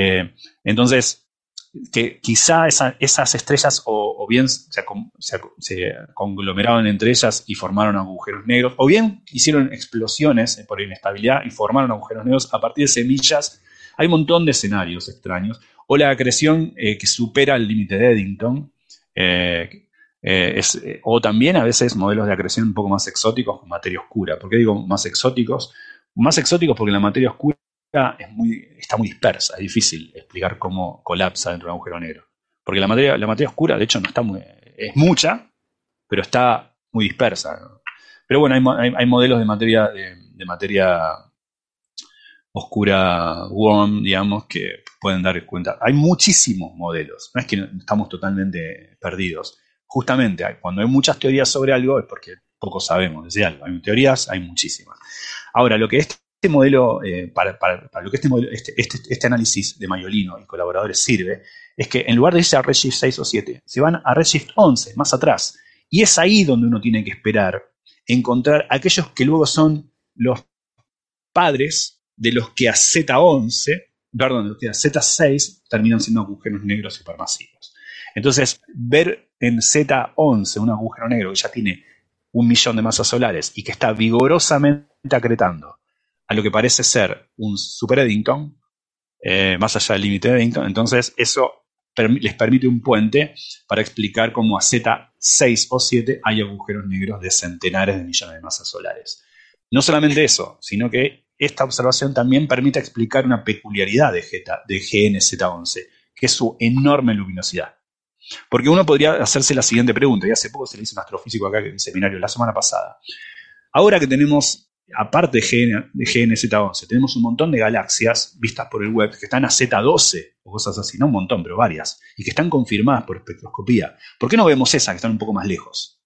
Eh, entonces, que quizá esas estrellas o, bien se, conglomeraron entre ellas y formaron agujeros negros, o bien hicieron explosiones por inestabilidad y formaron agujeros negros a partir de semillas. Hay un montón de escenarios extraños. O la acreción eh, que supera el límite de Eddington. Eh, o también a veces modelos de acreción un poco más exóticos con materia oscura. ¿Por qué digo más exóticos? Más exóticos porque la materia oscura está muy dispersa, es difícil explicar cómo colapsa dentro de un agujero negro. Porque la materia, la materia oscura, de hecho, no está es mucha, pero está muy dispersa. Pero bueno, hay, modelos de materia, de, materia oscura warm, digamos, que pueden dar cuenta. Hay muchísimos modelos, no es que estamos totalmente perdidos. Justamente, cuando hay muchas teorías sobre algo es porque poco sabemos de algo. Hay teorías, hay muchísimas. Ahora, lo que es este modelo, eh, para, lo que este, este, este, este, análisis de Mayolino y colaboradores sirve, es que en lugar de irse a Redshift 6 o 7, se van a Redshift 11, más atrás. Y es ahí donde uno tiene que esperar encontrar aquellos que luego son los padres de los que a Z11, perdón, de los que a Z6 terminan siendo agujeros negros supermasivos. Entonces, ver en Z11 un agujero negro que ya tiene un millón de masas solares y que está vigorosamente acretando a lo que parece ser un super Eddington, eh, más allá del límite de Eddington. Entonces, eso les permite un puente para explicar cómo a Z6 o 7 hay agujeros negros de centenares de millones de masas solares. No solamente eso, sino que esta observación también permite explicar una peculiaridad de, de GNZ11, que es su enorme luminosidad. Porque uno podría hacerse la siguiente pregunta, y hace poco se le hizo un astrofísico acá en el seminario la semana pasada. Ahora que tenemos aparte de, GNZ11, tenemos un montón de galaxias vistas por el web que están a Z12 o cosas así, no un montón, pero varias, y que están confirmadas por espectroscopía. ¿Por qué no vemos esas que están un poco más lejos?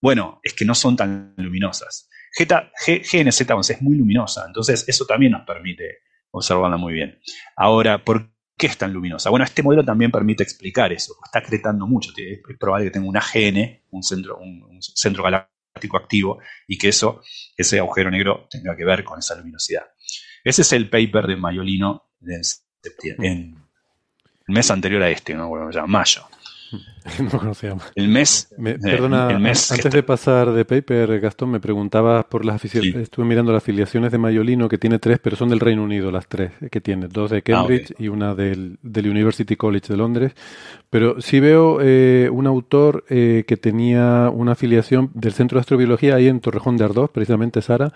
Bueno, es que no son tan luminosas. GNZ11 es muy luminosa, entonces eso también nos permite observarla muy bien. Ahora, ¿por qué es tan luminosa? Bueno, este modelo también permite explicar eso. Está acretando mucho. Es probable que tenga un AGN, un centro, un centro galáctico activo y que eso, ese agujero negro tenga que ver con esa luminosidad. Ese es el paper de Mayolino en el mes anterior a este, ¿no? Bueno, ya mayo. No conocíamos. El mes. Eh, perdona, antes de pasar de paper, Gastón, me preguntabas por las afiliaciones. Estuve mirando las afiliaciones de Mayolino, que tiene tres, pero son del Reino Unido las tres que tiene: dos de ah, Cambridge y una del, University College de Londres. Pero sí veo eh, un autor eh, que tenía una afiliación del Centro de Astrobiología ahí en Torrejón de Ardós, precisamente Sara,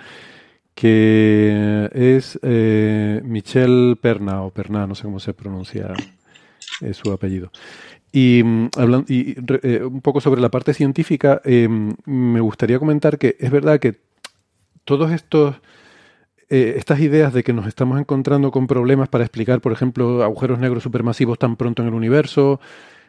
que es eh, Michel Perna o Perna, no sé cómo se pronuncia eh, su apellido. Y, mm, hablando, y eh, un poco sobre la parte científica, me gustaría comentar que es verdad que todos estos estas ideas de que nos estamos encontrando con problemas para explicar, por ejemplo, agujeros negros supermasivos tan pronto en el universo,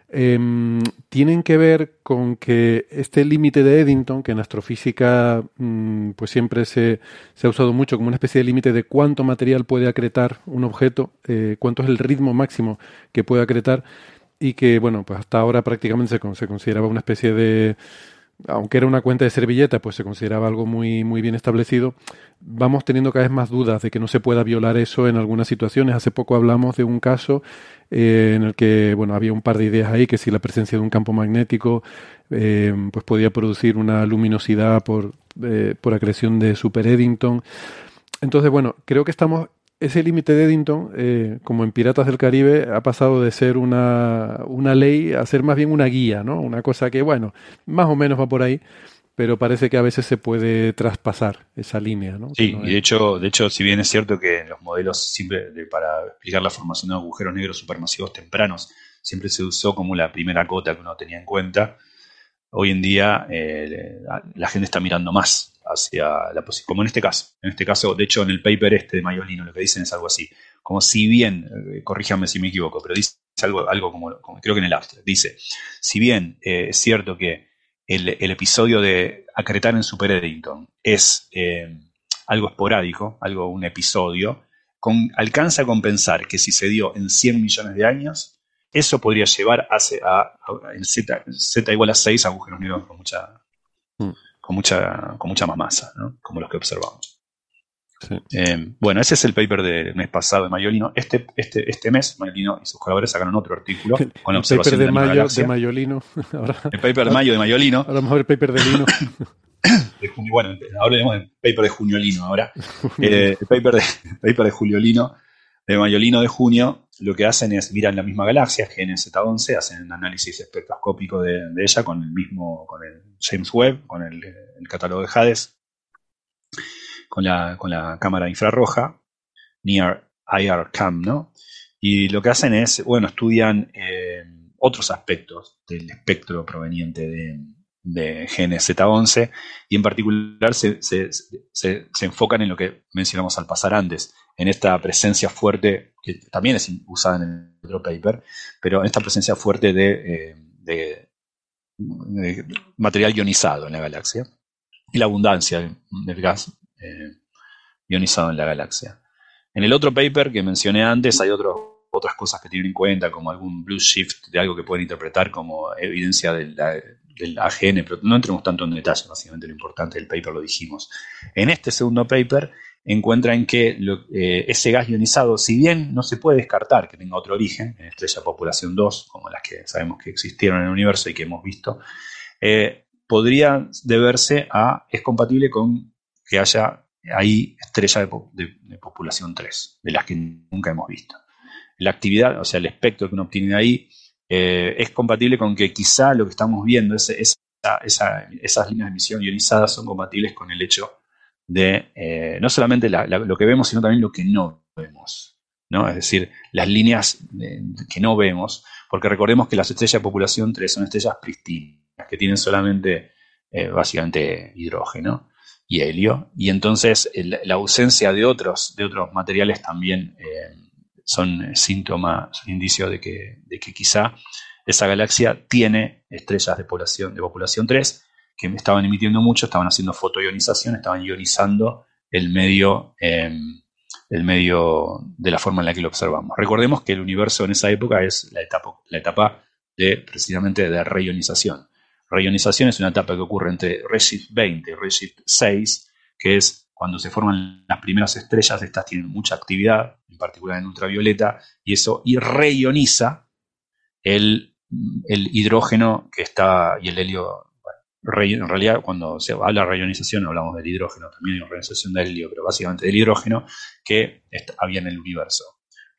Em, tienen que ver con que este límite de Eddington, que en astrofísica mm, pues siempre se, se, ha usado mucho como una especie de límite de cuánto material puede acretar un objeto, eh, cuánto es el ritmo máximo que puede acretar, y que, bueno, pues hasta ahora prácticamente se, se consideraba una especie de aunque era una cuenta de servilleta, pues se consideraba algo muy, muy bien establecido, vamos teniendo cada vez más dudas de que no se pueda violar eso en algunas situaciones. Hace poco hablamos de un caso eh, en el que bueno, había un par de ideas ahí, que si la presencia de un campo magnético eh, pues podía producir una luminosidad por, eh, por acreción de Super Eddington. Entonces, bueno, creo que estamos ese límite de Eddington, eh, como en Piratas del Caribe, ha pasado de ser una, una, ley a ser más bien una guía, ¿no? Una cosa que, bueno, más o menos va por ahí, pero parece que a veces se puede traspasar esa línea, ¿no? Sí, y de hecho, de hecho, si bien es cierto que los modelos siempre para explicar la formación de agujeros negros supermasivos tempranos siempre se usó como la primera cota que uno tenía en cuenta, hoy en día eh, la gente está mirando más hacia la posición, como en este caso. En este caso, de hecho, en el paper este de Mayolino lo que dicen es algo así, como si bien, eh, corríjame si me equivoco, pero dice algo, algo como, creo que en el after, dice, si bien eh, es cierto que el, episodio de acretar en Super Eddington es eh, algo esporádico, algo, un episodio, alcanza a compensar que si se dio en 100 millones de años, eso podría llevar a, a, en Z, Z, igual a 6 agujeros negros con mucha, mm con mucha, con mucha más masa, ¿no? como los que observamos. Eh, bueno, ese es el paper del mes pasado de Mayolino. Este, este, este mes, Mayolino y sus colaboradores sacaron otro artículo con la el paper de, mayo, de Mayolino. el paper de mayo de Mayolino. Ahora vamos a ver el paper de Lino. bueno, ahora vemos el paper de Junio Lino. Ahora. Eh, el, paper de, el paper de Julio Lino de Mayolino de junio, lo que hacen es miran la misma galaxia, GNZ11, hacen un análisis espectroscópico de, ella con el mismo, con el James Webb, con el, catálogo de Hades, con la, con la cámara infrarroja, Near IR Cam, ¿no? Y lo que hacen es, bueno, estudian eh, otros aspectos del espectro proveniente de, de GNZ11 y en particular se, enfocan en lo que mencionamos al pasar antes, en esta presencia fuerte, que también es usada en el otro paper, pero en esta presencia fuerte de, eh, material ionizado en la galaxia y la abundancia del gas eh, ionizado en la galaxia. En el otro paper que mencioné antes hay otras cosas que tienen en cuenta, como algún blue shift de algo que pueden interpretar como evidencia de la, del AGN, pero no entremos tanto en detalle, básicamente lo importante del paper lo dijimos. En este segundo paper encuentran que eh, ese gas ionizado, si bien no se puede descartar que tenga otro origen, en estrella populación 2, como las que sabemos que existieron en el universo y que hemos visto, eh, podría deberse a, es compatible con que haya ahí estrella de, populación 3, de las que nunca hemos visto. La actividad, o sea, el espectro que uno obtiene de ahí, eh, es compatible con que quizá lo que estamos viendo, esas líneas de emisión ionizadas son compatibles con el hecho de eh, no solamente lo que vemos, sino también lo que no vemos. ¿no? Es decir, las líneas que no vemos, porque recordemos que las estrellas de populación 3 son estrellas pristinas, que tienen solamente eh, básicamente hidrógeno y helio, y entonces la ausencia de otros, de otros materiales también son síntomas, son indicios de que, de que quizá esa galaxia tiene estrellas de población, de populación 3 que estaban emitiendo mucho, estaban haciendo fotoionización, estaban ionizando el medio, em, el medio de la forma en la que lo observamos. Recordemos que el universo en esa época es la etapa, la etapa de precisamente de reionización. Reionización es una etapa que ocurre entre Redshift 20 y Redshift 6, que es cuando se forman las primeras estrellas, estas tienen mucha actividad, en particular en ultravioleta, y eso reioniza el, hidrógeno que está y el helio. en realidad, cuando se habla de reionización, hablamos del hidrógeno, también de reionización del helio, pero básicamente del hidrógeno que había en el universo.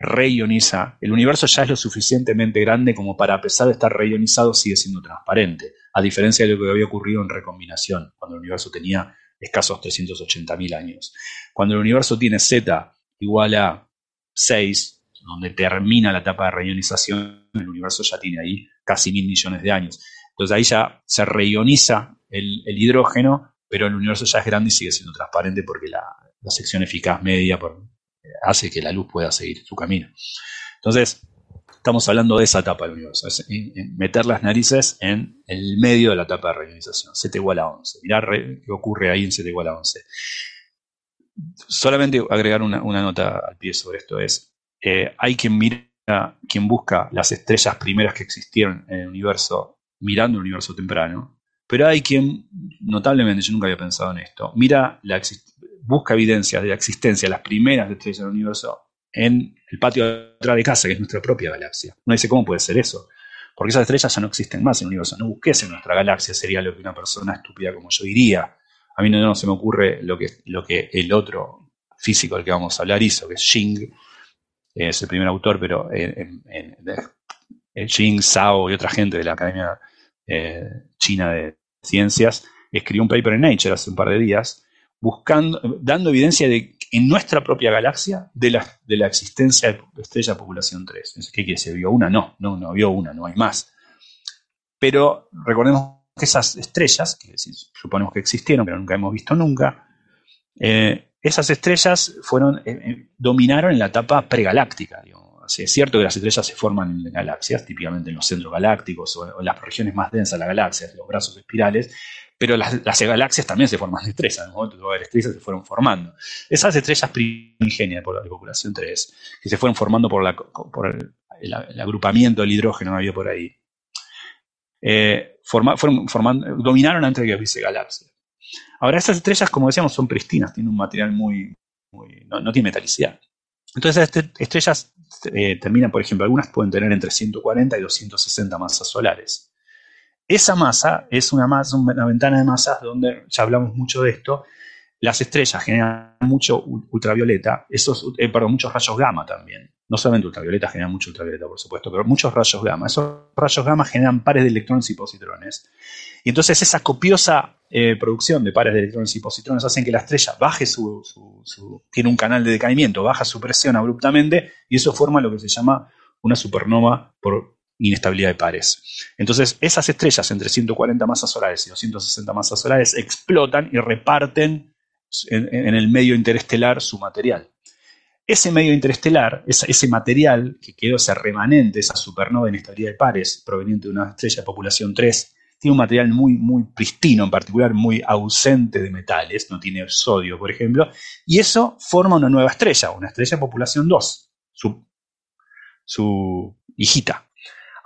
Reioniza. El universo ya es lo suficientemente grande como para, a pesar de estar reionizado, sigue siendo transparente, a diferencia de lo que había ocurrido en recombinación, cuando el universo tenía escasos 380.000 años. Cuando el universo tiene z igual a 6, donde termina la etapa de reionización, el universo ya tiene ahí casi mil millones de años. Entonces ahí ya se reioniza el, hidrógeno, pero el universo ya es grande y sigue siendo transparente porque la, sección eficaz media hace que la luz pueda seguir su camino. Entonces, estamos hablando de esa etapa del universo, es meter las narices en el medio de la etapa de reionización, Z igual a 11. Mirá qué ocurre ahí en Z igual a 11. Solamente agregar una, nota al pie sobre esto es, eh, hay quien mira, quien busca las estrellas primeras que existieron en el universo mirando el universo temprano, pero hay quien, notablemente, yo nunca había pensado en esto, mira la busca evidencias de la existencia de las primeras estrellas del universo en el patio de atrás de casa, que es nuestra propia galaxia. Uno dice, ¿cómo puede ser eso? Porque esas estrellas ya no existen más en el universo. No busques en nuestra galaxia, sería lo que una persona estúpida como yo diría. A mí no, se me ocurre lo que, lo que el otro físico del que vamos a hablar hizo, que es Xing, es el primer autor, pero en, en, Xing, Zhao y otra gente de la Academia eh, China de Ciencias escribió un paper en Nature hace un par de días buscando, dando evidencia de en nuestra propia galaxia de la, de la existencia de estrella población 3. ¿Qué quiere decir? ¿Vio una? No, no, no vio una, no hay más. Pero recordemos que esas estrellas, que suponemos que existieron, pero nunca hemos visto nunca, eh, esas estrellas fueron, eh, eh, dominaron en la etapa pregaláctica. es cierto que las estrellas se forman en galaxias, típicamente en los centros galácticos o en las regiones más densas de la galaxia, los brazos espirales, pero las, galaxias también se forman de estrellas, en el momento de estrellas se fueron formando. Esas estrellas primigenias por la población 3, que se fueron formando por, el, agrupamiento del hidrógeno que había por ahí, eh, fueron formando, dominaron antes de que hubiese galaxias. Ahora, esas estrellas, como decíamos, son pristinas, tienen un material muy. no, no tiene metalicidad. Entonces, estas estrellas eh, terminan, por ejemplo, algunas pueden tener entre 140 y 260 masas solares. Esa masa es una, masa, una ventana de masas donde, ya hablamos mucho de esto, las estrellas generan mucho ultravioleta, esos, eh, perdón, muchos rayos gamma también. No solamente ultravioleta generan mucho ultravioleta, por supuesto, pero muchos rayos gamma. Esos rayos gamma generan pares de electrones y positrones. Y entonces esa copiosa eh, producción de pares de electrones y positrones hacen que la estrella baje su, su, tiene un canal de decaimiento, baja su presión abruptamente y eso forma lo que se llama una supernova por inestabilidad de pares. Entonces, esas estrellas entre 140 masas solares y 260 masas solares explotan y reparten en, el medio interestelar su material. Ese medio interestelar, ese, material que quedó, ese remanente, esa supernova de inestabilidad de pares proveniente de una estrella de población 3, tiene un material muy, muy pristino, en particular muy ausente de metales, no tiene sodio, por ejemplo, y eso forma una nueva estrella, una estrella de población 2, su, su hijita.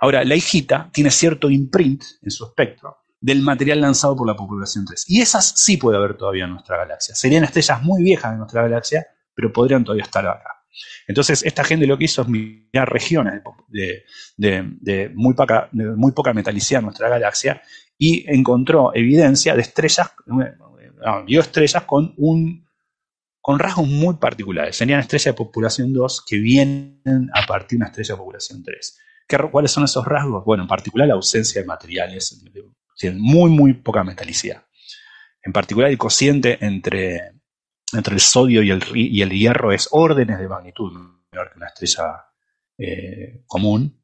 Ahora, la hijita tiene cierto imprint en su espectro del material lanzado por la población 3. Y esas sí puede haber todavía en nuestra galaxia. Serían estrellas muy viejas de nuestra galaxia, pero podrían todavía estar acá. Entonces, esta gente lo que hizo es mirar regiones de, muy, poca, metalicidad en nuestra galaxia y encontró evidencia de estrellas, eh, vio estrellas con, un, con rasgos muy particulares. Serían estrellas de población 2 que vienen a partir de una estrella de población 3. ¿Cuáles son esos rasgos? Bueno, en particular la ausencia de materiales, muy, muy poca metalicidad. En particular el cociente entre, entre el sodio y el, y el hierro es órdenes de magnitud menor que una estrella eh, común.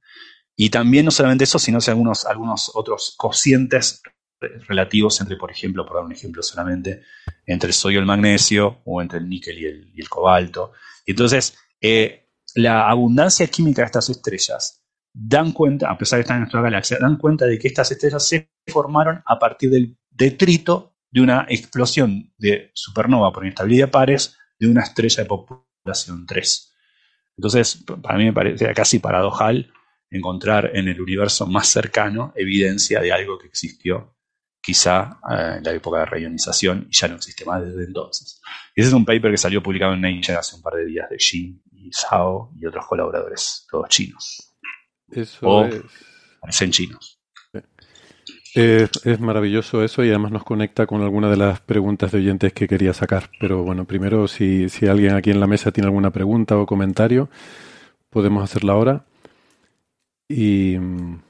Y también no solamente eso, sino algunos, algunos otros cocientes relativos entre, por ejemplo, por dar un ejemplo solamente, entre el sodio y el magnesio o entre el níquel y el, cobalto. Y entonces, eh, la abundancia química de estas estrellas dan cuenta, a pesar de estar en nuestra galaxia, dan cuenta de que estas estrellas se formaron a partir del detrito de una explosión de supernova por inestabilidad de pares de una estrella de población 3. Entonces, para mí me parece casi paradojal encontrar en el universo más cercano evidencia de algo que existió quizá eh, en la época de reionización y ya no existe más desde entonces. Ese es un paper que salió publicado en Nature hace un par de días de Xin y Zhao y otros colaboradores, todos chinos. Eso es. en chinos. Es, maravilloso eso y además nos conecta con alguna de las preguntas de oyentes que quería sacar. Pero bueno, primero, si, si alguien aquí en la mesa tiene alguna pregunta o comentario, podemos hacerla ahora. Y mm,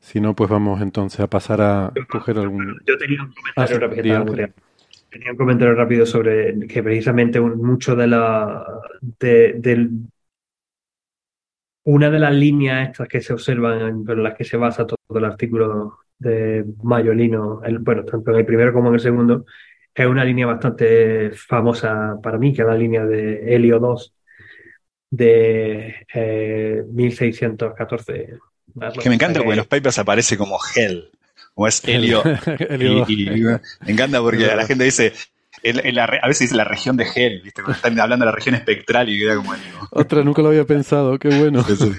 si no, pues vamos entonces a pasar a coger algún. Yo tenía un comentario ah, Tenía un comentario rápido sobre que precisamente un- mucho de la de, del- una de las líneas estas que se observan, en, en las que se basa todo el artículo de Mayolino, el- bueno, tanto en el primero como en el segundo, es una línea bastante famosa para mí, que es la línea de Helio 2 de eh, 1614. Que me encanta porque en los papers aparece como Hell, como es Helio. Helio y, y- me encanta porque la gente dice, en- en la re- a veces dice la región de Hell, ¿viste? Cuando están hablando de la región espectral y queda como digo, Otra, nunca lo había pensado, qué bueno. Sí, sí.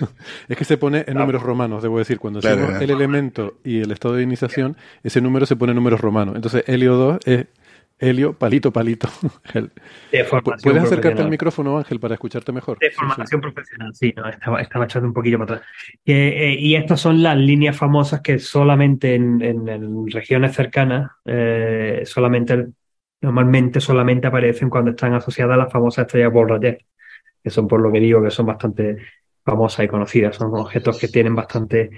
Es que se pone en números romanos, debo decir. Cuando Claro, hacemos el elemento y el estado de iniciación, ese número se pone en números romanos. Entonces, Helio 2 es Helio, palito, palito. El- ¿Puedes acercarte al micrófono, Ángel, para escucharte mejor? De Sí, formación profesional, sí, no, estaba, estaba echando un poquillo para atrás. Que, eh, y estas son las líneas famosas que solamente en, en- en regiones cercanas, eh, solamente, normalmente solamente aparecen cuando están asociadas a las famosas estrellas Borrayet, que son por lo que digo que son bastante famosas y conocidas. Son objetos que tienen bastante,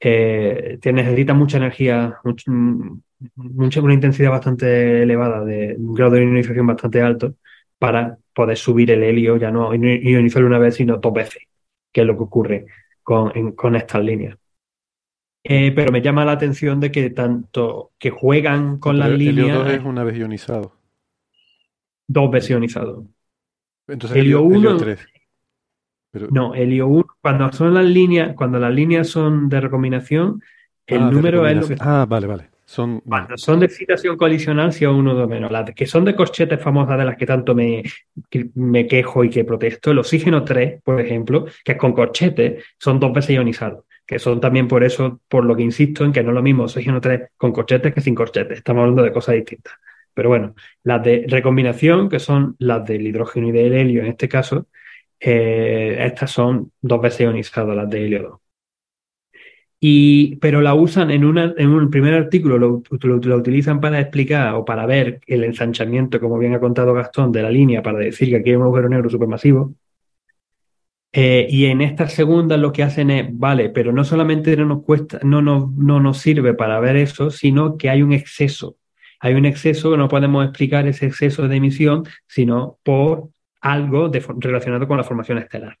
eh, que necesitan mucha energía, mucha, una intensidad bastante elevada, de un grado de ionización bastante alto para poder subir el helio, ya no ionizarlo una vez, sino dos veces, que es lo que ocurre con, en- con estas líneas. Eh, pero me llama la atención de que tanto que juegan con Pero las Helio líneas 2 es una vez ionizado. dos veces ionizado. Entonces, Helio Helio, Helio 1 3. Pero, No, helio 1, cuando son las líneas, cuando las líneas son de recombinación, el ah, número es lo que. Ah, vale, vale. Son. Cuando son de excitación colisional, sí o uno de menos. Las que son de corchetes famosas de las que tanto me, que me quejo y que protesto, el oxígeno 3, por ejemplo, que es con corchetes, son dos veces ionizados. Que son también por eso, por lo que insisto en que no es lo mismo oxígeno 3 con corchetes que sin corchetes. Estamos hablando de cosas distintas. Pero bueno, las de recombinación, que son las del hidrógeno y del helio en este caso, eh, estas son dos veces ionizadas, las de helio 2. Y, pero la usan en, una, en un primer artículo, lo, lo- lo utilizan para explicar o para ver el ensanchamiento, como bien ha contado Gastón, de la línea, para decir que aquí hay un agujero negro supermasivo. Eh, y en estas segundas lo que hacen es, vale, pero no solamente no nos cuesta, no nos, no nos sirve para ver eso, sino que hay un exceso. Hay un exceso no podemos explicar ese exceso de emisión, sino por algo de relacionado con la formación estelar.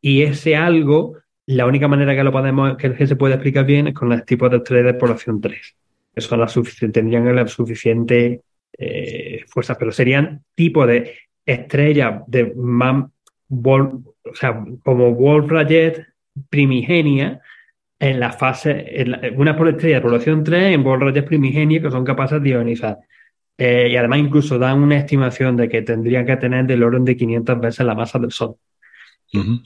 Y ese algo, la única manera que lo podemos, que, se puede explicar bien es con los tipos de estrellas de población 3. Que son las tendrían la suficiente eh, fuerza, pero serían tipos de estrellas de más, o sea, como Wolf-Rayet primigenia en la fase, en la- una estrella de población 3 en Wolf-Rayet primigenia que son capaces de ionizar. Eh, y además incluso dan una estimación de que tendrían que tener del orden de 500 veces la masa del Sol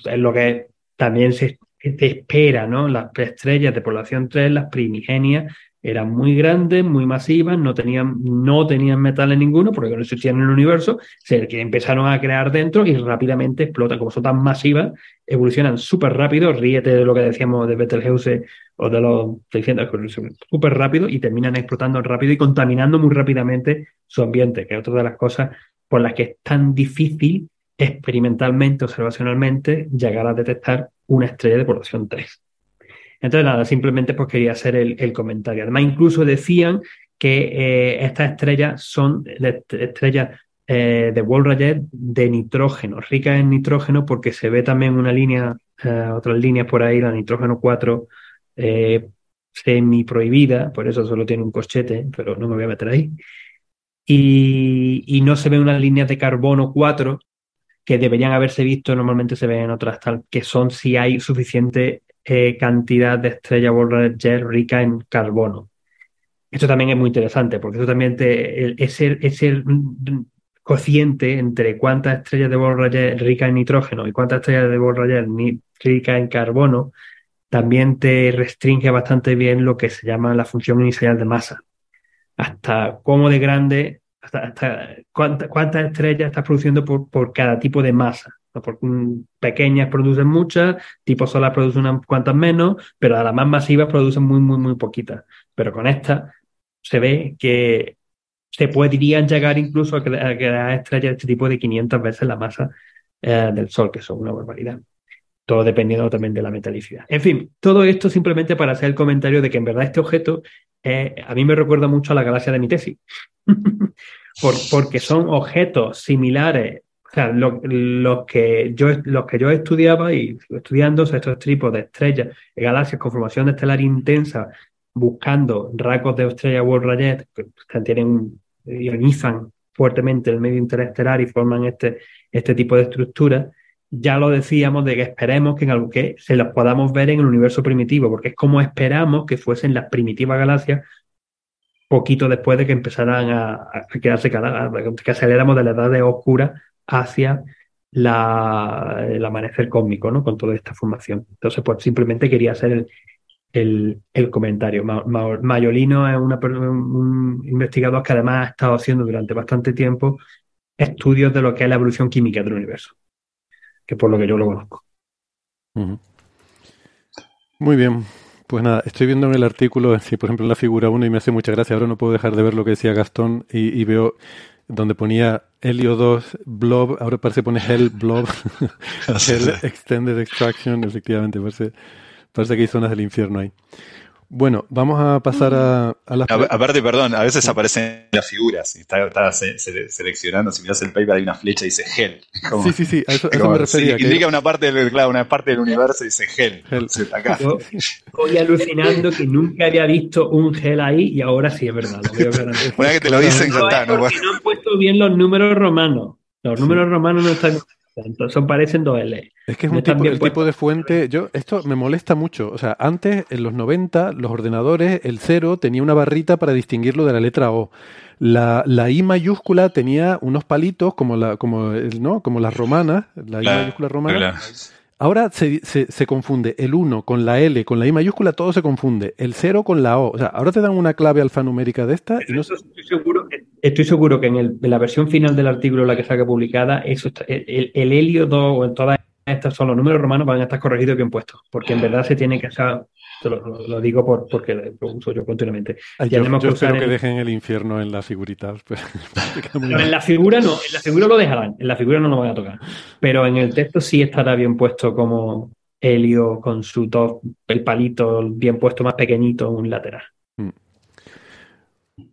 es lo que también se, se espera, ¿no? Las estrellas de población 3, las primigenias, eran muy grandes, muy masivas, no tenían, no tenían metales ninguno porque no existían en el universo, se empezaron a crear dentro y rápidamente explotan. Como son tan masivas, evolucionan súper rápido, ríete de lo que decíamos de Betelgeuse o de los 600, súper rápido y terminan explotando rápido y contaminando muy rápidamente su ambiente, que es otra de las cosas por las que es tan difícil experimentalmente, observacionalmente, llegar a detectar una estrella de población 3. Entonces, nada, simplemente pues quería hacer el, comentario. Además, incluso decían que eh, estas estrellas son estrellas eh, de Wolf-Rayet de nitrógeno, ricas en nitrógeno, porque se ve también una línea, eh, otras líneas por ahí, la nitrógeno 4, eh, semi prohibida, por eso solo tiene un cochete, pero no me voy a meter ahí. Y, y no se ven unas líneas de carbono 4 que deberían haberse visto, normalmente se ven en otras tal, que son si hay suficiente cantidad de estrella Wolf-Rayet rica en carbono. Esto también es muy interesante, porque eso también te, el- ese mm, cociente entre cuántas estrellas de Wolf-Rayet rica en nitrógeno y cuántas estrellas de Wolf-Rayet ni- rica en carbono, también te restringe bastante bien lo que se llama la función inicial de masa. Hasta cómo de grande, hasta, hasta cuánta- cuántas estrellas estás produciendo por, por cada tipo de masa. ¿No? Por, mm, pequeñas producen muchas, tipo solar produce unas cuantas menos, pero a las más masivas producen muy, muy, muy poquitas. Pero con esta se ve que se podrían llegar incluso a cre- a crear estrellas este tipo de 500 veces la masa eh, del Sol, que son una barbaridad. Todo dependiendo también de la metalicidad. En fin, todo esto simplemente para hacer el comentario de que en verdad este objeto eh, a mí me recuerda mucho a la galaxia de mi tesis. por, porque son objetos similares. O sea, lo, que yo, los que yo estudiaba y estudiando estos tipos de estrellas, de galaxias con formación estelar intensa, buscando rasgos de estrella Wolf-Rayet, que tienen, ionizan fuertemente el medio interestelar y forman este, este tipo de estructuras, ya lo decíamos de que esperemos que, en que se las podamos ver en el universo primitivo, porque es como esperamos que fuesen las primitivas galaxias poquito después de que empezaran a, quedarse que aceleramos de la edad de oscura hacia la, el amanecer cósmico, ¿no? Con toda esta formación. Entonces, pues simplemente quería hacer el, el, comentario. Mayolino es un investigador que además ha estado haciendo durante bastante tiempo estudios de lo que es la evolución química del universo que por lo que yo lo conozco. Muy bien. Pues nada, estoy viendo en el artículo, si por ejemplo en la figura 1 y me hace mucha gracia, ahora no puedo dejar de ver lo que decía Gastón y, veo donde ponía Helio 2 Blob, ahora parece pone Hell Blob, Hell Extended Extraction, efectivamente, parece, parece que hay zonas del infierno ahí. Bueno, vamos a pasar a, a las... Aparte, perdón, a veces aparecen las figuras. Y está, seleccionando, si miras el paper hay una flecha y dice Hell. sí, sí, sí, a eso, me refería. Sí, indica una parte, del, claro, una parte del universo y dice Hell. Hell. Acá. Yo estoy alucinando que nunca había visto un Hell ahí y ahora sí es verdad. Lo veo una vez que te lo dicen, no, ya está. No, no han puesto bien los números romanos. Los números romanos no están entonces parecen dos L. Es que es un tipo, el tipo de fuente. Yo, esto me molesta mucho. O sea, antes, en los 90, los ordenadores, el cero tenía una barrita para distinguirlo de la letra O. La, la I mayúscula tenía unos palitos como la, como, ¿no? como las romanas, la I mayúscula romana. Ahora se, se, confunde el 1 con la L, con la I mayúscula, todo se confunde. El 0 con la O. O sea, ahora te dan una clave alfanumérica de esta. Y no... estoy, seguro estoy seguro que en, el, en, la versión final del artículo, la que saca publicada, eso el, el, helio 2 o en todas estas son los números romanos van a estar corregidos y bien puestos. Porque en verdad se tiene que hacer lo, digo por, porque lo uso yo continuamente. yo, espero que dejen el infierno en las figuritas. Pues, en la figura no, en la figura lo dejarán, en la figura no lo van a tocar. Pero en el texto sí estará bien puesto como Helio con su top, el palito bien puesto más pequeñito, un lateral. Mm.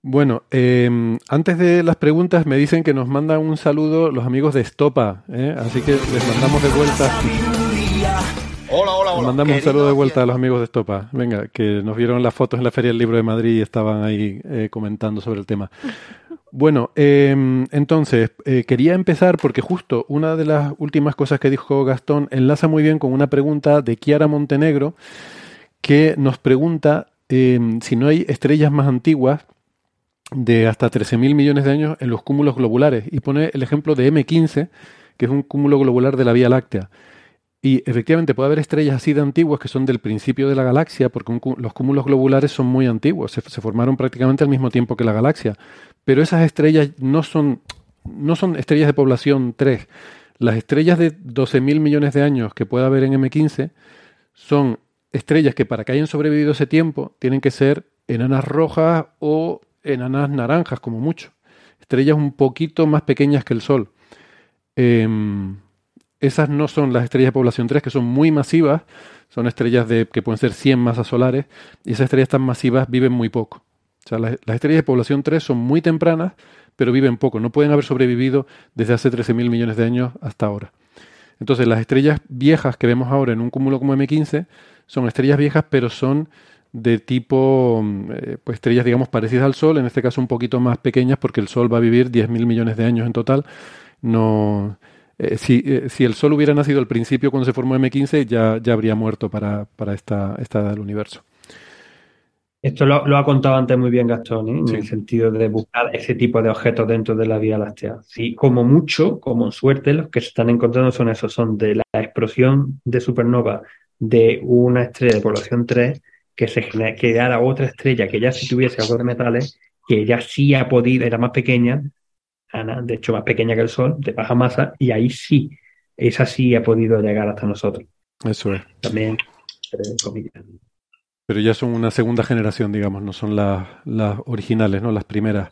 Bueno, em, antes de las preguntas me dicen que nos mandan un saludo los amigos de Estopa, ¿eh? así que les mandamos de vuelta. Hola, hola, hola. mandamos un saludo de vuelta a los amigos de Estopa. Venga, que nos vieron las fotos en la Feria del Libro de Madrid y estaban ahí eh, comentando sobre el tema. Bueno, em, entonces, eh, quería empezar porque justo una de las últimas cosas que dijo Gastón enlaza muy bien con una pregunta de Kiara Montenegro, que nos pregunta em, si no hay estrellas más antiguas de hasta 13.000 millones de años en los cúmulos globulares y pone el ejemplo de M15, que es un cúmulo globular de la Vía Láctea. Y efectivamente puede haber estrellas así de antiguas que son del principio de la galaxia, porque los cúmulos globulares son muy antiguos, se, formaron prácticamente al mismo tiempo que la galaxia. Pero esas estrellas no son, no son estrellas de población 3. Las estrellas de 12.000 millones de años que puede haber en M15 son estrellas que para que hayan sobrevivido ese tiempo tienen que ser enanas rojas o enanas naranjas, como mucho. Estrellas un poquito más pequeñas que el Sol. Eh, esas no son las estrellas de población 3, que son muy masivas, son estrellas de, que pueden ser 100 masas solares, y esas estrellas tan masivas viven muy poco. O sea, las, estrellas de población 3 son muy tempranas, pero viven poco, no pueden haber sobrevivido desde hace 13.000 millones de años hasta ahora. Entonces, las estrellas viejas que vemos ahora en un cúmulo como M15 son estrellas viejas, pero son de tipo, eh, pues estrellas, digamos, parecidas al Sol, en este caso un poquito más pequeñas, porque el Sol va a vivir 10.000 millones de años en total. No, eh, si, eh, si, el Sol hubiera nacido al principio cuando se formó M15, ya, ya habría muerto para, para esta, esta del universo. Esto lo, lo, ha contado antes muy bien Gastón, ¿eh? en el sentido de buscar ese tipo de objetos dentro de la Vía Láctea. Sí, como mucho, como suerte, los que se están encontrando son esos, son de la explosión de supernova de una estrella de población 3 que se creara otra estrella que ya si tuviese algo de metales, que ya sí ha podido, era más pequeña, de hecho más pequeña que el Sol, de baja masa, y ahí sí, esa sí ha podido llegar hasta nosotros. Eso es. También, Pero ya son una segunda generación, digamos, no son las, las originales, ¿no? Las primeras.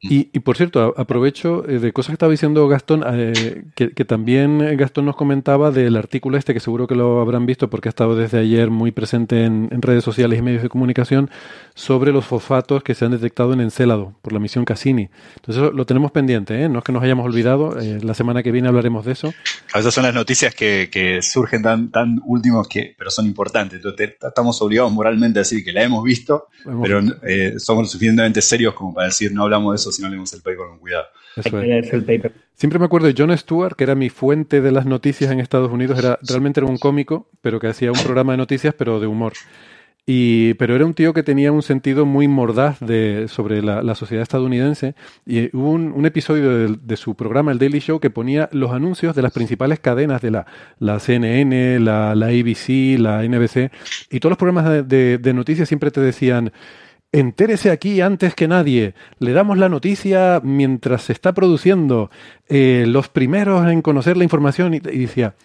Y, y, por cierto, aprovecho eh, de cosas que estaba diciendo Gastón, eh, que, que, también Gastón nos comentaba del artículo este, que seguro que lo habrán visto porque ha estado desde ayer muy presente en, en, redes sociales y medios de comunicación, sobre los fosfatos que se han detectado en Encélado por la misión Cassini. Entonces eso lo tenemos pendiente, ¿eh? no es que nos hayamos olvidado. Eh, la semana que viene hablaremos de eso. A veces son las noticias que, que surgen tan, tan últimos que, pero son importantes. Entonces estamos obligados moralmente a decir que la hemos visto, Hemos pero eh, somos lo suficientemente serios como para decir no hablamos de eso si no leemos el paper con cuidado. Eso es. el paper. Siempre me acuerdo de John Stewart, que era mi fuente de las noticias en Estados Unidos. Era, realmente era un cómico, pero que hacía un programa de noticias, pero de humor. Y, pero era un tío que tenía un sentido muy mordaz de, sobre la, sociedad estadounidense. Y hubo un, episodio de, su programa, el Daily Show, que ponía los anuncios de las principales cadenas de la, la CNN, la, ABC, la NBC. Y todos los programas de noticias siempre te decían, Entérese aquí antes que nadie. Le damos la noticia mientras se está produciendo. Eh, los primeros en conocer la información. Y, y decía,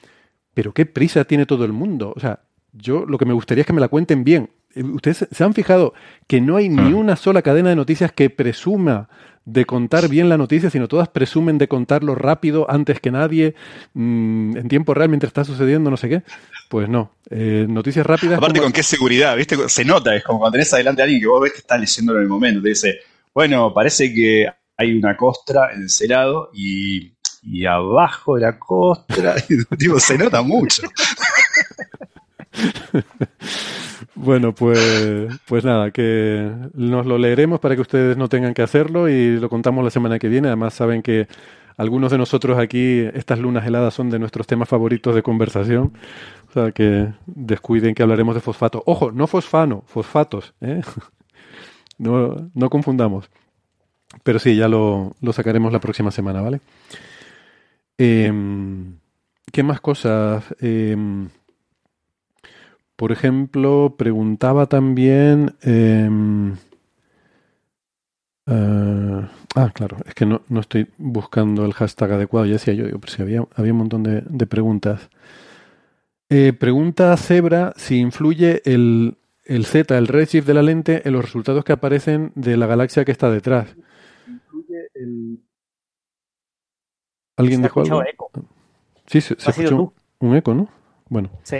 pero qué prisa tiene todo el mundo. O sea, yo lo que me gustaría es que me la cuenten bien. Eh, Ustedes se- han fijado que no hay ni una sola cadena de noticias que presuma de contar bien la noticia, sino todas presumen de contarlo rápido, antes que nadie, mm, en tiempo real, mientras está sucediendo no sé qué. Pues no. Eh, noticias rápidas. Aparte como- con qué seguridad, ¿viste? Se nota, es como cuando tenés adelante a alguien que vos ves que está leyéndolo en el momento. Te dice, bueno, parece que hay una costra en ese lado y, y abajo de la costra, tipo, se nota mucho. Bueno, pues, pues nada, que nos lo leeremos para que ustedes no tengan que hacerlo y lo contamos la semana que viene. Además, saben que algunos de nosotros aquí, estas lunas heladas son de nuestros temas favoritos de conversación. O sea, que descuiden que hablaremos de fosfato. Ojo, no fosfano, fosfatos. ¿eh? No, no confundamos. Pero sí, ya lo, lo sacaremos la próxima semana, ¿vale? Em, ¿Qué más cosas? Em, por ejemplo, preguntaba también. em, eh, ah, claro, es que no, no estoy buscando el hashtag adecuado. Ya decía yo, digo, pero si había, había un montón de, de preguntas. Eh, pregunta Zebra si influye el, el Z, el redshift de la lente, en los resultados que aparecen de la galaxia que está detrás. ¿Alguien Se dijo algo? eco. Sí, se, se escuchó un, un eco, ¿no? Bueno, Sí.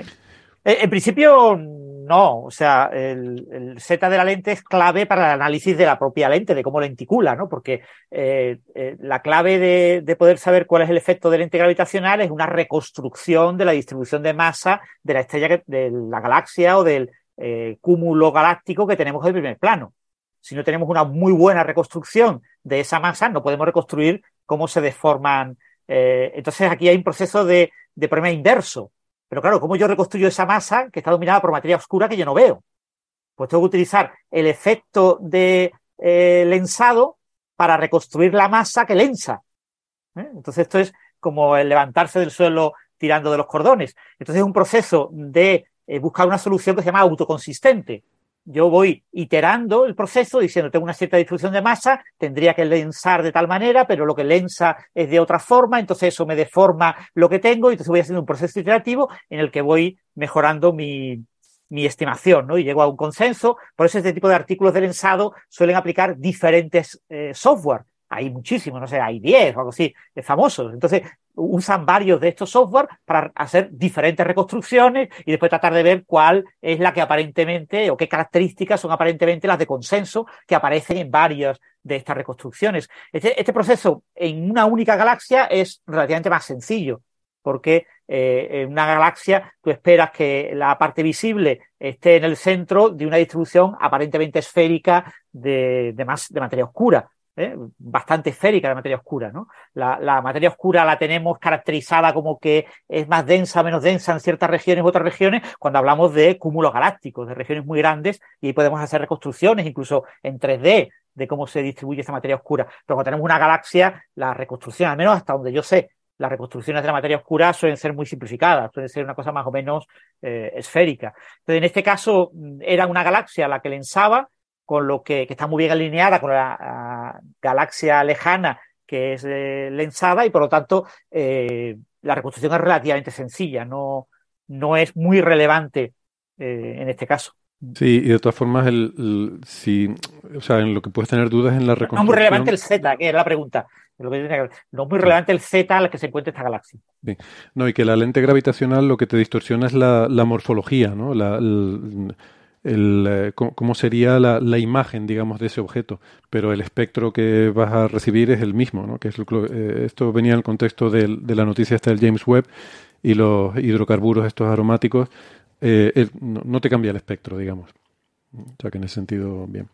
Eh, En principio, no. O sea, el, el Z de la lente es clave para el análisis de la propia lente, de cómo lenticula, ¿no? Porque eh, eh, la clave de, de poder saber cuál es el efecto de lente gravitacional es una reconstrucción de la distribución de masa de la estrella, que- de la galaxia o del cúmulo galáctico que tenemos en primer plano. Si no tenemos una muy buena reconstrucción de esa masa, no podemos reconstruir cómo se deforman. entonces aquí hay un proceso de, de problema inverso. Pero claro, ¿cómo yo reconstruyo esa masa que está dominada por materia oscura que yo no veo? Pues tengo que utilizar el efecto de eh, lensado para reconstruir la masa que lensa. ¿eh? Entonces esto es como el levantarse del suelo tirando de los cordones. Entonces es un proceso de eh, buscar una solución que se llama autoconsistente. Yo voy iterando el proceso diciendo tengo una cierta distribución de masa, tendría que lensar de tal manera, pero lo que lensa es de otra forma, entonces eso me deforma lo que tengo y entonces voy haciendo un proceso iterativo en el que voy mejorando mi, mi estimación, ¿no? Y llego a un consenso. Por eso este tipo de artículos de lensado suelen aplicar diferentes eh, software. Hay muchísimos, no sé, hay 10 o algo así, famosos. Entonces, usan varios de estos software para hacer diferentes reconstrucciones y después tratar de ver cuál es la que aparentemente o qué características son aparentemente las de consenso que aparecen en varias de estas reconstrucciones. Este, este proceso en una única galaxia es relativamente más sencillo porque eh, en una galaxia tú esperas que la parte visible esté en el centro de una distribución aparentemente esférica de, de, más, de materia oscura. ¿Eh? bastante esférica de materia oscura. ¿no? La, la, materia oscura la tenemos caracterizada como que es más densa, menos densa en ciertas regiones u otras regiones, cuando hablamos de cúmulos galácticos, de regiones muy grandes, y podemos hacer reconstrucciones, incluso en 3D, de cómo se distribuye esa materia oscura. Pero cuando tenemos una galaxia, la reconstrucción, al menos hasta donde yo sé, las reconstrucciones de la materia oscura suelen ser muy simplificadas, suelen ser una cosa más o menos eh, esférica. Entonces, en este caso, era una galaxia la que lensaba, con lo que, que, está muy bien alineada con la galaxia lejana que es eh, lensada y por lo tanto eh, la reconstrucción es relativamente sencilla, no, no es muy relevante eh, en este caso. Sí, y de todas formas, el, el, si, o sea, en lo que puedes tener dudas en la reconstrucción. No es muy relevante el Z, que era la pregunta. No es muy relevante el Z al que se encuentra esta galaxia. No, y que la lente gravitacional lo que te distorsiona es la, la morfología, ¿no? La, el, el, eh, cómo, sería la, la imagen, digamos, de ese objeto, pero el espectro que vas a recibir es el mismo, ¿no? Que es lo eh, esto venía en el contexto de la noticia esta del James Webb y los hidrocarburos estos aromáticos, eh, no, no te cambia el espectro, digamos. O sea que en ese sentido, bien.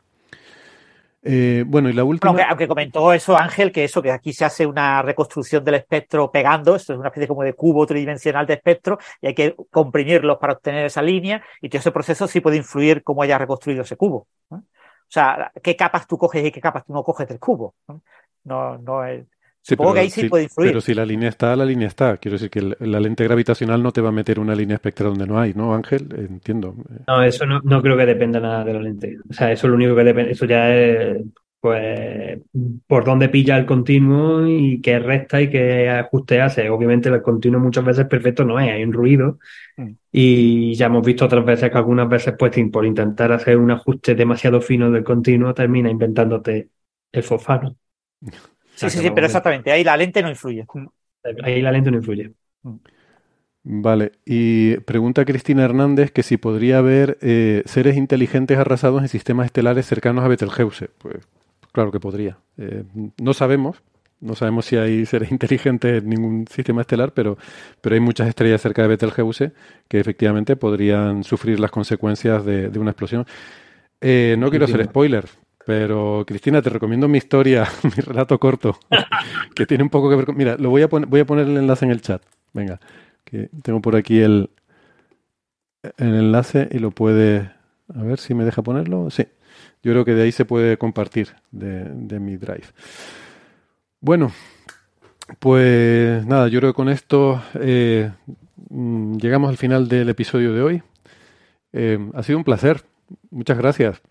Eh, bueno, y la última... Aunque, aunque comentó eso Ángel, que eso, que aquí se hace una reconstrucción del espectro pegando, esto es una especie como de cubo tridimensional de espectro, y hay que comprimirlos para obtener esa línea, y todo ese proceso sí puede influir cómo haya reconstruido ese cubo. ¿no? O sea, qué capas tú coges y qué capas tú no coges del cubo. No, no, no es- Supongo pero que ahí sí si- puede influir. Pero si la línea está, la línea está. Quiero decir que el- la lente gravitacional no te va a meter una línea espectral donde no hay, ¿no, Ángel? Entiendo. No, eso no, no creo que dependa nada de la lente. O sea, eso es lo único que depende. Eso ya es, pues, por dónde pilla el continuo y qué resta y qué ajuste hace. Obviamente, el continuo muchas veces perfecto no es, hay un ruido. Mm. Y ya hemos visto otras veces que algunas veces, pues, por intentar hacer un ajuste demasiado fino del continuo, termina inventándote el fosfano. Sí, sí, sí, pero exactamente, ahí la lente no influye. Ahí la lente no influye. Vale. Y pregunta Cristina Hernández que si podría haber eh, seres inteligentes arrasados en sistemas estelares cercanos a Betelgeuse. Pues claro que podría. Eh, no sabemos. No sabemos si hay seres inteligentes en ningún sistema estelar, pero, pero hay muchas estrellas cerca de Betelgeuse que efectivamente podrían sufrir las consecuencias de, de una explosión. Eh, no quiero hacer spoilers, pero Cristina, te recomiendo mi historia, mi relato corto, que tiene un poco que ver con... Mira, lo voy a, poner, voy a poner el enlace en el chat. Venga, que tengo por aquí el, el enlace y lo puede... A ver si me deja ponerlo. Sí, yo creo que de ahí se puede compartir de, de mi drive. Bueno, pues nada, yo creo que con esto eh, mm, llegamos al final del episodio de hoy. Eh, ha sido un placer. Muchas gracias.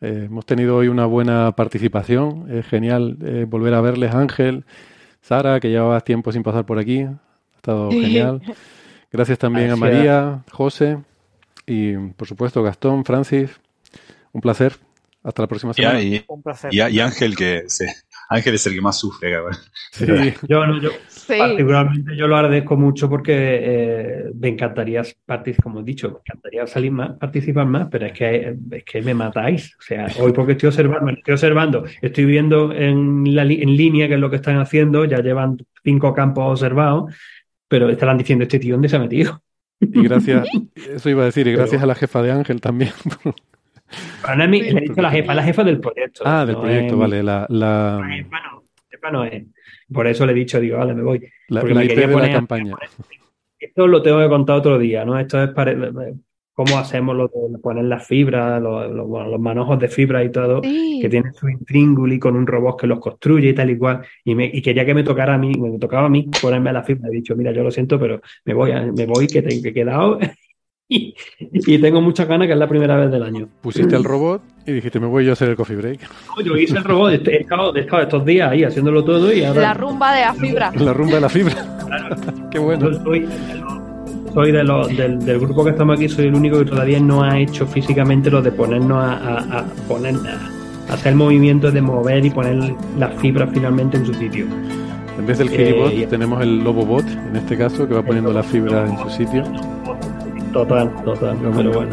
Eh, hemos tenido hoy una buena participación. Es genial eh, volver a verles, Ángel, Sara, que llevabas tiempo sin pasar por aquí. Ha estado genial. Gracias también a. María, José y, por supuesto, Gastón, Francis. Un placer. Hasta la próxima semana. Y, Un placer. y- y Ángel, que se- Ángel es el que más sufre. cabrón. Sí. Yo, no, yo, Sí. Particularmente yo lo agradezco mucho porque eh, me encantaría, como he dicho, me encantaría salir más, participar más, pero es que, es que me matáis. O sea, hoy porque estoy observando, estoy observando, estoy viendo en, la, en línea qué es lo que están haciendo, ya llevan cinco campos observados, pero estarán diciendo, este tío, ¿dónde se ha metido? Y gracias, eso iba a decir, y gracias a la jefa de Ángel también. Pero no es mi- le he dicho la jefa, la jefa del proyecto. ah, del no proyecto, es- vale. La, la, La jefa no, la jefa no es. Por eso le he dicho, digo, vale, me voy. la, porque la me IP quería de la poner- campaña. Esto lo tengo que contar otro día, ¿no? Esto es para cómo hacemos lo de poner las fibras, los, los- bueno, los manojos de fibra y todo, Sí. que tiene su intrínguli con un robot que los construye y tal y cual. Y, me, y quería que me tocara a mí, me tocaba a mí ponerme la fibra. He dicho, mira, yo lo siento, pero me voy, a- me voy que, te- que he quedado y, y tengo muchas ganas, que es la primera vez del año. Pusiste al robot y dijiste, me voy yo a hacer el coffee break. No, Yo hice el robot, he estado, he estado estos días ahí haciéndolo todo y ahora... La rumba de la fibra. La rumba de la fibra. Qué bueno. Yo soy, soy de los- del, del grupo que estamos aquí, soy el único que todavía no ha hecho físicamente lo de ponernos a, a- a poner, a hacer el movimiento de mover y poner las fibras finalmente en su sitio. En vez del Eh, Kiribot, y- tenemos el Lobobot, en este caso, que va poniendo las fibras en su sitio. Total, total, Pero pero bueno. bueno.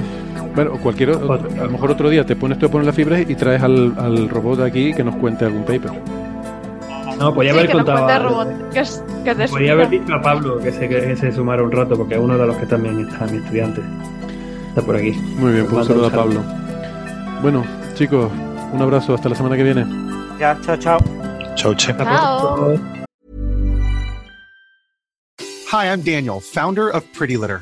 Bueno, o cualquier otro- a lo mejor otro día te pones tú a poner las fibras y traes al, al robot aquí que nos cuente algún paper. No, podía Sí, haber que nos contado. cuente a- robot, que es, Podría haber dicho a Pablo que se, que se sumara un rato, porque es uno de los que también está mi estudiante. Está por aquí. Muy bien, pues un saludo a. Pablo. Bueno, chicos, un abrazo, hasta la semana que viene. Ya, chao, chao. Chau, che. Hasta Chao. pronto. Hi, I'm Daniel, founder of Pretty Litter.